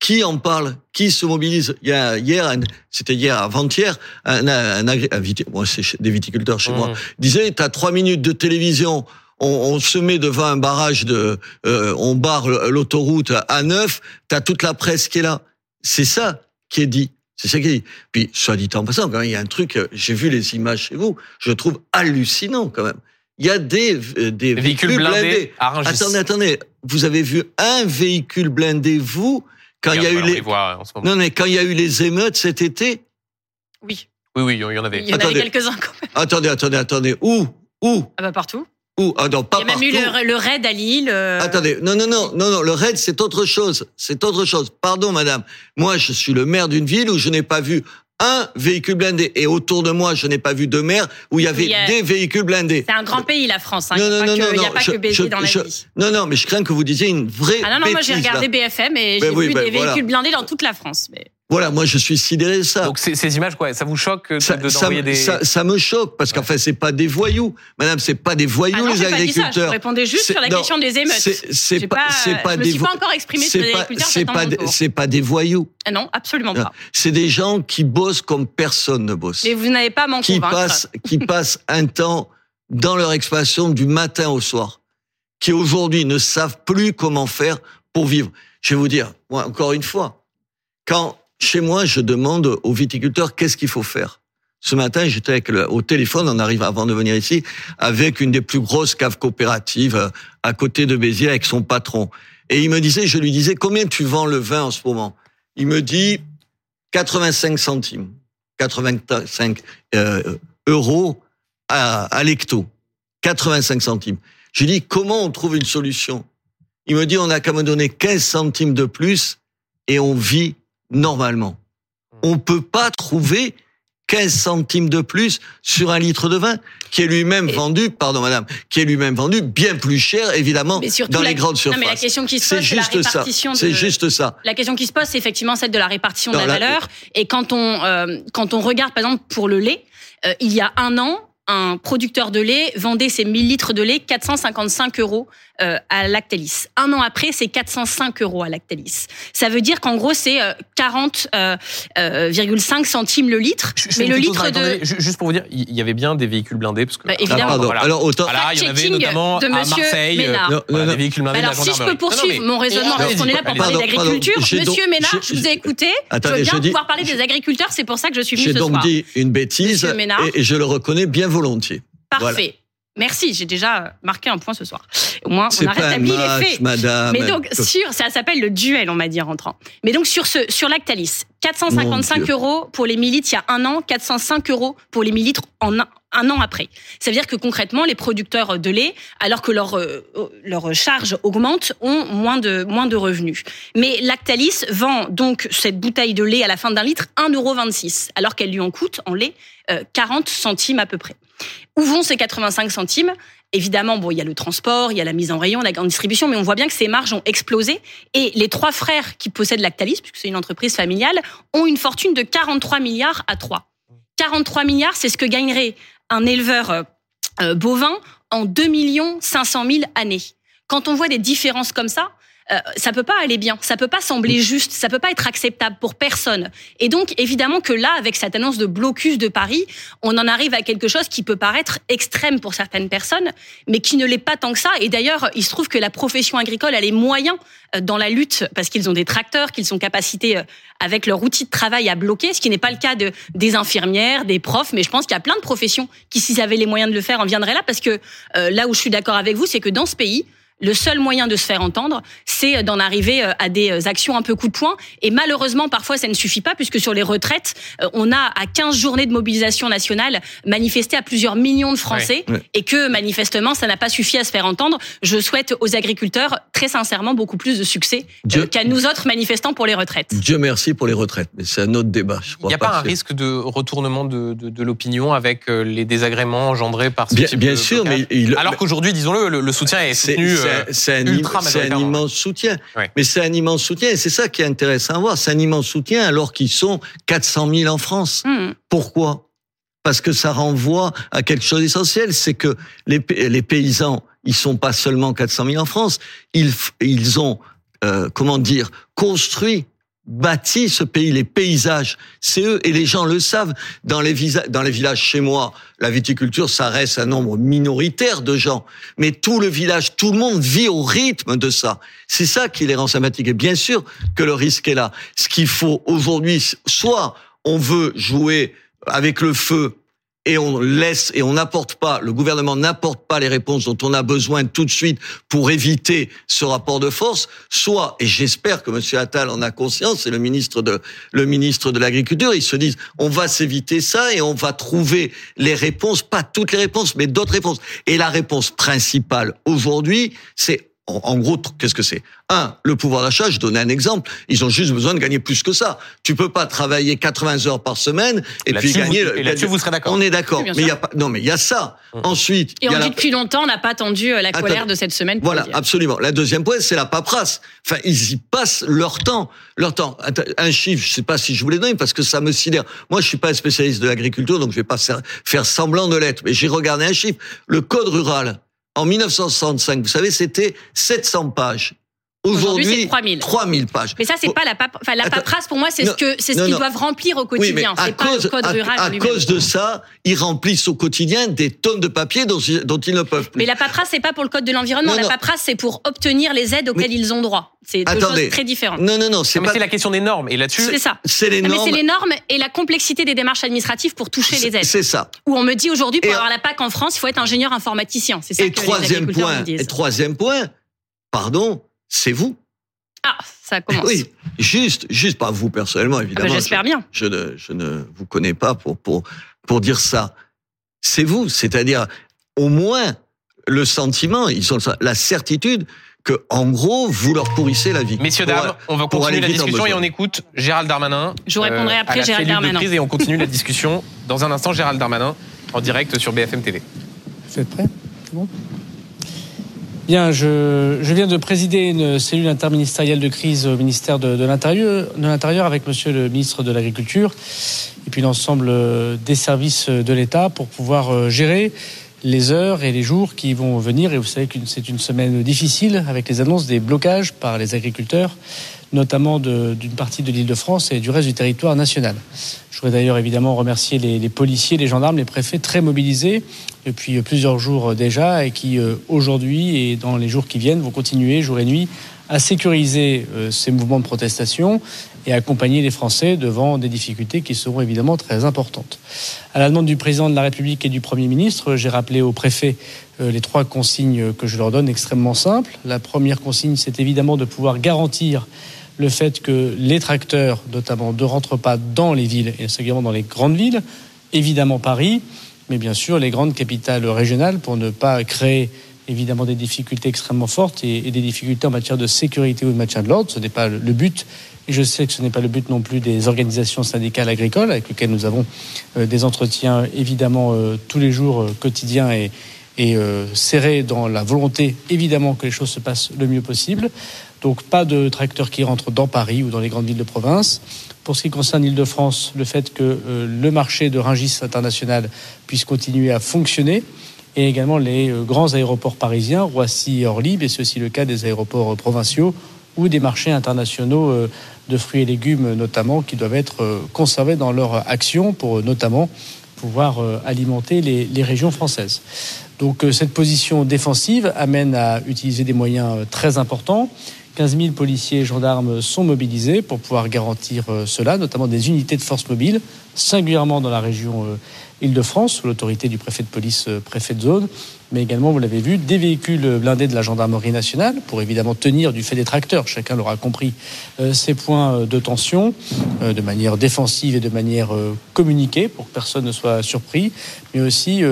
[SPEAKER 7] Qui en parle Qui se mobilise Il y a hier, un- c'était hier, avant-hier, un, un, un chez- des viticulteurs chez moi,
[SPEAKER 1] Mmh.
[SPEAKER 7] disait t'as trois minutes de télévision. On, on se met devant un barrage de, euh, on barre l'autoroute à neuf. T'as toute la presse qui est là. C'est ça qui est dit. C'est ça qui est dit. Puis, soit dit en passant, quand même, il y a un truc. euh, J'ai vu les images chez vous. Je trouve hallucinant quand même. Il y a des euh, des
[SPEAKER 1] Des véhicules blindés Rungis.
[SPEAKER 7] Attendez, attendez. Vous avez vu un véhicule blindé vous quand il y a eu les
[SPEAKER 1] ce moment.
[SPEAKER 7] non mais quand il y a eu les émeutes cet été?
[SPEAKER 6] Oui,
[SPEAKER 1] Oui, oui, il y en avait.
[SPEAKER 6] il y en avait quelques-uns quand même.
[SPEAKER 7] Attendez, attendez, attendez. Où? Où?
[SPEAKER 6] Ah bah partout.
[SPEAKER 7] Où Ah non, pas
[SPEAKER 6] Il y a même eu le, le raid à Lille. euh,
[SPEAKER 7] Attendez, non, non, non, non, non, le raid, c'est autre chose. C'est autre chose. Pardon, madame. Moi, je suis le maire d'une ville où je n'ai pas vu un véhicule blindé. Et autour de moi, je n'ai pas vu de maire où il y avait
[SPEAKER 6] Il y a-
[SPEAKER 7] des véhicules blindés.
[SPEAKER 6] C'est un grand pays, la France. hein.
[SPEAKER 7] Non,
[SPEAKER 6] n'y
[SPEAKER 7] non, non, non,
[SPEAKER 6] il y a pas
[SPEAKER 7] je-
[SPEAKER 6] que
[SPEAKER 7] je-
[SPEAKER 6] dans la
[SPEAKER 7] je-
[SPEAKER 6] vie.
[SPEAKER 7] Non, non, mais je crains que vous disiez une vraie
[SPEAKER 6] Ah non, non, moi j'ai
[SPEAKER 7] là.
[SPEAKER 6] regardé BFM et
[SPEAKER 7] Ben
[SPEAKER 6] j'ai
[SPEAKER 7] oui,
[SPEAKER 6] vu
[SPEAKER 7] ben
[SPEAKER 6] des
[SPEAKER 7] voilà.
[SPEAKER 6] véhicules blindés dans toute la France. Mais...
[SPEAKER 7] Voilà, moi, je suis sidéré de ça.
[SPEAKER 1] Donc ces, ces images, quoi, ça vous choque de-
[SPEAKER 7] ça,
[SPEAKER 1] de-
[SPEAKER 7] ça,
[SPEAKER 1] d'envoyer des...
[SPEAKER 7] ça, ça me choque parce qu'en fait, c'est pas des voyous, madame, c'est pas des voyous
[SPEAKER 6] Ah non,
[SPEAKER 7] les
[SPEAKER 6] j'ai pas dit ça. Je
[SPEAKER 7] agriculteurs.
[SPEAKER 6] répondais juste sur la
[SPEAKER 7] non,
[SPEAKER 6] question des émeutes.
[SPEAKER 7] C'est pas,
[SPEAKER 6] pas-
[SPEAKER 7] pas
[SPEAKER 6] je me
[SPEAKER 7] des
[SPEAKER 6] suis
[SPEAKER 7] vo-
[SPEAKER 6] pas encore exprimée sur les agriculteurs,
[SPEAKER 7] C'est pas, c'est pas des voyous.
[SPEAKER 6] Ah non, absolument pas.
[SPEAKER 7] C'est des gens qui bossent comme personne ne bosse.
[SPEAKER 6] Mais vous n'avez pas m'en
[SPEAKER 7] Qui passent, qui passent un temps dans leur exploitation du matin au soir. Qui aujourd'hui ne savent plus comment faire pour vivre. Je vais vous dire, moi, encore une fois, quand chez moi, je demande aux viticulteurs qu'est-ce qu'il faut faire. Ce matin, j'étais au téléphone, on arrive avant de venir ici, avec une des plus grosses caves coopératives euh, à côté de Béziers avec son patron. Et il me disait, je lui disais, combien tu vends le vin en ce moment? Il me dit 85 centimes, 85 euh, euros à, à l'hecto, 85 centimes. Je lui dis, comment on trouve une solution? Il me dit, on n'a qu'à me donner 15 centimes de plus et on vit normalement. On peut pas trouver 15 centimes de plus sur un litre de vin qui est lui-même vendu, pardon madame, qui est lui-même vendu bien plus cher évidemment
[SPEAKER 6] Mais
[SPEAKER 7] dans
[SPEAKER 6] la-
[SPEAKER 7] les grandes
[SPEAKER 6] Non,
[SPEAKER 7] surfaces.
[SPEAKER 6] mais la question qui se pose, c'est la répartition.
[SPEAKER 7] C'est juste ça.
[SPEAKER 6] La question qui se pose, c'est effectivement celle de la répartition de
[SPEAKER 7] Non,
[SPEAKER 6] la valeur. Et quand on, euh, quand on regarde, par exemple, pour le lait, euh, il y a un an, un producteur de lait vendait ses 1000 litres de lait 455 euros euh, à Lactalis. Un an après, c'est 405 euros à Lactalis. Ça veut dire qu'en gros, c'est euh, 40,5 euh, euh, 0,5 centimes le litre.
[SPEAKER 1] Je- je
[SPEAKER 6] mais le litre de...
[SPEAKER 1] Juste pour vous dire, il y avait bien des véhicules blindés. Parce que,
[SPEAKER 6] Bah, évidemment.
[SPEAKER 7] Ah, pardon.
[SPEAKER 1] Voilà.
[SPEAKER 7] Alors autant.
[SPEAKER 1] Voilà, il y en avait notamment
[SPEAKER 6] de
[SPEAKER 1] à Marseille.
[SPEAKER 6] Ménard.
[SPEAKER 7] Non,
[SPEAKER 1] voilà,
[SPEAKER 7] non,
[SPEAKER 1] des véhicules blindés de la
[SPEAKER 6] Alors, si je peux poursuivre
[SPEAKER 1] Non, non, mais-
[SPEAKER 6] mon raisonnement, parce qu'on est là pour parler d'agriculture.
[SPEAKER 7] J'ai donc-
[SPEAKER 6] Monsieur Ménard,
[SPEAKER 7] j'ai-
[SPEAKER 6] je vous ai écouté.
[SPEAKER 7] Attendez,
[SPEAKER 6] je veux bien
[SPEAKER 7] je dis-
[SPEAKER 6] pouvoir parler des agriculteurs, c'est pour ça que je suis venue
[SPEAKER 7] J'ai
[SPEAKER 6] ce
[SPEAKER 7] donc
[SPEAKER 6] soir.
[SPEAKER 7] dit une bêtise
[SPEAKER 6] Monsieur Ménard.
[SPEAKER 7] et, et je le reconnais bien volontiers.
[SPEAKER 6] Parfait. Merci, j'ai déjà marqué un point ce soir. Au moins, on a rétabli les faits.
[SPEAKER 7] madame.
[SPEAKER 6] Mais donc, sur, ça s'appelle le duel, on m'a dit en rentrant. Mais donc, sur ce, sur Lactalis,
[SPEAKER 7] Mon
[SPEAKER 6] 455
[SPEAKER 7] Dieu.
[SPEAKER 6] euros pour les millilitres il y a un an, 405 euros pour les millilitres en un, un an après. Ça veut dire que concrètement, les producteurs de lait, alors que leur, euh, leur charge augmente, ont moins de, moins de revenus. Mais Lactalis vend donc cette bouteille de lait à la fin d'un litre 1,26 euro, alors qu'elle lui en coûte en lait euh, 40 centimes à peu près. Où vont ces 85 centimes? Évidemment, bon, il y a le transport, il y a la mise en rayon, la grande distribution, mais on voit bien que ces marges ont explosé. Et les trois frères qui possèdent Lactalis, puisque c'est une entreprise familiale, ont une fortune de 43 milliards à 3. 43 milliards, c'est ce que gagnerait un éleveur euh, bovin en 2 500 000 années. Quand on voit des différences comme ça, euh, ça peut pas aller bien, ça peut pas sembler juste, ça peut pas être acceptable pour personne. Et donc évidemment que là, avec cette annonce de blocus de Paris, on en arrive à quelque chose qui peut paraître extrême pour certaines personnes, mais qui ne l'est pas tant que ça. Et d'ailleurs, il se trouve que la profession agricole a les moyens euh, dans la lutte parce qu'ils ont des tracteurs, qu'ils sont capacités euh, avec leur outil de travail à bloquer, ce qui n'est pas le cas de des infirmières, des profs, mais je pense qu'il y a plein de professions qui, s'ils avaient les moyens de le faire, en viendraient là, parce que euh, là où je suis d'accord avec vous, c'est que dans ce pays, le seul moyen de se faire entendre, c'est d'en arriver euh, à des euh, actions un peu coup de poing. Et malheureusement, parfois, ça ne suffit pas, puisque sur les retraites, euh, on a à 15 journées de mobilisation nationale manifesté à plusieurs millions de Français,
[SPEAKER 7] Ouais, ouais.
[SPEAKER 6] et que manifestement, ça n'a pas suffi à se faire entendre. Je souhaite aux agriculteurs, très sincèrement, beaucoup plus de succès euh,
[SPEAKER 7] Dieu-
[SPEAKER 6] qu'à nous autres manifestants pour les retraites.
[SPEAKER 7] Dieu merci pour les retraites, mais c'est un autre débat. Je
[SPEAKER 1] Il
[SPEAKER 7] crois
[SPEAKER 1] n'y a pas un risque de retournement de, de, de l'opinion avec euh, les désagréments engendrés par ce
[SPEAKER 7] Bien,
[SPEAKER 1] type
[SPEAKER 7] bien
[SPEAKER 1] de
[SPEAKER 7] sûr, mais il,
[SPEAKER 1] Alors qu'aujourd'hui, disons-le, le, le soutien est soutenu.
[SPEAKER 7] c'est-
[SPEAKER 1] euh,
[SPEAKER 7] c'est un,
[SPEAKER 1] ultra
[SPEAKER 7] im- c'est un immense soutien.
[SPEAKER 1] Ouais.
[SPEAKER 7] Mais c'est un immense soutien et c'est ça qui est intéressant à voir. C'est un immense soutien alors qu'ils sont 400 000 en France.
[SPEAKER 6] Hmm.
[SPEAKER 7] Pourquoi? Parce que ça renvoie à quelque chose d'essentiel, c'est que les, les paysans, ils sont pas seulement 400 000 en France, ils, ils ont, euh, comment dire, construit bâti ce pays, les paysages. C'est eux, et les gens le savent. Dans les, dans les villages chez moi, la viticulture, ça reste un nombre minoritaire de gens. Mais tout le village, tout le monde vit au rythme de ça. C'est ça qui les rend sympathiques. Et bien sûr que le risque est là. Ce qu'il faut aujourd'hui, soit on veut jouer avec le feu et on laisse et on n'apporte pas, le gouvernement n'apporte pas les réponses dont on a besoin tout de suite pour éviter ce rapport de force, soit, et j'espère que M. Attal en a conscience, et le ministre de, le ministre de l'Agriculture, ils se disent, on va s'éviter ça et on va trouver les réponses, pas toutes les réponses, mais d'autres réponses. Et la réponse principale aujourd'hui, c'est en, gros, qu'est-ce que c'est? Un, le pouvoir d'achat, je donnais un exemple, ils ont juste besoin de gagner plus que ça. Tu peux pas travailler 80 heures par semaine et puis gagner...
[SPEAKER 1] et là-dessus, vous serez d'accord
[SPEAKER 7] On est d'accord, mais il y a pas... Non, mais il y a ça. Hum. Ensuite...
[SPEAKER 6] Et
[SPEAKER 7] on
[SPEAKER 6] dit depuis longtemps, on n'a pas attendu euh, la colère de cette semaine.
[SPEAKER 7] Voilà, absolument. La deuxième point, c'est la paperasse. Enfin, ils y passent leur temps. Leur temps. Un chiffre, je sais pas si je vous l'ai donné, parce que ça me sidère. Moi, je suis pas un spécialiste de l'agriculture, donc je vais pas faire semblant de l'être. Mais j'ai regardé un chiffre. Le code rural, en 1965, vous savez, c'était 700 pages. Aujourd'hui, c'est 3000. 3000 pages.
[SPEAKER 6] Mais ça, c'est pas la, enfin, la paperasse, pour moi, c'est ce que, c'est ce qu'ils doivent remplir au quotidien. c'est pas le code rural.
[SPEAKER 7] À, à cause de ça, ils remplissent au quotidien des tonnes de papier dont, dont ils ne peuvent plus.
[SPEAKER 6] Mais la paperasse, c'est pas pour le code de l'environnement. La paperasse, c'est pour obtenir les aides auxquelles ils ont droit. C'est deux choses très différentes.
[SPEAKER 7] Non, non, non, c'est
[SPEAKER 1] pas. c'est la question des normes. Et là-dessus.
[SPEAKER 6] C'est ça.
[SPEAKER 7] C'est les normes.
[SPEAKER 6] Mais c'est les normes et la complexité des démarches administratives pour toucher les aides.
[SPEAKER 7] C'est ça.
[SPEAKER 6] Où on me dit aujourd'hui, pour avoir la PAC en France, il faut être ingénieur informaticien. C'est ça
[SPEAKER 7] et
[SPEAKER 6] que
[SPEAKER 7] troisième
[SPEAKER 6] les
[SPEAKER 7] point. Et troisième point, pardon, c'est vous.
[SPEAKER 6] Ah, ça commence.
[SPEAKER 7] Oui, juste, juste pas vous personnellement, évidemment.
[SPEAKER 6] Ah bah, J'espère bien.
[SPEAKER 7] Je ne, je ne vous connais pas pour, pour, pour dire ça. C'est vous, c'est-à-dire au moins le sentiment, ils ont la certitude que, en gros, vous leur pourrissez la vie.
[SPEAKER 1] Messieurs, dames, on va continuer la discussion et on écoute Gérald Darmanin.
[SPEAKER 6] Je vous répondrai euh, après, Gérald Darmanin.
[SPEAKER 1] et on continue la discussion dans un instant, Gérald Darmanin, en direct sur BFM TV.
[SPEAKER 8] Vous êtes prêts C'est bon? Bien, je, je, viens de présider une cellule interministérielle de crise au ministère de, de l'Intérieur avec Monsieur le ministre de l'Agriculture et puis l'ensemble des services de l'État pour pouvoir euh, gérer les heures et les jours qui vont venir. Et vous savez que c'est une semaine difficile avec les annonces des blocages par les agriculteurs notamment d'une partie de l'île de France et du reste du territoire national. Je voudrais d'ailleurs évidemment remercier les, policiers, les gendarmes, les préfets très mobilisés depuis plusieurs jours déjà et qui euh, aujourd'hui et dans les jours qui viennent vont continuer jour et nuit à sécuriser euh, ces mouvements de protestation et accompagner les Français devant des difficultés qui seront évidemment très importantes. À la demande du président de la République et du Premier ministre, j'ai rappelé aux préfets euh, les trois consignes que je leur donne extrêmement simples. La première consigne, c'est évidemment de pouvoir garantir le fait que les tracteurs, notamment, ne rentrent pas dans les villes, et singulièrement dans les grandes villes, évidemment Paris, mais bien sûr les grandes capitales régionales, pour ne pas créer évidemment des difficultés extrêmement fortes et, des difficultés en matière de sécurité ou de maintien de l'ordre. Ce n'est pas le but. Et je sais que ce n'est pas le but non plus des organisations syndicales agricoles avec lesquelles nous avons euh, des entretiens évidemment euh, tous les jours euh, quotidiens et, et serrés dans la volonté évidemment que les choses se passent le mieux possible. Donc pas de tracteurs qui rentrent dans Paris ou dans les grandes villes de province. Pour ce qui concerne l'Île-de-France, le fait que euh, le marché de Ringis international puisse continuer à fonctionner et également les euh, grands aéroports parisiens, Roissy et Orly, mais c'est aussi le cas des aéroports euh, provinciaux ou des marchés internationaux de fruits et légumes notamment qui doivent être conservés dans leur action pour notamment pouvoir alimenter les, les régions françaises. Donc cette position défensive amène à utiliser des moyens très importants 15 000 policiers et gendarmes sont mobilisés pour pouvoir garantir euh, cela, notamment des unités de force mobile, singulièrement dans la région euh, Île-de-France, sous l'autorité du préfet de police, euh, préfet de zone, mais également, vous l'avez vu, des véhicules blindés de la gendarmerie nationale pour évidemment tenir du fait des tracteurs, chacun l'aura compris, ces points de tension de manière défensive et de manière communiquée pour que personne ne soit surpris, mais aussi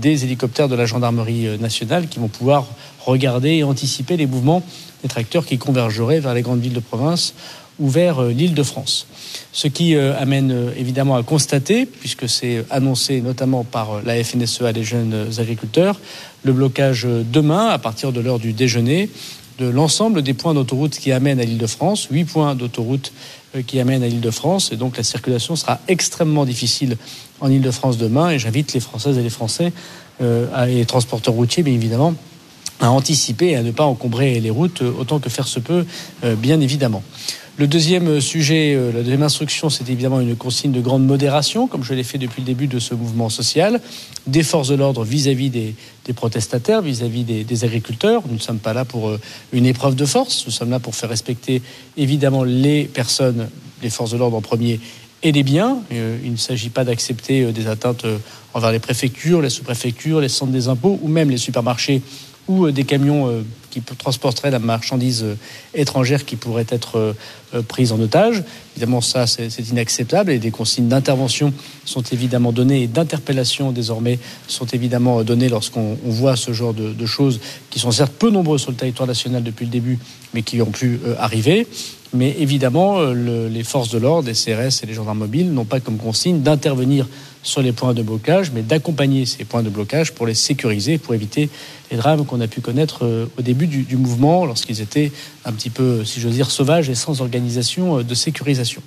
[SPEAKER 8] des hélicoptères de la gendarmerie nationale qui vont pouvoir regarder et anticiper les mouvements des tracteurs qui convergeraient vers les grandes villes de province ou vers euh, l'île de France. Ce qui euh, amène euh, évidemment à constater, puisque c'est annoncé notamment par la FNSEA les jeunes agriculteurs, le blocage demain, à partir de l'heure du déjeuner, de l'ensemble des points d'autoroute qui amènent à l'île de France, huit points d'autoroute qui amènent à l'île de France, et donc la circulation sera extrêmement difficile en île de France demain, et j'invite les Françaises et les Français, et les transporteurs routiers, bien évidemment, à anticiper et à ne pas encombrer les routes autant que faire se peut, euh, bien évidemment. Le deuxième sujet, euh, la deuxième instruction, c'est évidemment une consigne de grande modération, comme je l'ai fait depuis le début de ce mouvement social, des forces de l'ordre vis-à-vis des, protestataires, vis-à-vis des, agriculteurs. Nous ne sommes pas là pour euh, une épreuve de force, nous sommes là pour faire respecter évidemment les personnes, les forces de l'ordre en premier, et les biens. Euh, il ne s'agit pas d'accepter des atteintes envers les préfectures, les sous-préfectures, les centres des impôts ou même les supermarchés ou des camions qui transporterait la marchandise euh, étrangère qui pourrait être euh, euh, prise en otage. Évidemment, ça, c'est inacceptable et des consignes d'intervention sont évidemment données et d'interpellation désormais sont évidemment données lorsqu'on voit ce genre de, choses qui sont certes peu nombreuses sur le territoire national depuis le début, mais qui ont pu arriver. Mais évidemment, les forces de l'ordre, les CRS et les gendarmes mobiles n'ont pas comme consigne d'intervenir sur les points de blocage, mais d'accompagner ces points de blocage pour les sécuriser, pour éviter les drames qu'on a pu connaître euh, au début du, mouvement, lorsqu'ils étaient un petit peu, si j'ose dire, sauvages et sans organisation euh, de sécurisation.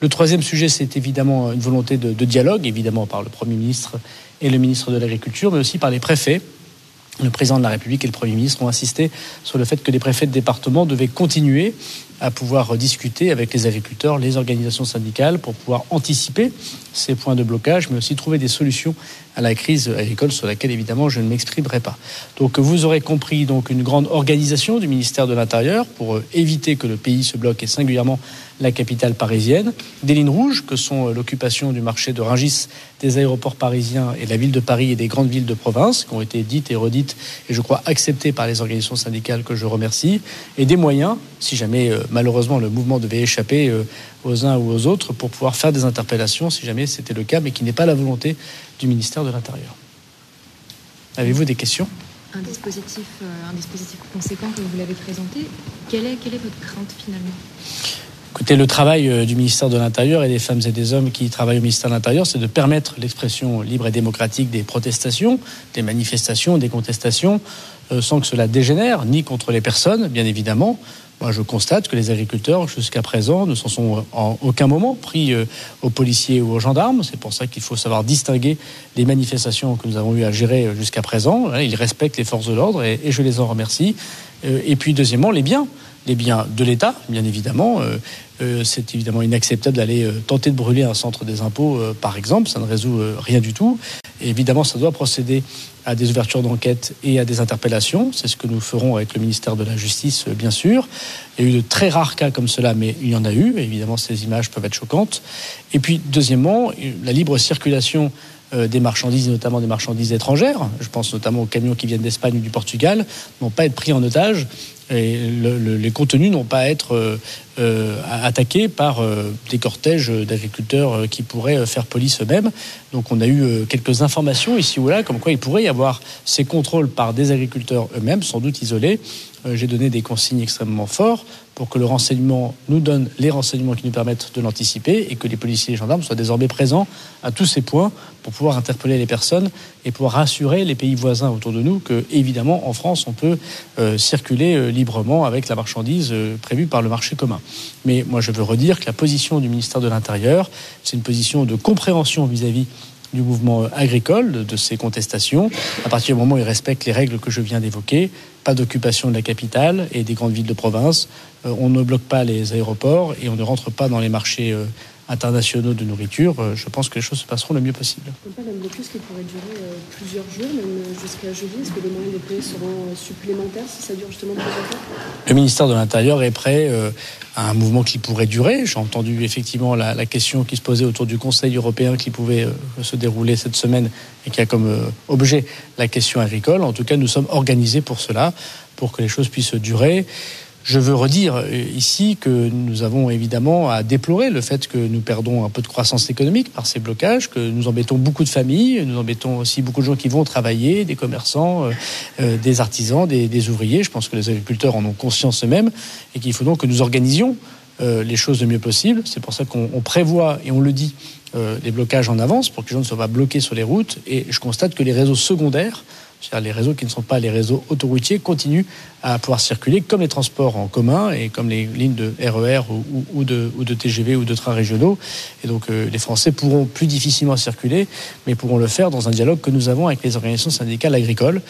[SPEAKER 8] Le troisième sujet, c'est évidemment une volonté de, de, dialogue, évidemment par le Premier ministre et le ministre de l'Agriculture, mais aussi par les préfets. Le président de la République et le Premier ministre ont insisté sur le fait que les préfets de département devaient continuer à pouvoir discuter avec les agriculteurs, les organisations syndicales pour pouvoir anticiper ces points de blocage, mais aussi trouver des solutions à la crise agricole sur laquelle évidemment je ne m'exprimerai pas. Donc vous aurez compris donc une grande organisation du ministère de l'Intérieur pour éviter que le pays se bloque et singulièrement la capitale parisienne, des lignes rouges que sont l'occupation du marché de Rungis, des aéroports parisiens et la ville de Paris et des grandes villes de province qui ont été dites et redites et je crois acceptées par les organisations syndicales que je remercie et des moyens si jamais euh, malheureusement le mouvement devait échapper euh, aux uns ou aux autres pour pouvoir faire des interpellations si jamais c'était le cas, mais qui n'est pas la volonté du ministère de l'Intérieur. Avez-vous des questions?
[SPEAKER 9] Un dispositif, euh, un dispositif conséquent que vous l'avez présenté. Quelle est, quelle est votre crainte finalement?
[SPEAKER 8] Écoutez, le travail du ministère de l'Intérieur et des femmes et des hommes qui travaillent au ministère de l'Intérieur, c'est de permettre l'expression libre et démocratique des protestations, des manifestations, des contestations, sans que cela dégénère, ni contre les personnes, bien évidemment, moi, je constate que les agriculteurs, jusqu'à présent, ne s'en sont en aucun moment pris euh, aux policiers ou aux gendarmes. C'est pour ça qu'il faut savoir distinguer les manifestations que nous avons eu à gérer euh, jusqu'à présent. Ils respectent les forces de l'ordre et, je les en remercie. Euh, et puis, deuxièmement, les biens. Les biens de l'État, bien évidemment. C'est évidemment inacceptable d'aller tenter de brûler un centre des impôts, par exemple. Ça ne résout rien du tout. Évidemment, ça doit procéder à des ouvertures d'enquête et à des interpellations. C'est ce que nous ferons avec le ministère de la Justice, euh, bien sûr. Il y a eu de très rares cas comme cela, mais il y en a eu. Évidemment, ces images peuvent être choquantes. Et puis, deuxièmement, la libre circulation euh, des marchandises, notamment des marchandises étrangères, je pense notamment aux camions qui viennent d'Espagne ou du Portugal, n'ont pas être pris en otage et les contenus n'ont pas à être euh, euh, attaqués par euh, des cortèges d'agriculteurs qui pourraient faire police eux-mêmes. Donc on a eu quelques informations ici ou là, comme quoi il pourrait y avoir ces contrôles par des agriculteurs eux-mêmes, sans doute isolés. J'ai donné des consignes extrêmement fortes pour que le renseignement nous donne les renseignements qui nous permettent de l'anticiper et que les policiers et les gendarmes soient désormais présents à tous ces points pour pouvoir interpeller les personnes et pouvoir rassurer les pays voisins autour de nous que, évidemment, en France, on peut euh, circuler euh, librement avec la marchandise euh, prévue par le marché commun. Mais moi, je veux redire que la position du ministère de l'Intérieur, c'est une position de compréhension vis-à-vis du mouvement agricole, de, ces contestations, à partir du moment où il respecte les règles que je viens d'évoquer, pas d'occupation de la capitale et des grandes villes de province, euh, on ne bloque pas les aéroports et on ne rentre pas dans les marchés euh, internationaux de nourriture, euh, je pense que les choses se passeront le mieux possible.
[SPEAKER 9] Blocus qui pourrait durer plusieurs jours, même jusqu'à jeudi. Est-ce que les moyens déployés seront supplémentaires si ça dure justement plusieurs jours
[SPEAKER 8] Le ministère de l'Intérieur est prêt à un mouvement qui pourrait durer. J'ai entendu effectivement la, question qui se posait autour du Conseil européen qui pouvait se dérouler cette semaine et qui a comme objet la question agricole. En tout cas, nous sommes organisés pour cela, pour que les choses puissent durer. Je veux redire euh, ici que nous avons évidemment à déplorer le fait que nous perdons un peu de croissance économique par ces blocages, que nous embêtons beaucoup de familles, nous embêtons aussi beaucoup de gens qui vont travailler, des commerçants, euh, euh, des artisans, des, ouvriers. Je pense que les agriculteurs en ont conscience eux-mêmes et qu'il faut donc que nous organisions les choses le mieux possible. C'est pour ça qu'on prévoit et on le dit les blocages en avance pour que les gens ne soient pas bloqués sur les routes. Et je constate que les réseaux secondaires les réseaux qui ne sont pas les réseaux autoroutiers continuent à pouvoir circuler comme les transports en commun et comme les lignes de RER ou, ou, de, TGV ou de trains régionaux. Et donc euh, les Français pourront plus difficilement circuler, mais pourront le faire dans un dialogue que nous avons avec les organisations syndicales agricoles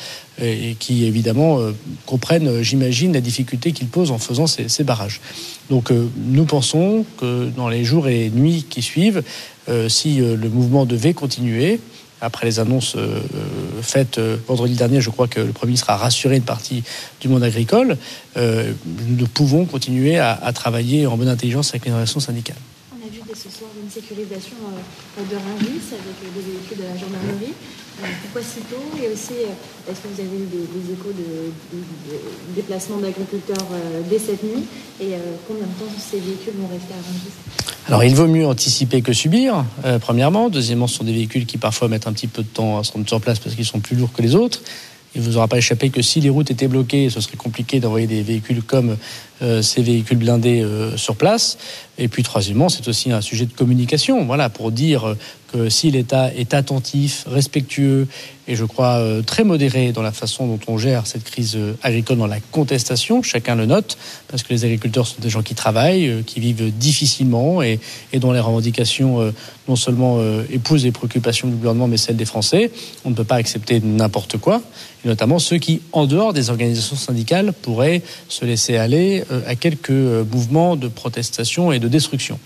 [SPEAKER 8] et qui évidemment euh, comprennent, j'imagine, la difficulté qu'ils posent en faisant ces, barrages. Donc euh, nous pensons que dans les jours et nuits qui suivent, euh, si euh, le mouvement devait continuer, après les annonces euh, faites vendredi dernier, je crois que le Premier ministre a rassuré une partie du monde agricole. Euh, nous pouvons continuer à, travailler en bonne intelligence avec les organisations syndicales.
[SPEAKER 9] On a vu dès ce soir une sécurisation de Rungis avec des véhicules de la gendarmerie. Pourquoi si tôt Et aussi, est-ce que vous avez eu des, échos de, déplacements d'agriculteurs dès cette nuit Et combien de temps ces véhicules vont rester à Rungis?
[SPEAKER 8] Alors, il vaut mieux anticiper que subir, euh, premièrement. Deuxièmement, ce sont des véhicules qui parfois mettent un petit peu de temps à se remettre sur place parce qu'ils sont plus lourds que les autres. Il ne vous aura pas échappé que si les routes étaient bloquées, ce serait compliqué d'envoyer des véhicules comme euh, ces véhicules blindés euh, sur place. Et puis, troisièmement, c'est aussi un sujet de communication. Voilà, pour dire que si l'État est attentif, respectueux et je crois euh, très modéré dans la façon dont on gère cette crise euh, agricole dans la contestation, chacun le note, parce que les agriculteurs sont des gens qui travaillent, euh, qui vivent difficilement et, dont les revendications euh, non seulement euh, épousent les préoccupations du gouvernement, mais celles des Français. On ne peut pas accepter n'importe quoi, et notamment ceux qui, en dehors des organisations syndicales, pourraient se laisser aller euh, à quelques mouvements de protestation et de destruction.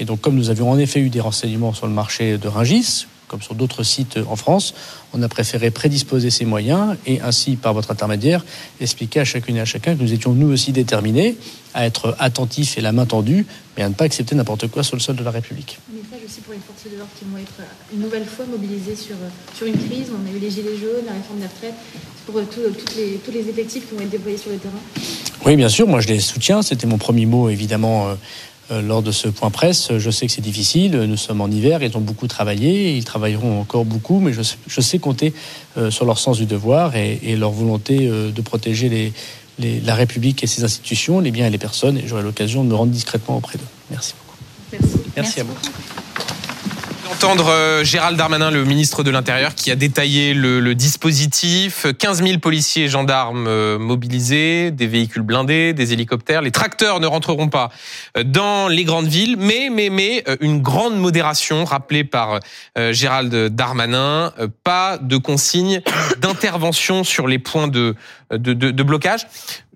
[SPEAKER 8] Et donc, comme nous avions en effet eu des renseignements sur le marché de Ringis, comme sur d'autres sites en France, on a préféré prédisposer ces moyens et ainsi, par votre intermédiaire, expliquer à chacune et à chacun que nous étions nous aussi déterminés à être attentifs et la main tendue, mais à ne pas accepter n'importe quoi sur le sol de la République.
[SPEAKER 9] Un message aussi pour les forces de l'ordre qui vont être une nouvelle fois mobilisées sur, sur une crise. On a eu les gilets jaunes, la réforme des retraites, pour tout, toutes les, tous les effectifs qui vont être déployés sur le terrain.
[SPEAKER 8] Oui, bien sûr, moi je les soutiens. C'était mon premier mot, évidemment. Euh, lors de ce point presse. Je sais que c'est difficile, nous sommes en hiver, ils ont beaucoup travaillé, ils travailleront encore beaucoup, mais je sais, je sais compter euh, sur leur sens du devoir et, et leur volonté euh, de protéger les, les, la République et ses institutions, les biens et les personnes, et j'aurai l'occasion de me rendre discrètement auprès d'eux. Merci beaucoup.
[SPEAKER 9] Merci,
[SPEAKER 8] Merci,
[SPEAKER 9] Merci
[SPEAKER 8] à vous.
[SPEAKER 9] Beaucoup
[SPEAKER 1] entendre euh, Gérald Darmanin, le ministre de l'Intérieur, qui a détaillé le, le, dispositif. 15 000 policiers et gendarmes euh, mobilisés, des véhicules blindés, des hélicoptères. Les tracteurs ne rentreront pas euh, dans les grandes villes, mais, mais, mais une grande modération rappelée par Gérald Darmanin. Pas de consignes d'intervention sur les points de, de, de, de, blocage.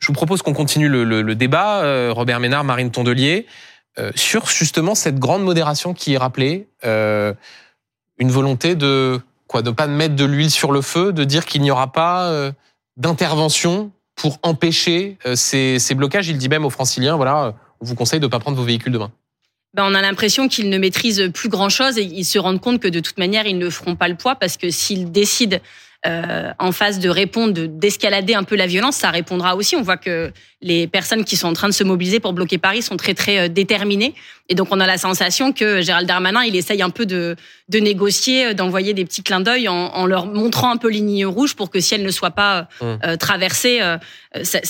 [SPEAKER 1] Je vous propose qu'on continue le, le, le débat. Robert Ménard, Marine Tondelier. Euh, sur justement cette grande modération qui est rappelée, euh, une volonté de quoi, de pas mettre de l'huile sur le feu, de dire qu'il n'y aura pas euh, d'intervention pour empêcher ces, ces, blocages. Il dit même aux Franciliens, voilà, on vous conseille de ne pas prendre vos véhicules demain.
[SPEAKER 6] Ben, on a l'impression qu'ils ne maîtrisent plus grand-chose et ils se rendent compte que de toute manière, ils ne feront pas le poids parce que s'ils décident euh, en phase de répondre, d'escalader un peu la violence, ça répondra aussi. On voit que les personnes qui sont en train de se mobiliser pour bloquer Paris sont très très euh, déterminées. Et donc on a la sensation que Gérald Darmanin, il essaye un peu de, de négocier, d'envoyer des petits clins d'œil en, en, leur montrant un peu les lignes rouges pour que si elles ne soient pas euh, traversées, euh, ça,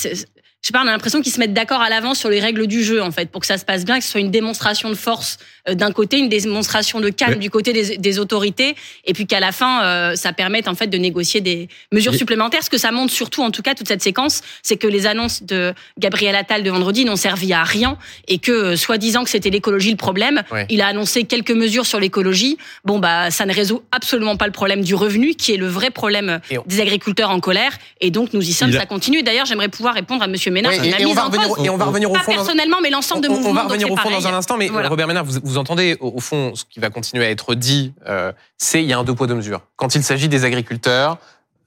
[SPEAKER 6] je sais pas, on a l'impression qu'ils se mettent d'accord à l'avance sur les règles du jeu, en fait, pour que ça se passe bien, que ce soit une démonstration de force euh, d'un côté, une démonstration de calme Mais... du côté des, des, autorités, et puis qu'à la fin, euh, ça permette en fait de négocier des mesures Mais... supplémentaires. Ce que ça montre surtout, en tout cas, toute cette séquence, c'est que les annonces de Gabriel Attal de vendredi n'ont servi à rien, et que euh, soi-disant que c'était l'écologie le problème, ouais. il a annoncé quelques mesures sur l'écologie. Bon, bah, ça ne résout absolument pas le problème du revenu, qui est le vrai problème on... des agriculteurs en colère, et donc nous y sommes, ça continue. D'ailleurs, j'aimerais pouvoir répondre à Monsieur Ménard.
[SPEAKER 1] Oui, et, et, on va revenir, et on va revenir au
[SPEAKER 6] pas
[SPEAKER 1] fond.
[SPEAKER 6] personnellement, mais l'ensemble de
[SPEAKER 1] on,
[SPEAKER 6] mouvements.
[SPEAKER 1] On va revenir au fond
[SPEAKER 6] pareil.
[SPEAKER 1] dans un instant, mais voilà. Robert Ménard, vous, vous entendez au, au, fond ce qui va continuer à être dit, euh, c'est il y a un deux poids deux mesures. Quand il s'agit des agriculteurs,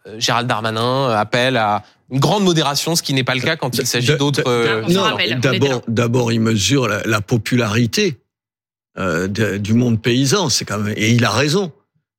[SPEAKER 1] euh, Gérald Darmanin appelle à une grande modération, ce qui n'est pas le cas quand il s'agit d'autres.
[SPEAKER 7] Euh, non, d'abord, d'abord, il mesure la, la popularité euh, de, du monde paysan. C'est quand même, et il a raison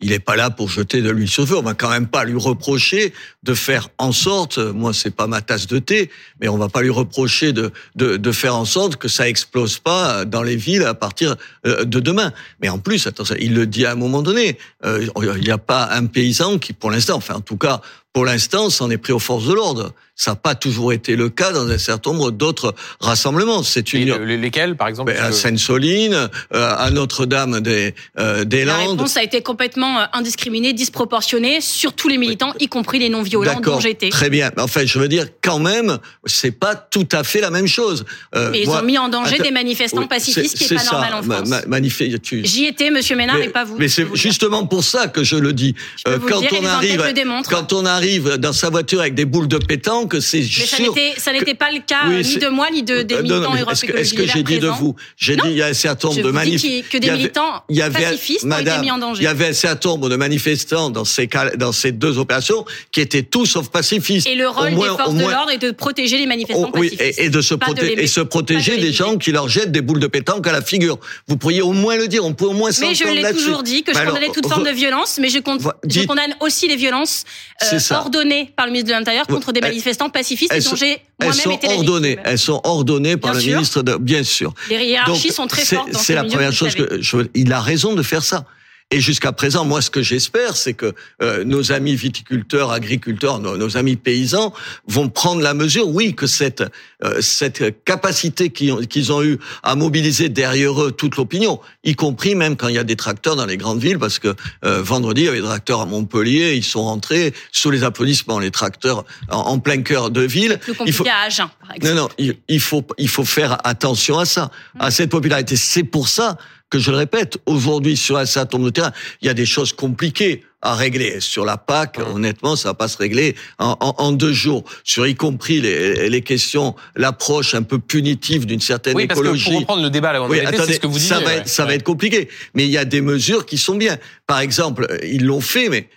[SPEAKER 7] il n'est pas là pour jeter de l'huile sur le feu. On va quand même pas lui reprocher de faire en sorte, moi c'est pas ma tasse de thé, mais on va pas lui reprocher de, de, faire en sorte que ça explose pas dans les villes à partir euh, de demain. Mais en plus, il le dit à un moment donné, euh, il n'y a pas un paysan qui, pour l'instant, enfin en tout cas Pour l'instant, c'en est pris aux forces de l'ordre. Ça n'a pas toujours été le cas dans un certain nombre d'autres rassemblements. C'est une
[SPEAKER 1] le- lesquels, par exemple
[SPEAKER 7] Ben, à Sainte-Soline, euh, à Notre-Dame des, euh, des
[SPEAKER 6] La
[SPEAKER 7] Landes.
[SPEAKER 6] réponse a été complètement euh, indiscriminée, disproportionnée sur tous les militants, y compris les non-violents dont j'étais.
[SPEAKER 7] très bien. Enfin, je veux dire, quand même, c'est pas tout à fait la même chose. Euh,
[SPEAKER 6] Mais ils
[SPEAKER 7] moi-
[SPEAKER 6] ont mis en danger
[SPEAKER 7] Attends,
[SPEAKER 6] des manifestants
[SPEAKER 7] oui,
[SPEAKER 6] pacifistes, qui n'est pas
[SPEAKER 7] ça.
[SPEAKER 6] normal en France.
[SPEAKER 7] ma- tu-
[SPEAKER 6] J'y étais, Monsieur Ménard,
[SPEAKER 7] mais,
[SPEAKER 6] et pas vous.
[SPEAKER 7] mais c'est justement pour ça que je le dis. Euh, quand on arrive, quand on arrive dans sa voiture avec des boules de pétanque, c'est
[SPEAKER 6] Mais ça
[SPEAKER 7] sûr.
[SPEAKER 6] n'était, ça n'était pas le cas
[SPEAKER 7] Oui,
[SPEAKER 6] ni de moi, ni de, des
[SPEAKER 7] Euh, non,
[SPEAKER 6] militants
[SPEAKER 7] mais
[SPEAKER 6] Europe
[SPEAKER 7] Est-ce que, est-ce que j'ai dit de vous J'ai dit il y a un certain nombre de
[SPEAKER 6] qu'il- que des militants
[SPEAKER 7] il y avait-
[SPEAKER 6] pacifistes ont été
[SPEAKER 7] Madame,
[SPEAKER 6] mis en danger.
[SPEAKER 7] Il y avait un certain nombre de manifestants dans ces cas, dans ces deux opérations qui étaient tous sauf pacifistes.
[SPEAKER 6] Et le rôle
[SPEAKER 7] moins-
[SPEAKER 6] des forces
[SPEAKER 7] au
[SPEAKER 6] de
[SPEAKER 7] moins-
[SPEAKER 6] l'ordre est de protéger les manifestants
[SPEAKER 7] Oh, oui,
[SPEAKER 6] pacifistes.
[SPEAKER 7] et, et de se
[SPEAKER 6] de
[SPEAKER 7] proté-
[SPEAKER 6] les-
[SPEAKER 7] et se protéger
[SPEAKER 6] de
[SPEAKER 7] des gens qui leur jettent des boules de pétanque à la figure. Vous pourriez au moins le dire, on peut au moins
[SPEAKER 6] Mais je l'ai toujours dit que je
[SPEAKER 7] Mais
[SPEAKER 6] condamnais toute forme de violence, mais je, condamne aussi les violences euh,
[SPEAKER 7] C'est ça.
[SPEAKER 6] Ordonnées par le ministre de l'Intérieur contre des
[SPEAKER 7] elles-
[SPEAKER 6] manifestants pacifistes
[SPEAKER 7] elles
[SPEAKER 6] dont j'ai moi-même été
[SPEAKER 7] ordonnées, elles sont ordonnées par
[SPEAKER 6] Bien
[SPEAKER 7] le
[SPEAKER 6] sûr.
[SPEAKER 7] ministre de, bien sûr.
[SPEAKER 6] Les hiérarchies
[SPEAKER 7] Donc,
[SPEAKER 6] sont très fortes dans
[SPEAKER 7] C'est
[SPEAKER 6] ce
[SPEAKER 7] la première chose que je, il a raison de faire ça. Et jusqu'à présent, moi, ce que j'espère, c'est que euh, nos amis viticulteurs, agriculteurs, nos, nos amis paysans vont prendre la mesure, oui, que cette euh, cette capacité qu'ils ont, qu'ils ont eu à mobiliser derrière eux toute l'opinion, y compris même quand il y a des tracteurs dans les grandes villes, parce que euh, vendredi, il y avait des tracteurs à Montpellier, ils sont rentrés sous les applaudissements, les tracteurs en, en plein cœur de ville.
[SPEAKER 6] Plus
[SPEAKER 7] Il
[SPEAKER 6] compliqué
[SPEAKER 7] faut,
[SPEAKER 6] à Agen, par exemple.
[SPEAKER 7] non, non, il, il faut, il faut faire attention à ça, à cette popularité. C'est pour ça que je le répète, aujourd'hui, sur un certain nombre de terrains, il y a des choses compliquées à régler. Sur la PAC, honnêtement, ça va pas se régler en, en- en deux jours. Sur y compris les, les questions, l'approche un peu punitive d'une certaine
[SPEAKER 1] Oui, parce que
[SPEAKER 7] écologie.
[SPEAKER 1] pour reprendre le débat, là,
[SPEAKER 7] Oui, attendez,
[SPEAKER 1] ce que vous disiez.
[SPEAKER 7] ça va,
[SPEAKER 1] ouais.
[SPEAKER 7] être, ça va être compliqué. Mais il y a des mesures qui sont bien. Par exemple, ils l'ont fait, mais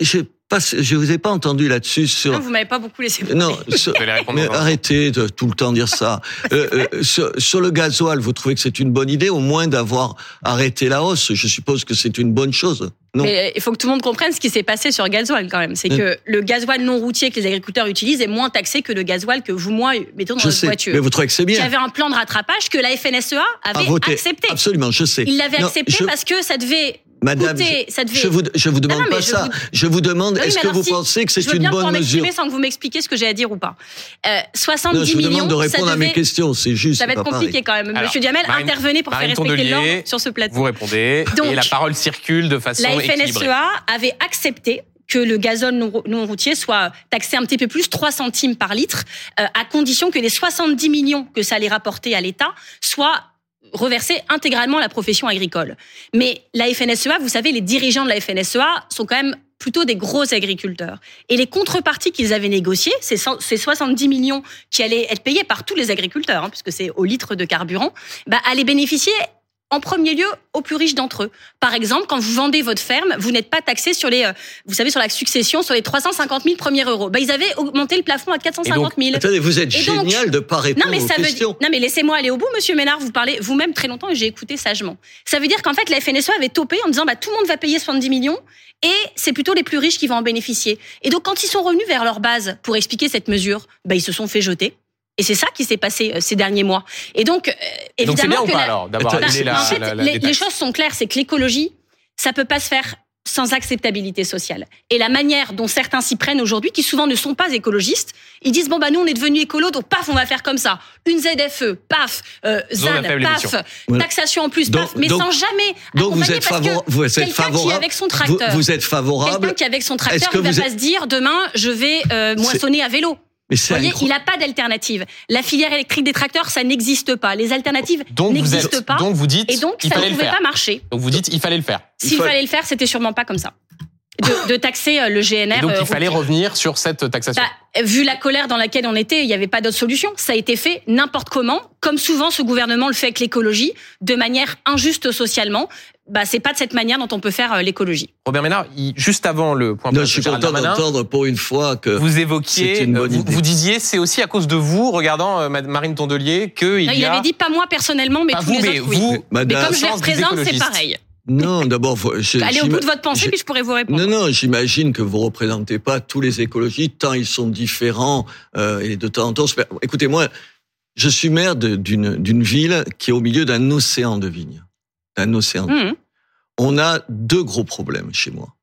[SPEAKER 7] je pas, je vous ai pas entendu là-dessus sur.
[SPEAKER 6] Non, vous m'avez pas beaucoup laissé parler.
[SPEAKER 7] Non, sur- mais arrêtez de tout le temps dire ça. Euh, euh, sur, sur le gasoil, vous trouvez que c'est une bonne idée, au moins d'avoir arrêté la hausse Je suppose que c'est une bonne chose. Non.
[SPEAKER 6] Mais il faut que tout le monde comprenne ce qui s'est passé sur le gasoil quand même. C'est que le gasoil non routier que les agriculteurs utilisent est moins taxé que le gasoil que vous, moi, mettons dans
[SPEAKER 7] je
[SPEAKER 6] notre
[SPEAKER 7] sais.
[SPEAKER 6] voiture.
[SPEAKER 7] Mais vous trouvez que c'est
[SPEAKER 6] Il y
[SPEAKER 7] bien
[SPEAKER 6] avait un plan de rattrapage que la FNSEA avait accepté.
[SPEAKER 7] Absolument, je sais.
[SPEAKER 6] Il l'avait accepté
[SPEAKER 7] je-
[SPEAKER 6] parce que ça devait
[SPEAKER 7] Madame,
[SPEAKER 6] coûter,
[SPEAKER 7] je,
[SPEAKER 6] ça devait.
[SPEAKER 7] je vous, je vous demande
[SPEAKER 6] Non, non, mais
[SPEAKER 7] pas
[SPEAKER 6] je
[SPEAKER 7] ça.
[SPEAKER 6] vous-
[SPEAKER 7] Je vous demande,
[SPEAKER 6] Oui,
[SPEAKER 7] est-ce que vous
[SPEAKER 6] si-
[SPEAKER 7] pensez que c'est une
[SPEAKER 6] bien
[SPEAKER 7] bonne mesure
[SPEAKER 6] m'exprimer sans que vous m'expliquiez ce que j'ai à dire ou pas. Euh, 70
[SPEAKER 7] Non, je vous
[SPEAKER 6] millions,
[SPEAKER 7] demande de répondre
[SPEAKER 6] ça
[SPEAKER 7] à mes questions, c'est juste.
[SPEAKER 6] Ça va être compliqué
[SPEAKER 7] pareil.
[SPEAKER 6] quand même.
[SPEAKER 1] Alors,
[SPEAKER 6] Monsieur
[SPEAKER 1] Marine-
[SPEAKER 6] intervenez pour
[SPEAKER 1] Marine
[SPEAKER 6] faire respecter l'ordre sur ce plateau.
[SPEAKER 1] Vous répondez
[SPEAKER 6] Donc,
[SPEAKER 1] et la parole circule de façon
[SPEAKER 6] La
[SPEAKER 1] équilibrée.
[SPEAKER 6] FNSEA avait accepté que le gazole non non routier soit taxé un petit peu plus, 3 centimes par litre, euh, à condition que les 70 millions que ça allait rapporter à l'État soient reversés intégralement la profession agricole. Mais la FNSEA, vous savez, les dirigeants de la FNSEA sont quand même plutôt des gros agriculteurs. Et les contreparties qu'ils avaient négociées, ces 70 millions qui allaient être payés par tous les agriculteurs, hein, puisque c'est au litre de carburant, bah, allaient bénéficier en premier lieu aux plus riches d'entre eux. Par exemple, quand vous vendez votre ferme, vous n'êtes pas taxé sur les, euh, vous savez, sur la succession, sur les 350 000 premiers euros. Bah, ils avaient augmenté le plafond à 450 000.
[SPEAKER 7] Attendez, vous êtes
[SPEAKER 6] Et donc-
[SPEAKER 7] génial de pas répondre
[SPEAKER 6] Non mais
[SPEAKER 7] aux
[SPEAKER 6] ça
[SPEAKER 7] questions.
[SPEAKER 6] non mais laissez-moi aller au bout, Monsieur Ménard. Vous parlez vous-même très longtemps et j'ai écouté sagement. Ça veut dire qu'en fait la FNSEA avait topé en disant bah tout le monde va payer 70 millions et c'est plutôt les plus riches qui vont en bénéficier. Et donc quand ils sont revenus vers leur base pour expliquer cette mesure, bah ils se sont fait jeter. Et c'est ça qui s'est passé euh, ces derniers mois. Et donc euh,
[SPEAKER 1] Et Donc c'est bien
[SPEAKER 6] évidemment
[SPEAKER 1] ou
[SPEAKER 6] que
[SPEAKER 1] pas
[SPEAKER 6] la-
[SPEAKER 1] alors d'avoir
[SPEAKER 6] bah,
[SPEAKER 1] la,
[SPEAKER 6] en fait,
[SPEAKER 1] la- la
[SPEAKER 6] les, les choses sont claires, c'est que l'écologie, ça peut pas se faire sans acceptabilité sociale. Et la manière dont certains s'y prennent aujourd'hui, qui souvent ne sont pas écologistes, ils disent bon bah nous on est devenus écolo, donc paf on va faire comme ça, une ZFE, paf, euh, ZAN, paf.
[SPEAKER 7] Voilà.
[SPEAKER 6] taxation en plus,
[SPEAKER 7] Donc-
[SPEAKER 6] paf, mais
[SPEAKER 7] donc-
[SPEAKER 6] sans jamais
[SPEAKER 7] Donc vous êtes,
[SPEAKER 6] parce que
[SPEAKER 7] favor- vous êtes
[SPEAKER 6] quelqu'un qui est
[SPEAKER 7] favorable.
[SPEAKER 6] avec son
[SPEAKER 7] vous,
[SPEAKER 6] tracteur,
[SPEAKER 7] vous êtes favorable.
[SPEAKER 6] quelqu'un qui est avec son tracteur, il va
[SPEAKER 7] vous
[SPEAKER 6] pas se dire demain je vais euh, moissonner à vélo.
[SPEAKER 7] Mais
[SPEAKER 6] Vous voyez,
[SPEAKER 7] incroyable.
[SPEAKER 6] il n'a pas d'alternative. La filière électrique des tracteurs, ça n'existe pas. Les alternatives n'existent pas.
[SPEAKER 1] donc vous dites,
[SPEAKER 6] Et donc,
[SPEAKER 1] il
[SPEAKER 6] ça ne
[SPEAKER 1] fallait
[SPEAKER 6] pouvait pas marcher.
[SPEAKER 1] Donc vous dites, il fallait le faire.
[SPEAKER 6] S'il
[SPEAKER 7] faut-
[SPEAKER 6] fallait le faire, c'était sûrement pas comme ça. De, de taxer euh, le GNR.
[SPEAKER 1] Et donc
[SPEAKER 6] euh,
[SPEAKER 1] il fallait
[SPEAKER 6] routier.
[SPEAKER 1] revenir sur cette taxation.
[SPEAKER 6] Bah, vu la colère dans laquelle on était, il n'y avait pas d'autre solution. Ça a été fait n'importe comment, comme souvent ce gouvernement le fait avec l'écologie, de manière injuste socialement. Bah, c'est pas de cette manière dont on peut faire euh, l'écologie.
[SPEAKER 1] Robert Ménard, il- juste avant le point
[SPEAKER 7] Non,
[SPEAKER 1] presse
[SPEAKER 7] je
[SPEAKER 1] de
[SPEAKER 7] suis content d'entendre pour une fois que.
[SPEAKER 1] vous évoquiez,
[SPEAKER 7] c'est une
[SPEAKER 1] euh,
[SPEAKER 7] bonne
[SPEAKER 1] vous,
[SPEAKER 7] idée.
[SPEAKER 1] vous disiez, c'est aussi à cause de vous, regardant euh, Marine Tondelier, qu'il
[SPEAKER 6] Là,
[SPEAKER 1] y
[SPEAKER 6] il
[SPEAKER 1] a...
[SPEAKER 6] avait dit pas moi personnellement, mais
[SPEAKER 1] pas
[SPEAKER 6] tous
[SPEAKER 1] vous,
[SPEAKER 6] les
[SPEAKER 1] mais
[SPEAKER 6] autres, oui.
[SPEAKER 1] vous,
[SPEAKER 6] Mais
[SPEAKER 7] Madame,
[SPEAKER 6] comme je les représente, c'est pareil.
[SPEAKER 7] Non, d'abord,
[SPEAKER 6] Allez au bout de votre pensée, puis je pourrais vous répondre.
[SPEAKER 7] Non, non, j'imagine que vous représentez pas tous les écologistes, tant ils sont différents euh, et de temps en temps. Écoutez, moi, je suis maire de- d'une d'une ville qui est au milieu d'un océan de vignes, d'un océan.
[SPEAKER 6] Mhm.
[SPEAKER 7] On a deux gros problèmes chez moi.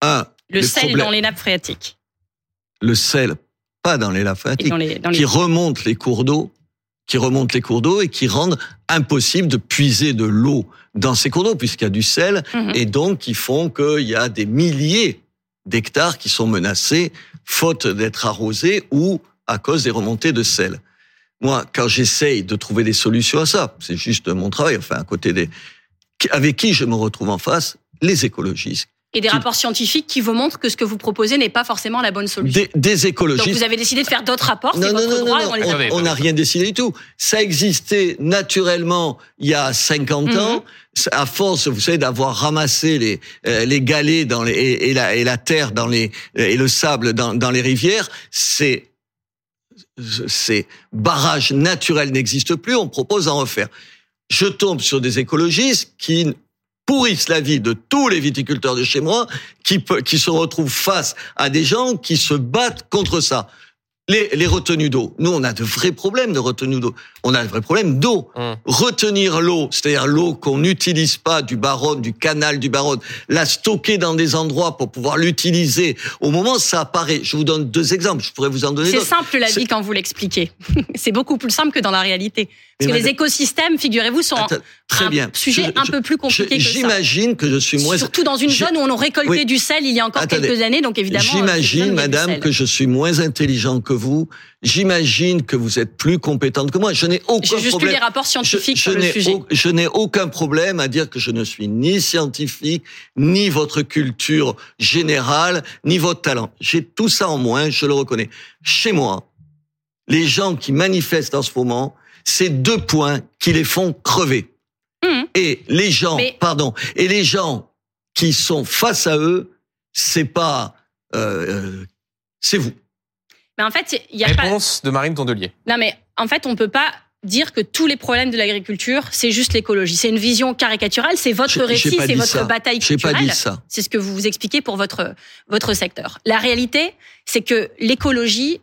[SPEAKER 7] Un,
[SPEAKER 6] Le sel
[SPEAKER 7] problèmes-
[SPEAKER 6] dans les nappes phréatiques.
[SPEAKER 7] Le sel, pas dans les nappes phréatiques,
[SPEAKER 6] dans les, dans les-
[SPEAKER 7] qui remontent les cours d'eau, qui remontent les cours d'eau et qui rendent impossible de puiser de l'eau dans ces cours d'eau puisqu'il y a du sel
[SPEAKER 6] Mhm.
[SPEAKER 7] et donc qui font qu'il y a des milliers d'hectares qui sont menacés faute d'être arrosés ou à cause des remontées de sel. Moi, quand j'essaye de trouver des solutions à ça, c'est juste mon travail, enfin à côté des... Avec qui je me retrouve en face Les écologistes.
[SPEAKER 6] Et des
[SPEAKER 7] qui-
[SPEAKER 6] rapports scientifiques qui vous montrent que ce que vous proposez n'est pas forcément la bonne solution.
[SPEAKER 7] Des, des
[SPEAKER 6] Donc
[SPEAKER 7] écologistes.
[SPEAKER 6] vous avez décidé de faire d'autres rapports, c'est
[SPEAKER 7] Non, non,
[SPEAKER 6] votre
[SPEAKER 7] non,
[SPEAKER 6] droit.
[SPEAKER 7] non, non, on n'a rien décidé du tout. Ça existait naturellement il y a 50
[SPEAKER 6] Mhm.
[SPEAKER 7] ans. À force, vous savez, d'avoir ramassé les euh, les galets dans les et, et la et la terre dans les et le sable dans dans les rivières, c'est ces barrages naturels n'existent plus. On propose d'en refaire. Je tombe sur des écologistes qui pourrissent la vie de tous les viticulteurs de chez moi, qui, se retrouvent face à des gens qui se battent contre ça. Les, les retenues d'eau. Nous, on a de vrais problèmes de retenues d'eau. On a de vrais problèmes d'eau.
[SPEAKER 1] Hum.
[SPEAKER 7] Retenir l'eau, c'est-à-dire l'eau qu'on n'utilise pas du Baronne, du canal du Baronne, la stocker dans des endroits pour pouvoir l'utiliser au moment où ça apparaît. Je vous donne deux exemples. Je pourrais vous en donner
[SPEAKER 6] C'est simple la vie quand vous l'expliquez. c'est beaucoup plus simple que dans la réalité.
[SPEAKER 7] Mais
[SPEAKER 6] Parce que les écosystèmes, figurez-vous, sont
[SPEAKER 7] Attends, très
[SPEAKER 6] un
[SPEAKER 7] bien.
[SPEAKER 6] sujet
[SPEAKER 7] Je-
[SPEAKER 6] un
[SPEAKER 7] je-
[SPEAKER 6] peu plus
[SPEAKER 7] je-
[SPEAKER 6] compliqué que ça.
[SPEAKER 7] J'imagine que je suis moins.
[SPEAKER 6] Surtout dans une zone où on a récolté
[SPEAKER 7] Oui.
[SPEAKER 6] du sel il y a encore
[SPEAKER 7] Attendez.
[SPEAKER 6] quelques années, donc évidemment. euh,
[SPEAKER 7] J'imagine, madame, que je suis moins intelligent que vous. J'imagine que vous êtes plus compétente que moi. Je n'ai aucun
[SPEAKER 6] J'ai juste lu
[SPEAKER 7] problème.
[SPEAKER 6] les rapports scientifiques
[SPEAKER 7] je,
[SPEAKER 6] sur
[SPEAKER 7] je
[SPEAKER 6] le
[SPEAKER 7] n'ai
[SPEAKER 6] sujet.
[SPEAKER 7] au- je n'ai aucun problème à dire que je ne suis ni scientifique, ni votre culture générale, ni votre talent. J'ai tout ça en moins, je le reconnais. Chez moi, les gens qui manifestent en ce moment, c'est deux points qui les font crever.
[SPEAKER 6] Mhm.
[SPEAKER 7] Et les gens,
[SPEAKER 6] Mais-
[SPEAKER 7] pardon, et les gens qui sont face à eux, c'est pas, euh, euh, c'est vous.
[SPEAKER 6] Mais en fait, il y a pas.
[SPEAKER 1] Réponse de Marine Tondelier.
[SPEAKER 6] Non, mais en fait, on peut pas dire que tous les problèmes de l'agriculture, c'est juste l'écologie. C'est une vision caricaturale, c'est votre récit, c'est votre
[SPEAKER 7] ça.
[SPEAKER 6] bataille culturelle.
[SPEAKER 7] dit ça.
[SPEAKER 6] C'est ce que vous vous expliquez pour votre, votre secteur. La réalité, c'est que l'écologie,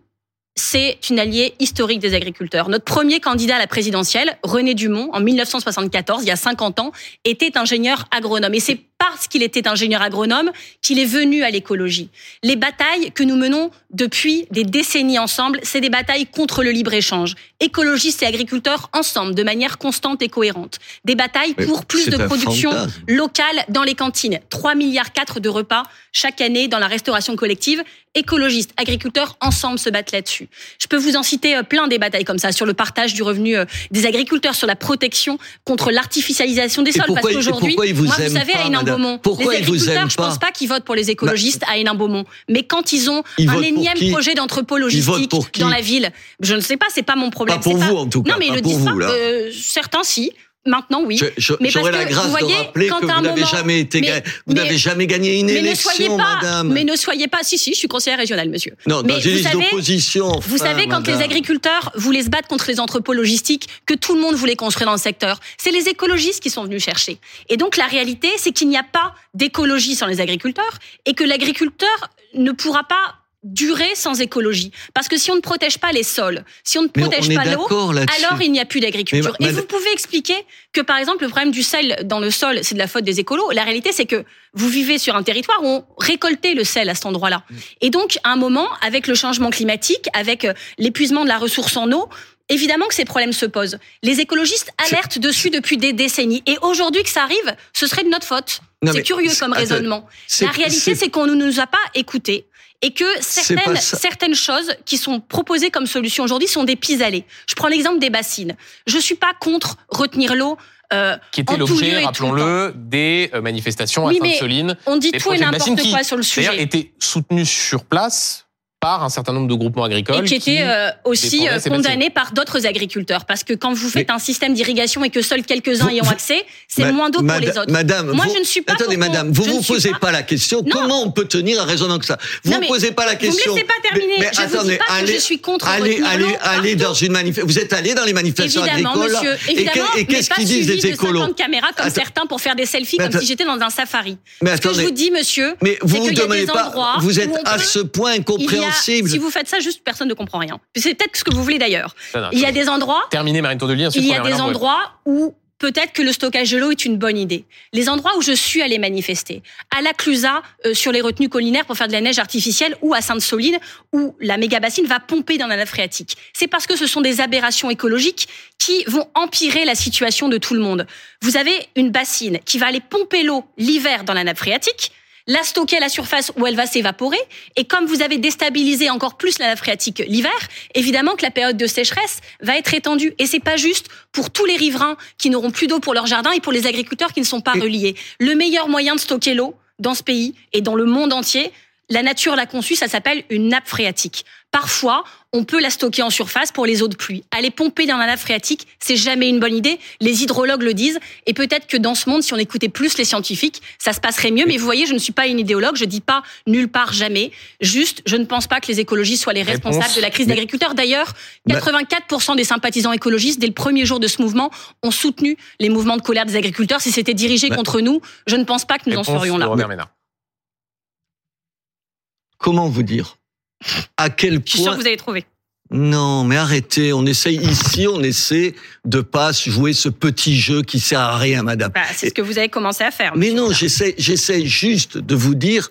[SPEAKER 6] c'est une alliée historique des agriculteurs. Notre premier candidat à la présidentielle, René Dumont, en 1974, il y a 50 ans, était ingénieur agronome. Et c'est parce qu'il était ingénieur agronome qu'il est venu à l'écologie. Les batailles que nous menons depuis des décennies ensemble, c'est des batailles contre le libre-échange. Écologistes et agriculteurs ensemble, de manière constante et cohérente. Des batailles
[SPEAKER 7] Mais
[SPEAKER 6] pour plus de production
[SPEAKER 7] fantasme.
[SPEAKER 6] locale dans les cantines. 3 milliards 4 de repas chaque année dans la restauration collective. Écologistes, agriculteurs, ensemble se battent là-dessus. Je peux vous en citer euh, plein des batailles comme ça, sur le partage du revenu euh, des agriculteurs, sur la protection contre l'artificialisation des
[SPEAKER 7] Et
[SPEAKER 6] sols.
[SPEAKER 7] pourquoi-
[SPEAKER 6] parce qu'aujourd'hui,
[SPEAKER 7] vous
[SPEAKER 6] moi, vous savez, à Hénin-Beaumont,
[SPEAKER 7] madame Pourquoi
[SPEAKER 6] les
[SPEAKER 7] ils
[SPEAKER 6] agriculteurs,
[SPEAKER 7] aiment
[SPEAKER 6] je pense
[SPEAKER 7] pas
[SPEAKER 6] qu'ils votent pour les écologistes à Hénin-Beaumont. Mais quand ils ont
[SPEAKER 7] Ils
[SPEAKER 6] un énième projet
[SPEAKER 7] Ils
[SPEAKER 6] d'entrepôt logistique dans la ville, je ne sais pas, c'est pas mon problème.
[SPEAKER 7] Pas pour vous, en tout cas,
[SPEAKER 6] Non, mais ils le disent
[SPEAKER 7] vous,
[SPEAKER 6] pas. Euh, certains, si. Maintenant, oui.
[SPEAKER 7] J'aurais la grâce
[SPEAKER 6] vous voyez,
[SPEAKER 7] de rappeler que
[SPEAKER 6] quand à un
[SPEAKER 7] vous n'avez
[SPEAKER 6] moment-
[SPEAKER 7] jamais été,
[SPEAKER 6] mais-
[SPEAKER 7] vous n'avez jamais gagné une
[SPEAKER 6] mais ne
[SPEAKER 7] élection,
[SPEAKER 6] soyez pas,
[SPEAKER 7] madame.
[SPEAKER 6] mais ne soyez pas. Si, si, je suis conseillère régionale, monsieur.
[SPEAKER 7] non,
[SPEAKER 6] mais
[SPEAKER 7] dans
[SPEAKER 6] vous savez-
[SPEAKER 7] d'opposition.
[SPEAKER 6] Vous
[SPEAKER 7] enfin,
[SPEAKER 6] savez, quand
[SPEAKER 7] madame.
[SPEAKER 6] les agriculteurs voulaient se battre contre les entrepôts logistiques, que tout le monde voulait construire dans le secteur, c'est les écologistes qui sont venus chercher. Et donc la réalité, c'est qu'il n'y a pas d'écologie sans les agriculteurs et que l'agriculteur ne pourra pas durer sans écologie. Parce que si on ne protège pas les sols, si on ne
[SPEAKER 7] Mais
[SPEAKER 6] protège
[SPEAKER 7] on
[SPEAKER 6] pas l'eau, alors il n'y a plus d'agriculture. Et vous pouvez expliquer que, par exemple, le problème du sel dans le sol, c'est de la faute des écolos. La réalité, c'est que vous vivez sur un territoire où on récoltait le sel à cet endroit-là. Et donc, à un moment, avec le changement climatique, avec euh, l'épuisement de la ressource en eau, Évidemment que ces problèmes se posent. Les écologistes alertent dessus depuis des décennies. Et aujourd'hui que ça arrive, ce serait de notre faute. C'est curieux comme raisonnement. La réalité,
[SPEAKER 7] c'est
[SPEAKER 6] qu'on ne nous a pas écoutés et que certaines, certaines choses qui sont proposées comme solution aujourd'hui sont des pis-aller. Je prends l'exemple des bassines. Je suis pas contre retenir l'eau. euh,
[SPEAKER 1] Qui était l'objet, rappelons-le, des euh, manifestations
[SPEAKER 6] Oui,
[SPEAKER 1] à Sainte-Soline.
[SPEAKER 6] On dit tout et n'importe quoi sur le
[SPEAKER 1] D'ailleurs,
[SPEAKER 6] sujet.
[SPEAKER 1] étaient soutenus sur place par un certain nombre de groupements agricoles.
[SPEAKER 6] Et qui était euh, aussi euh,
[SPEAKER 1] ces
[SPEAKER 6] condamné par d'autres agriculteurs. Parce que quand vous faites un système d'irrigation et que seuls quelques-uns
[SPEAKER 7] Vous-
[SPEAKER 6] y ont
[SPEAKER 7] vous-
[SPEAKER 6] accès, c'est moins d'eau pour les autres.
[SPEAKER 7] Madame,
[SPEAKER 6] Moi,
[SPEAKER 7] vous-
[SPEAKER 6] je ne suis pas
[SPEAKER 7] Attendez, madame, vous
[SPEAKER 6] ne
[SPEAKER 7] vous posez
[SPEAKER 6] pas-
[SPEAKER 7] pas la question.
[SPEAKER 6] Non.
[SPEAKER 7] Comment on peut tenir un raisonnement que ça? Vous ne posez pas la
[SPEAKER 6] Vous me
[SPEAKER 7] question.
[SPEAKER 6] laissez pas terminer.
[SPEAKER 7] Mais, mais
[SPEAKER 6] je vous
[SPEAKER 7] attendez,
[SPEAKER 6] dis pas
[SPEAKER 7] allez,
[SPEAKER 6] que je suis contre
[SPEAKER 7] allez, allez, allez
[SPEAKER 6] partout.
[SPEAKER 7] dans une manifestation. Vous êtes allé dans les manifestations
[SPEAKER 6] Évidemment,
[SPEAKER 7] agricoles
[SPEAKER 6] monsieur.
[SPEAKER 7] et
[SPEAKER 6] Évidemment,
[SPEAKER 7] et
[SPEAKER 6] mais
[SPEAKER 7] qu'est-ce qu'ils disent les
[SPEAKER 6] de
[SPEAKER 7] écolos
[SPEAKER 6] 50 caméras comme certains pour faire des selfies comme si j'étais dans un safari.
[SPEAKER 7] Mais
[SPEAKER 6] Ce que je
[SPEAKER 7] attendez.
[SPEAKER 6] vous dis, monsieur,
[SPEAKER 7] Mais vous
[SPEAKER 6] c'est
[SPEAKER 7] vous
[SPEAKER 6] qu'il y a
[SPEAKER 7] demandez
[SPEAKER 6] des
[SPEAKER 7] pas.
[SPEAKER 6] endroits
[SPEAKER 7] Vous êtes à ce point
[SPEAKER 6] il si vous faites ça, juste personne ne comprend rien. C'est peut-être ce que vous voulez d'ailleurs. Il y a des endroits
[SPEAKER 1] Terminé Marine Tondelier,
[SPEAKER 6] il y a des endroits où peut-être que le stockage de l'eau est une bonne idée. Les endroits où je suis allée manifester, à la Clusa, euh, sur les retenues collinaires pour faire de la neige artificielle, ou à Sainte-Soline, où la méga-bassine va pomper dans la nappe phréatique. C'est parce que ce sont des aberrations écologiques qui vont empirer la situation de tout le monde. Vous avez une bassine qui va aller pomper l'eau l'hiver dans la nappe phréatique, la stocker à la surface où elle va s'évaporer. Et comme vous avez déstabilisé encore plus la nappe phréatique l'hiver, évidemment que la période de sécheresse va être étendue. Et c'est pas juste pour tous les riverains qui n'auront plus d'eau pour leur jardin et pour les agriculteurs qui ne sont pas reliés. Le meilleur moyen de stocker l'eau dans ce pays et dans le monde entier, la nature l'a conçu, ça s'appelle une nappe phréatique. Parfois, on peut la stocker en surface pour les eaux de pluie. Aller pomper dans la nappe phréatique, c'est jamais une bonne idée. Les hydrologues le disent. Et peut-être que dans ce monde, si on écoutait plus les scientifiques, ça se passerait mieux. Mais vous voyez, je ne suis pas une idéologue. Je dis pas nulle part jamais. Juste, je ne pense pas que les écologistes soient les responsables
[SPEAKER 1] Réponse.
[SPEAKER 6] de la crise d'agriculteurs. D'ailleurs, 84% des sympathisants écologistes, dès le premier jour de ce mouvement, ont soutenu les mouvements de colère des agriculteurs. Si c'était dirigé contre nous, je ne pense pas que nous en serions là.
[SPEAKER 1] Robert Ménard.
[SPEAKER 7] Comment vous dire? À quel
[SPEAKER 6] Je suis sûr
[SPEAKER 7] point
[SPEAKER 6] que vous avez trouvé.
[SPEAKER 7] Non, mais arrêtez. On essaye ici, on essaie de pas jouer ce petit jeu qui sert à rien, madame.
[SPEAKER 6] Bah, c'est ce que vous avez commencé à faire.
[SPEAKER 7] Mais non, j'essaie, j'essaie juste de vous dire.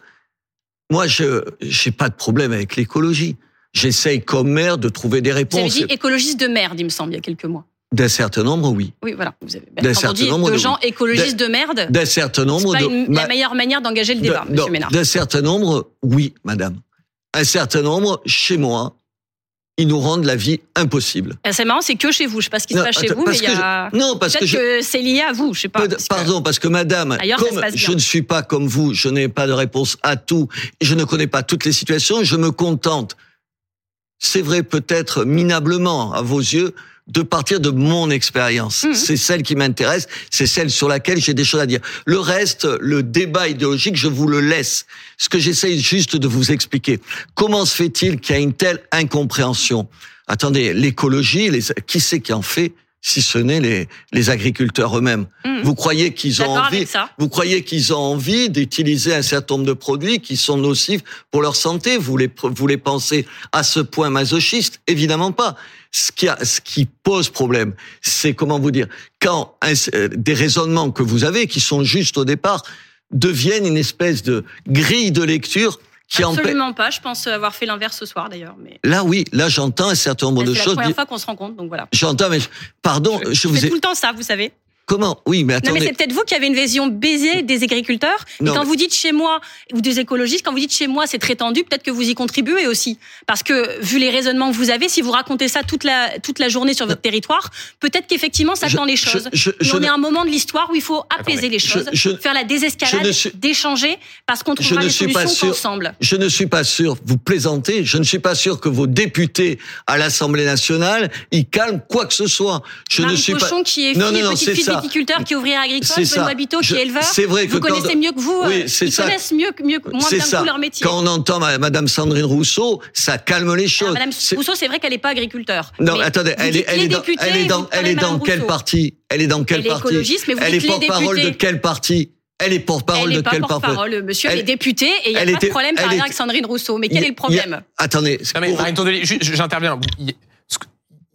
[SPEAKER 7] Moi, je j'ai pas de problème avec l'écologie. J'essaye comme maire de trouver des
[SPEAKER 6] Vous avez
[SPEAKER 7] réponses.
[SPEAKER 6] dit écologiste de merde, il me semble, il y a quelques mois.
[SPEAKER 7] D'un certain nombre, oui.
[SPEAKER 6] Oui, voilà. Vous avez
[SPEAKER 7] D'un certain nombre
[SPEAKER 6] de
[SPEAKER 7] de-
[SPEAKER 6] gens écologistes de merde.
[SPEAKER 7] D'un certain
[SPEAKER 6] C'est
[SPEAKER 7] nombre
[SPEAKER 6] pas
[SPEAKER 7] de
[SPEAKER 6] une-
[SPEAKER 7] ma-
[SPEAKER 6] la meilleure manière d'engager le débat, Monsieur Ménard.
[SPEAKER 7] D'un certain nombre, oui, madame. Un certain nombre, chez moi, ils nous rendent la vie impossible.
[SPEAKER 6] Et C'est marrant, c'est que chez vous. Je sais pas ce qui se
[SPEAKER 7] Non,
[SPEAKER 6] passe chez vous, mais il y a.
[SPEAKER 7] je- non, parce que
[SPEAKER 6] Peut-être
[SPEAKER 7] je-
[SPEAKER 6] que, c'est lié à vous, je sais pas.
[SPEAKER 7] Peu-
[SPEAKER 6] parce que-
[SPEAKER 7] Pardon, parce que madame,
[SPEAKER 6] Ailleurs,
[SPEAKER 7] comme je ne suis pas comme vous, je n'ai pas de réponse à tout, je ne connais pas toutes les situations, je me contente, c'est vrai peut-être minablement à vos yeux, de partir de mon expérience.
[SPEAKER 6] Mhm.
[SPEAKER 7] C'est celle qui m'intéresse, c'est celle sur laquelle j'ai des choses à dire. Le reste, le débat idéologique, je vous le laisse. Ce que j'essaye juste de vous expliquer, comment se fait-il qu'il y a une telle incompréhension? Attendez, l'écologie, les, qui c'est qui en fait si ce n'est les, les agriculteurs eux-mêmes?
[SPEAKER 6] Mhm.
[SPEAKER 7] Vous croyez qu'ils ont envie vous croyez qu'ils ont envie d'utiliser un certain nombre de produits qui sont nocifs pour leur santé? Vous les, vous les pensez à ce point masochistes Évidemment pas. Ce qui, a, ce qui pose problème, c'est comment vous dire, quand un- euh, des raisonnements que vous avez, qui sont justes au départ, deviennent une espèce de grille de lecture qui empêche.
[SPEAKER 6] Absolument pas. Je pense avoir fait l'inverse ce soir d'ailleurs. Mais
[SPEAKER 7] Là, oui, là, j'entends un certain nombre de
[SPEAKER 6] c'est la
[SPEAKER 7] choses.
[SPEAKER 6] première fois qu'on se rend compte, donc voilà.
[SPEAKER 7] J'entends, mais je- pardon, je,
[SPEAKER 6] Je
[SPEAKER 7] vous
[SPEAKER 6] fais
[SPEAKER 7] ai.
[SPEAKER 6] tout le temps ça, vous savez.
[SPEAKER 7] Comment Oui, mais
[SPEAKER 6] Non, mais
[SPEAKER 7] attendez.
[SPEAKER 6] c'est peut-être vous qui avez une vision baisée des agriculteurs.
[SPEAKER 7] Non,
[SPEAKER 6] et quand
[SPEAKER 7] mais-
[SPEAKER 6] vous dites chez moi, ou des écologistes, quand vous dites chez moi, c'est très tendu, peut-être que vous y contribuez aussi. Parce que, vu les raisonnements que vous avez, si vous racontez ça toute la, toute la journée sur votre territoire, peut-être qu'effectivement, ça
[SPEAKER 7] Je-
[SPEAKER 6] tend les
[SPEAKER 7] je-
[SPEAKER 6] choses.
[SPEAKER 7] je-
[SPEAKER 6] Mais
[SPEAKER 7] je
[SPEAKER 6] on
[SPEAKER 7] ne-
[SPEAKER 6] est à un moment de l'histoire où il faut apaiser
[SPEAKER 1] Attendez.
[SPEAKER 6] les choses,
[SPEAKER 7] Je- je-
[SPEAKER 6] faire la désescalade,
[SPEAKER 7] je suis-
[SPEAKER 6] d'échanger, parce qu'on
[SPEAKER 7] Je
[SPEAKER 6] trouvera
[SPEAKER 7] ne
[SPEAKER 6] les
[SPEAKER 7] suis pas
[SPEAKER 6] solutions
[SPEAKER 7] sûr.
[SPEAKER 6] ensemble.
[SPEAKER 7] Je ne suis pas sûr, vous plaisantez, je ne suis pas sûr que vos députés à l'Assemblée nationale, ils calment quoi que ce soit. Je
[SPEAKER 6] Marie
[SPEAKER 7] ne suis
[SPEAKER 6] Cochon,
[SPEAKER 7] pas.
[SPEAKER 6] qui est
[SPEAKER 7] Non,
[SPEAKER 6] fille
[SPEAKER 7] non,
[SPEAKER 6] et
[SPEAKER 7] non,
[SPEAKER 6] petite
[SPEAKER 7] c'est
[SPEAKER 6] fille
[SPEAKER 7] ça.
[SPEAKER 6] Viticulteur, qui est ouvrière agricole. Benoît Biteau, qui
[SPEAKER 7] Je-
[SPEAKER 6] est éleveur.
[SPEAKER 7] c'est vrai que
[SPEAKER 6] vous
[SPEAKER 7] quand-
[SPEAKER 6] connaissez mieux que vous.
[SPEAKER 7] Oui,
[SPEAKER 6] euh,
[SPEAKER 7] c'est
[SPEAKER 6] ils
[SPEAKER 7] ça.
[SPEAKER 6] connaissent mieux que, mieux, moins bien que vous leur métier.
[SPEAKER 7] Quand on entend ma- Madame Sandrine Rousseau, ça calme les
[SPEAKER 6] Alors,
[SPEAKER 7] choses.
[SPEAKER 6] Madame Rousseau, c'est vrai qu'elle n'est pas agriculteur.
[SPEAKER 7] Non,
[SPEAKER 6] Mais
[SPEAKER 7] attendez, elle est, elle est dans,
[SPEAKER 6] députés,
[SPEAKER 7] elle est dans, elle est dans quel parti? Elle est dans quel
[SPEAKER 6] Elle est
[SPEAKER 7] parti?
[SPEAKER 6] écologiste, mais vous
[SPEAKER 7] Elle est porte-parole de quel parti? Elle est porte-parole de quel parti?
[SPEAKER 6] porte-parole, monsieur, elle, est députée et il n'y a pas
[SPEAKER 7] était-
[SPEAKER 6] de problème par
[SPEAKER 7] était-
[SPEAKER 6] avec Sandrine Rousseau. Mais quel
[SPEAKER 7] y
[SPEAKER 6] est le problème?
[SPEAKER 7] Attendez, pour-
[SPEAKER 1] j'interviens. Il y-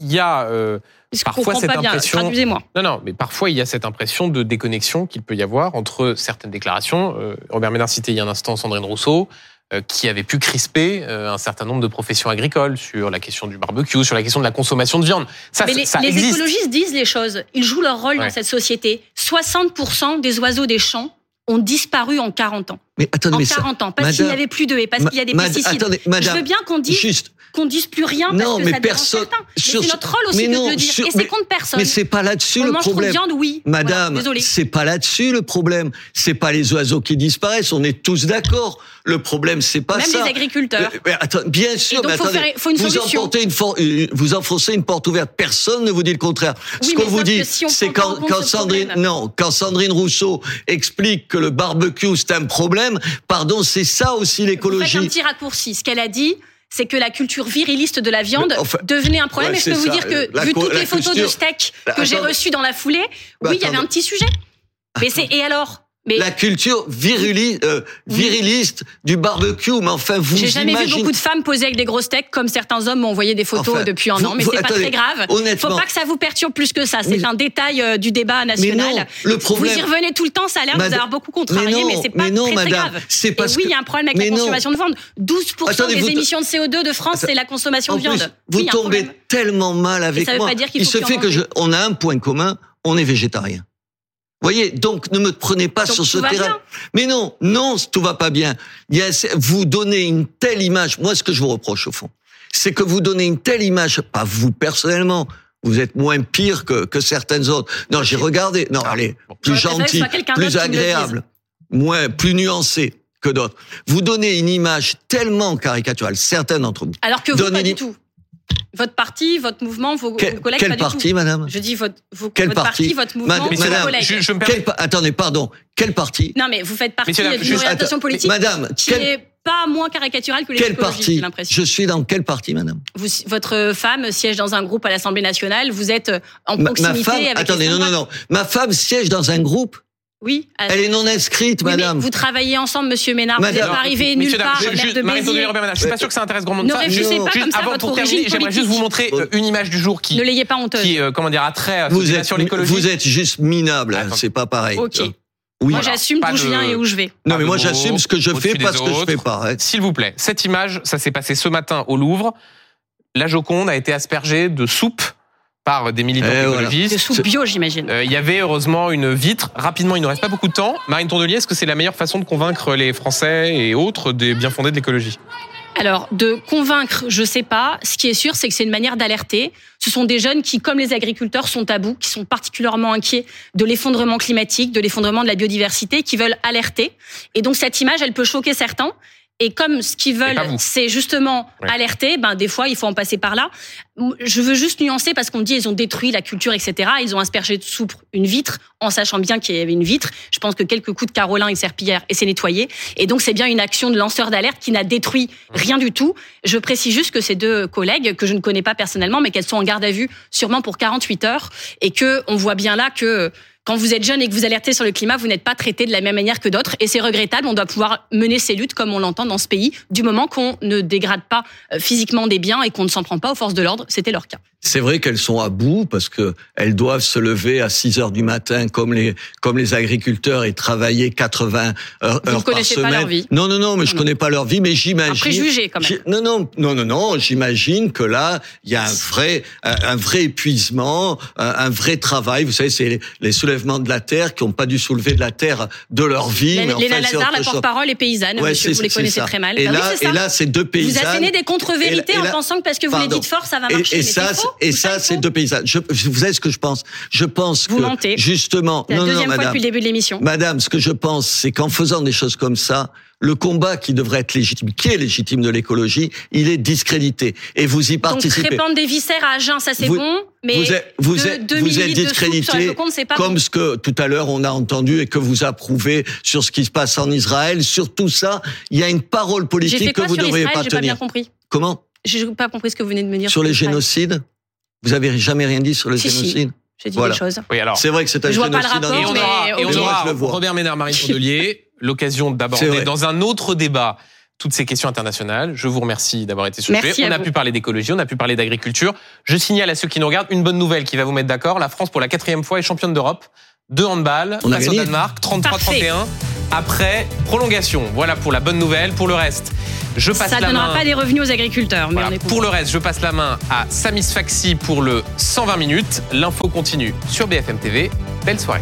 [SPEAKER 1] il a euh, Parfois cette
[SPEAKER 6] pas bien.
[SPEAKER 1] impression.
[SPEAKER 6] Traduisez-moi.
[SPEAKER 1] Non, non, mais parfois il y a cette impression de déconnexion qu'il peut y avoir entre certaines déclarations. Euh, Robert Ménard citait il y a un instant Sandrine Rousseau, euh, qui avait pu crisper euh, un certain nombre de professions agricoles sur la question du barbecue, sur la question de la consommation de viande. Ça,
[SPEAKER 6] Mais les,
[SPEAKER 1] ça
[SPEAKER 6] les
[SPEAKER 1] existe.
[SPEAKER 6] écologistes disent les choses. Ils jouent leur rôle
[SPEAKER 1] Ouais.
[SPEAKER 6] dans cette société. 60% des oiseaux des champs ont disparu en 40 ans.
[SPEAKER 7] Mais attendez,
[SPEAKER 6] En
[SPEAKER 7] mais ça-
[SPEAKER 6] 40 ans. Parce qu'il n'y avait plus de haies, parce qu'il y a des pesticides.
[SPEAKER 7] attendez,
[SPEAKER 6] Je
[SPEAKER 7] madame,
[SPEAKER 6] veux bien qu'on dise
[SPEAKER 7] juste,
[SPEAKER 6] qu'on dise plus rien parce
[SPEAKER 7] Non,
[SPEAKER 6] que
[SPEAKER 7] mais
[SPEAKER 6] ça dérange
[SPEAKER 7] personne-
[SPEAKER 6] certains. Mais
[SPEAKER 7] sur-
[SPEAKER 6] c'est notre rôle aussi
[SPEAKER 7] mais
[SPEAKER 6] de
[SPEAKER 7] non,
[SPEAKER 6] le dire.
[SPEAKER 7] sur-
[SPEAKER 6] et c'est
[SPEAKER 7] mais-
[SPEAKER 6] contre personne.
[SPEAKER 7] mais c'est pas là-dessus
[SPEAKER 6] On
[SPEAKER 7] le
[SPEAKER 6] mange trop de
[SPEAKER 7] problème.
[SPEAKER 6] viande, oui. Voilà,
[SPEAKER 7] Madame,
[SPEAKER 6] désolé.
[SPEAKER 7] c'est pas là-dessus le problème. C'est pas les oiseaux qui disparaissent. On est tous d'accord. Le problème, c'est pas
[SPEAKER 6] Même
[SPEAKER 7] ça.
[SPEAKER 6] les agriculteurs.
[SPEAKER 7] Euh, mais attends, bien sûr,
[SPEAKER 6] donc,
[SPEAKER 7] mais
[SPEAKER 6] faut
[SPEAKER 7] attendez,
[SPEAKER 6] faire- faut une
[SPEAKER 7] vous une for- euh, vous enfoncez une porte ouverte. Personne ne vous dit le contraire.
[SPEAKER 6] Oui,
[SPEAKER 7] Ce
[SPEAKER 6] mais
[SPEAKER 7] qu'on vous dit,
[SPEAKER 6] si
[SPEAKER 7] c'est quand, quand Sandrine, non, quand Sandrine Rousseau explique que le barbecue c'est un problème. Pardon, c'est ça aussi
[SPEAKER 6] Vous faites un
[SPEAKER 7] l'écologie.
[SPEAKER 6] petit raccourci. Ce qu'elle a dit, c'est que la culture viriliste de la viande
[SPEAKER 7] enfin,
[SPEAKER 6] devenait un problème.
[SPEAKER 7] ouais,
[SPEAKER 6] et je peux vous dire que,
[SPEAKER 7] La
[SPEAKER 6] vu toutes les photos de steak
[SPEAKER 7] Bah,
[SPEAKER 6] que j'ai reçues dans la foulée,
[SPEAKER 7] Bah,
[SPEAKER 6] oui, il y avait un petit sujet. Mais c'est, et alors? Mais-
[SPEAKER 7] La culture virili, euh, viriliste du barbecue. Mais enfin, vous
[SPEAKER 6] J'ai jamais vu beaucoup de femmes poser avec des grosses steaks comme certains hommes m'ont envoyé des photos
[SPEAKER 7] Enfin,
[SPEAKER 6] depuis un
[SPEAKER 7] vous-
[SPEAKER 6] an, mais c'est pas très grave.
[SPEAKER 7] honnêtement-
[SPEAKER 6] Faut pas que ça vous perturbe plus que ça. C'est
[SPEAKER 7] Mais-
[SPEAKER 6] un détail euh, du débat national.
[SPEAKER 7] non, le problème-
[SPEAKER 6] Vous y revenez tout le temps, ça a l'air de vous avoir beaucoup contrarié,
[SPEAKER 7] mais
[SPEAKER 6] c'est pas
[SPEAKER 7] mais non,
[SPEAKER 6] très, très
[SPEAKER 7] madame,
[SPEAKER 6] grave.
[SPEAKER 7] c'est parce
[SPEAKER 6] Et oui, il y a un problème avec la
[SPEAKER 7] non.
[SPEAKER 6] consommation de viande. 12%
[SPEAKER 7] Attendez,
[SPEAKER 6] des émissions de CO2 de France, c'est la consommation de viande.
[SPEAKER 7] vous tombez tellement mal avec
[SPEAKER 6] ça veut
[SPEAKER 7] moi.
[SPEAKER 6] pas dire qu'il
[SPEAKER 7] Il se fait que on a un point commun, on est végétarien. Voyez, donc ne me prenez pas
[SPEAKER 6] Donc
[SPEAKER 7] sur ce terrain.
[SPEAKER 6] bien.
[SPEAKER 7] Mais non, non, tout va pas bien. Vous donnez une telle image. Moi, ce que je vous reproche au fond, c'est que vous donnez une telle image, pas vous personnellement. Vous êtes moins pire que, que certaines autres. Non, j'ai regardé. Non, allez, plus gentil, plus agréable, moins, plus nuancé que d'autres. Vous donnez une image tellement caricaturale, certains d'entre vous.
[SPEAKER 6] Alors que vous,
[SPEAKER 7] Donnez
[SPEAKER 6] pas du tout. Votre parti, votre mouvement, vos, collègues,
[SPEAKER 7] quel
[SPEAKER 6] pas du
[SPEAKER 7] parti,
[SPEAKER 6] tout.
[SPEAKER 7] madame
[SPEAKER 6] Je dis votre, vos-
[SPEAKER 7] Quel
[SPEAKER 6] votre
[SPEAKER 7] parti
[SPEAKER 6] parti, votre mouvement,
[SPEAKER 7] Madame-
[SPEAKER 6] vos collègues.
[SPEAKER 1] je- je me permets-
[SPEAKER 7] Quel pa- attendez, pardon. Quel parti
[SPEAKER 6] Non, mais vous faites partie d'une orientation
[SPEAKER 7] attends,
[SPEAKER 6] politique
[SPEAKER 7] Madame,
[SPEAKER 6] qui
[SPEAKER 7] quel-
[SPEAKER 6] n'est pas moins caricaturale que les
[SPEAKER 7] Quel parti
[SPEAKER 6] j'ai l'impression.
[SPEAKER 7] Je suis dans quel parti, madame
[SPEAKER 6] Vous, votre femme siège dans un groupe à l'Assemblée nationale. Vous êtes en
[SPEAKER 7] ma, ma
[SPEAKER 6] proximité
[SPEAKER 7] femme,
[SPEAKER 6] avec.
[SPEAKER 7] attendez, non, non, non. Ma femme siège dans un groupe.
[SPEAKER 6] Oui.
[SPEAKER 7] Elle est non inscrite,
[SPEAKER 6] Oui,
[SPEAKER 7] madame.
[SPEAKER 6] vous travaillez ensemble, Monsieur Ménard. Vous
[SPEAKER 7] Madame-
[SPEAKER 6] n'êtes pas arrivé nulle part,
[SPEAKER 1] je-
[SPEAKER 6] maire de Béziers.
[SPEAKER 1] Je suis pas sûr que ça intéresse grand monde.
[SPEAKER 6] Ne réfléchissez pas
[SPEAKER 1] Juste
[SPEAKER 6] comme ça
[SPEAKER 1] avant
[SPEAKER 6] votre
[SPEAKER 1] pour terminer, j'aimerais juste vous montrer euh, une image du jour qui,
[SPEAKER 6] Ne l'ayez pas honteuse.
[SPEAKER 1] qui euh, comment dire, a trait
[SPEAKER 7] Vous
[SPEAKER 1] sur l'écologie.
[SPEAKER 7] vous êtes juste minable. hein. C'est pas pareil.
[SPEAKER 6] Ok.
[SPEAKER 7] Oui.
[SPEAKER 6] Moi, j'assume d'où je viens et où je vais.
[SPEAKER 7] Non, mais moi, j'assume ce que je fais, pas ce que je
[SPEAKER 1] autres.
[SPEAKER 7] fais pas.
[SPEAKER 1] S'il vous plaît, cette image, ça s'est passé ce matin au Louvre. La Joconde a été aspergée de soupe par des militants
[SPEAKER 7] voilà.
[SPEAKER 1] écologistes.
[SPEAKER 6] De soupe bio, j'imagine.
[SPEAKER 1] Euh, Il y avait heureusement une vitre. Rapidement, il ne reste pas beaucoup de temps. Marine Tourdelier, est-ce que c'est la meilleure façon de convaincre les Français et autres des bien fondés de l'écologie?
[SPEAKER 6] Alors, de convaincre, je sais pas. Ce qui est sûr, c'est que c'est une manière d'alerter. Ce sont des jeunes qui, comme les agriculteurs, sont à bout, qui sont particulièrement inquiets de l'effondrement climatique, de l'effondrement de la biodiversité, qui veulent alerter. Et donc, cette image, elle peut choquer certains. Et comme ce qu'ils veulent, c'est justement
[SPEAKER 1] Ouais.
[SPEAKER 6] alerter, ben des fois il faut en passer par là. Je veux juste nuancer parce qu'on dit ils ont détruit la culture, etc. Ils ont aspergé de soupe une vitre en sachant bien qu'il y avait une vitre. Je pense que quelques coups de carolin et de serpillière et c'est nettoyé. Et donc c'est bien une action de lanceur d'alerte qui n'a détruit rien du tout. Je précise juste que ces deux collègues que je ne connais pas personnellement, mais qu'elles sont en garde à vue sûrement pour 48 heures et que on voit bien là que quand vous êtes jeune et que vous alertez sur le climat, vous n'êtes pas traité de la même manière que d'autres. Et c'est regrettable. On doit pouvoir mener ces luttes comme on l'entend dans ce pays, du moment qu'on ne dégrade pas euh, physiquement des biens et qu'on ne s'en prend pas aux forces de l'ordre. C'était leur cas.
[SPEAKER 7] C'est vrai qu'elles sont à bout parce que elles doivent se lever à 6 heures du matin comme les comme les agriculteurs et travailler 80 heures,
[SPEAKER 6] Vous
[SPEAKER 7] heures par
[SPEAKER 6] connaissez pas
[SPEAKER 7] semaine.
[SPEAKER 6] leur vie.
[SPEAKER 7] Non non non, mais je
[SPEAKER 6] Non,
[SPEAKER 7] connais pas leur vie, mais j'imagine.
[SPEAKER 6] Un préjugé, quand même.
[SPEAKER 7] Non non non non non, j'imagine que là il y a un vrai un, vrai épuisement, un, vrai travail. Vous savez, c'est les, soulèvements de la terre qui n'ont pas dû soulever de la terre de leur vie. mais
[SPEAKER 6] Léna
[SPEAKER 7] enfin, c'est
[SPEAKER 6] Lazare, la porte-parole et paysanne,
[SPEAKER 7] Ouais,
[SPEAKER 6] monsieur, vous les connaissez
[SPEAKER 7] ça.
[SPEAKER 6] très mal.
[SPEAKER 7] Et
[SPEAKER 6] Bah oui,
[SPEAKER 7] là,
[SPEAKER 6] c'est ça.
[SPEAKER 7] et là, c'est deux
[SPEAKER 6] vous
[SPEAKER 7] paysannes.
[SPEAKER 6] assénez des contre-vérités en
[SPEAKER 7] là-
[SPEAKER 6] pensant que parce que vous les dites fort, ça va marcher.
[SPEAKER 7] Et,
[SPEAKER 6] mais
[SPEAKER 7] ça. Et ça, c'est deux paysannes. Je, vous savez ce que je pense? Je pense
[SPEAKER 6] Vous
[SPEAKER 7] que
[SPEAKER 6] mentez.
[SPEAKER 7] justement,
[SPEAKER 6] la
[SPEAKER 7] non, non,
[SPEAKER 6] deuxième fois
[SPEAKER 7] madame,
[SPEAKER 6] depuis le début de l'émission.
[SPEAKER 7] madame, ce que je pense, c'est qu'en faisant des choses comme ça, le combat qui devrait être légitime, qui est légitime de l'écologie, il est discrédité. Et vous y
[SPEAKER 6] Donc
[SPEAKER 7] participez.
[SPEAKER 6] répandre des viscères à Agen, ça c'est bon, mais
[SPEAKER 7] vous êtes, vous
[SPEAKER 6] deux-
[SPEAKER 7] êtes,
[SPEAKER 6] deux
[SPEAKER 7] vous êtes discrédité,
[SPEAKER 6] pas
[SPEAKER 7] comme
[SPEAKER 6] bon.
[SPEAKER 7] ce que tout à l'heure on a entendu et que vous approuvez sur ce qui se passe en Israël. Sur tout ça, il y a une parole politique
[SPEAKER 6] fait
[SPEAKER 7] que vous
[SPEAKER 6] sur
[SPEAKER 7] devriez
[SPEAKER 6] Israël
[SPEAKER 7] pas
[SPEAKER 6] J'ai pas bien
[SPEAKER 7] tenir.
[SPEAKER 6] compris.
[SPEAKER 7] Comment?
[SPEAKER 6] J'ai pas compris ce que vous venez de me dire.
[SPEAKER 7] Sur les génocides? Vous avez jamais rien dit sur le
[SPEAKER 6] Si, si.
[SPEAKER 7] génocide
[SPEAKER 6] J'ai dit
[SPEAKER 7] Voilà.
[SPEAKER 6] des choses.
[SPEAKER 1] Oui, alors.
[SPEAKER 7] C'est vrai que c'est un
[SPEAKER 6] Je vois pas le
[SPEAKER 7] génocide.
[SPEAKER 6] rapport,
[SPEAKER 1] Et on
[SPEAKER 6] mais
[SPEAKER 1] aura, et on aura
[SPEAKER 7] Je le vois.
[SPEAKER 1] Robert Ménard, Marine Tondelier, l'occasion
[SPEAKER 7] C'est
[SPEAKER 1] d'aborder dans un autre débat toutes ces questions internationales. Je vous remercie d'avoir été sur le. On a
[SPEAKER 6] vous.
[SPEAKER 1] pu parler d'écologie, on a pu parler d'agriculture. Je signale à ceux qui nous regardent une bonne nouvelle qui va vous mettre d'accord. La France, pour la quatrième fois, est championne d'Europe de handball
[SPEAKER 7] On a
[SPEAKER 1] face au. Danemark, 33-31,
[SPEAKER 6] Parfait.
[SPEAKER 1] après prolongation. Voilà pour la bonne nouvelle. Pour le reste, je passe
[SPEAKER 6] Ça
[SPEAKER 1] la
[SPEAKER 6] donnera
[SPEAKER 1] main.
[SPEAKER 6] pas des revenus aux agriculteurs, mais
[SPEAKER 1] Voilà.
[SPEAKER 6] on est
[SPEAKER 1] Pour le reste, je passe la main à Samis Faxi pour le 120 minutes. L'info continue sur BFM TV. Belle soirée.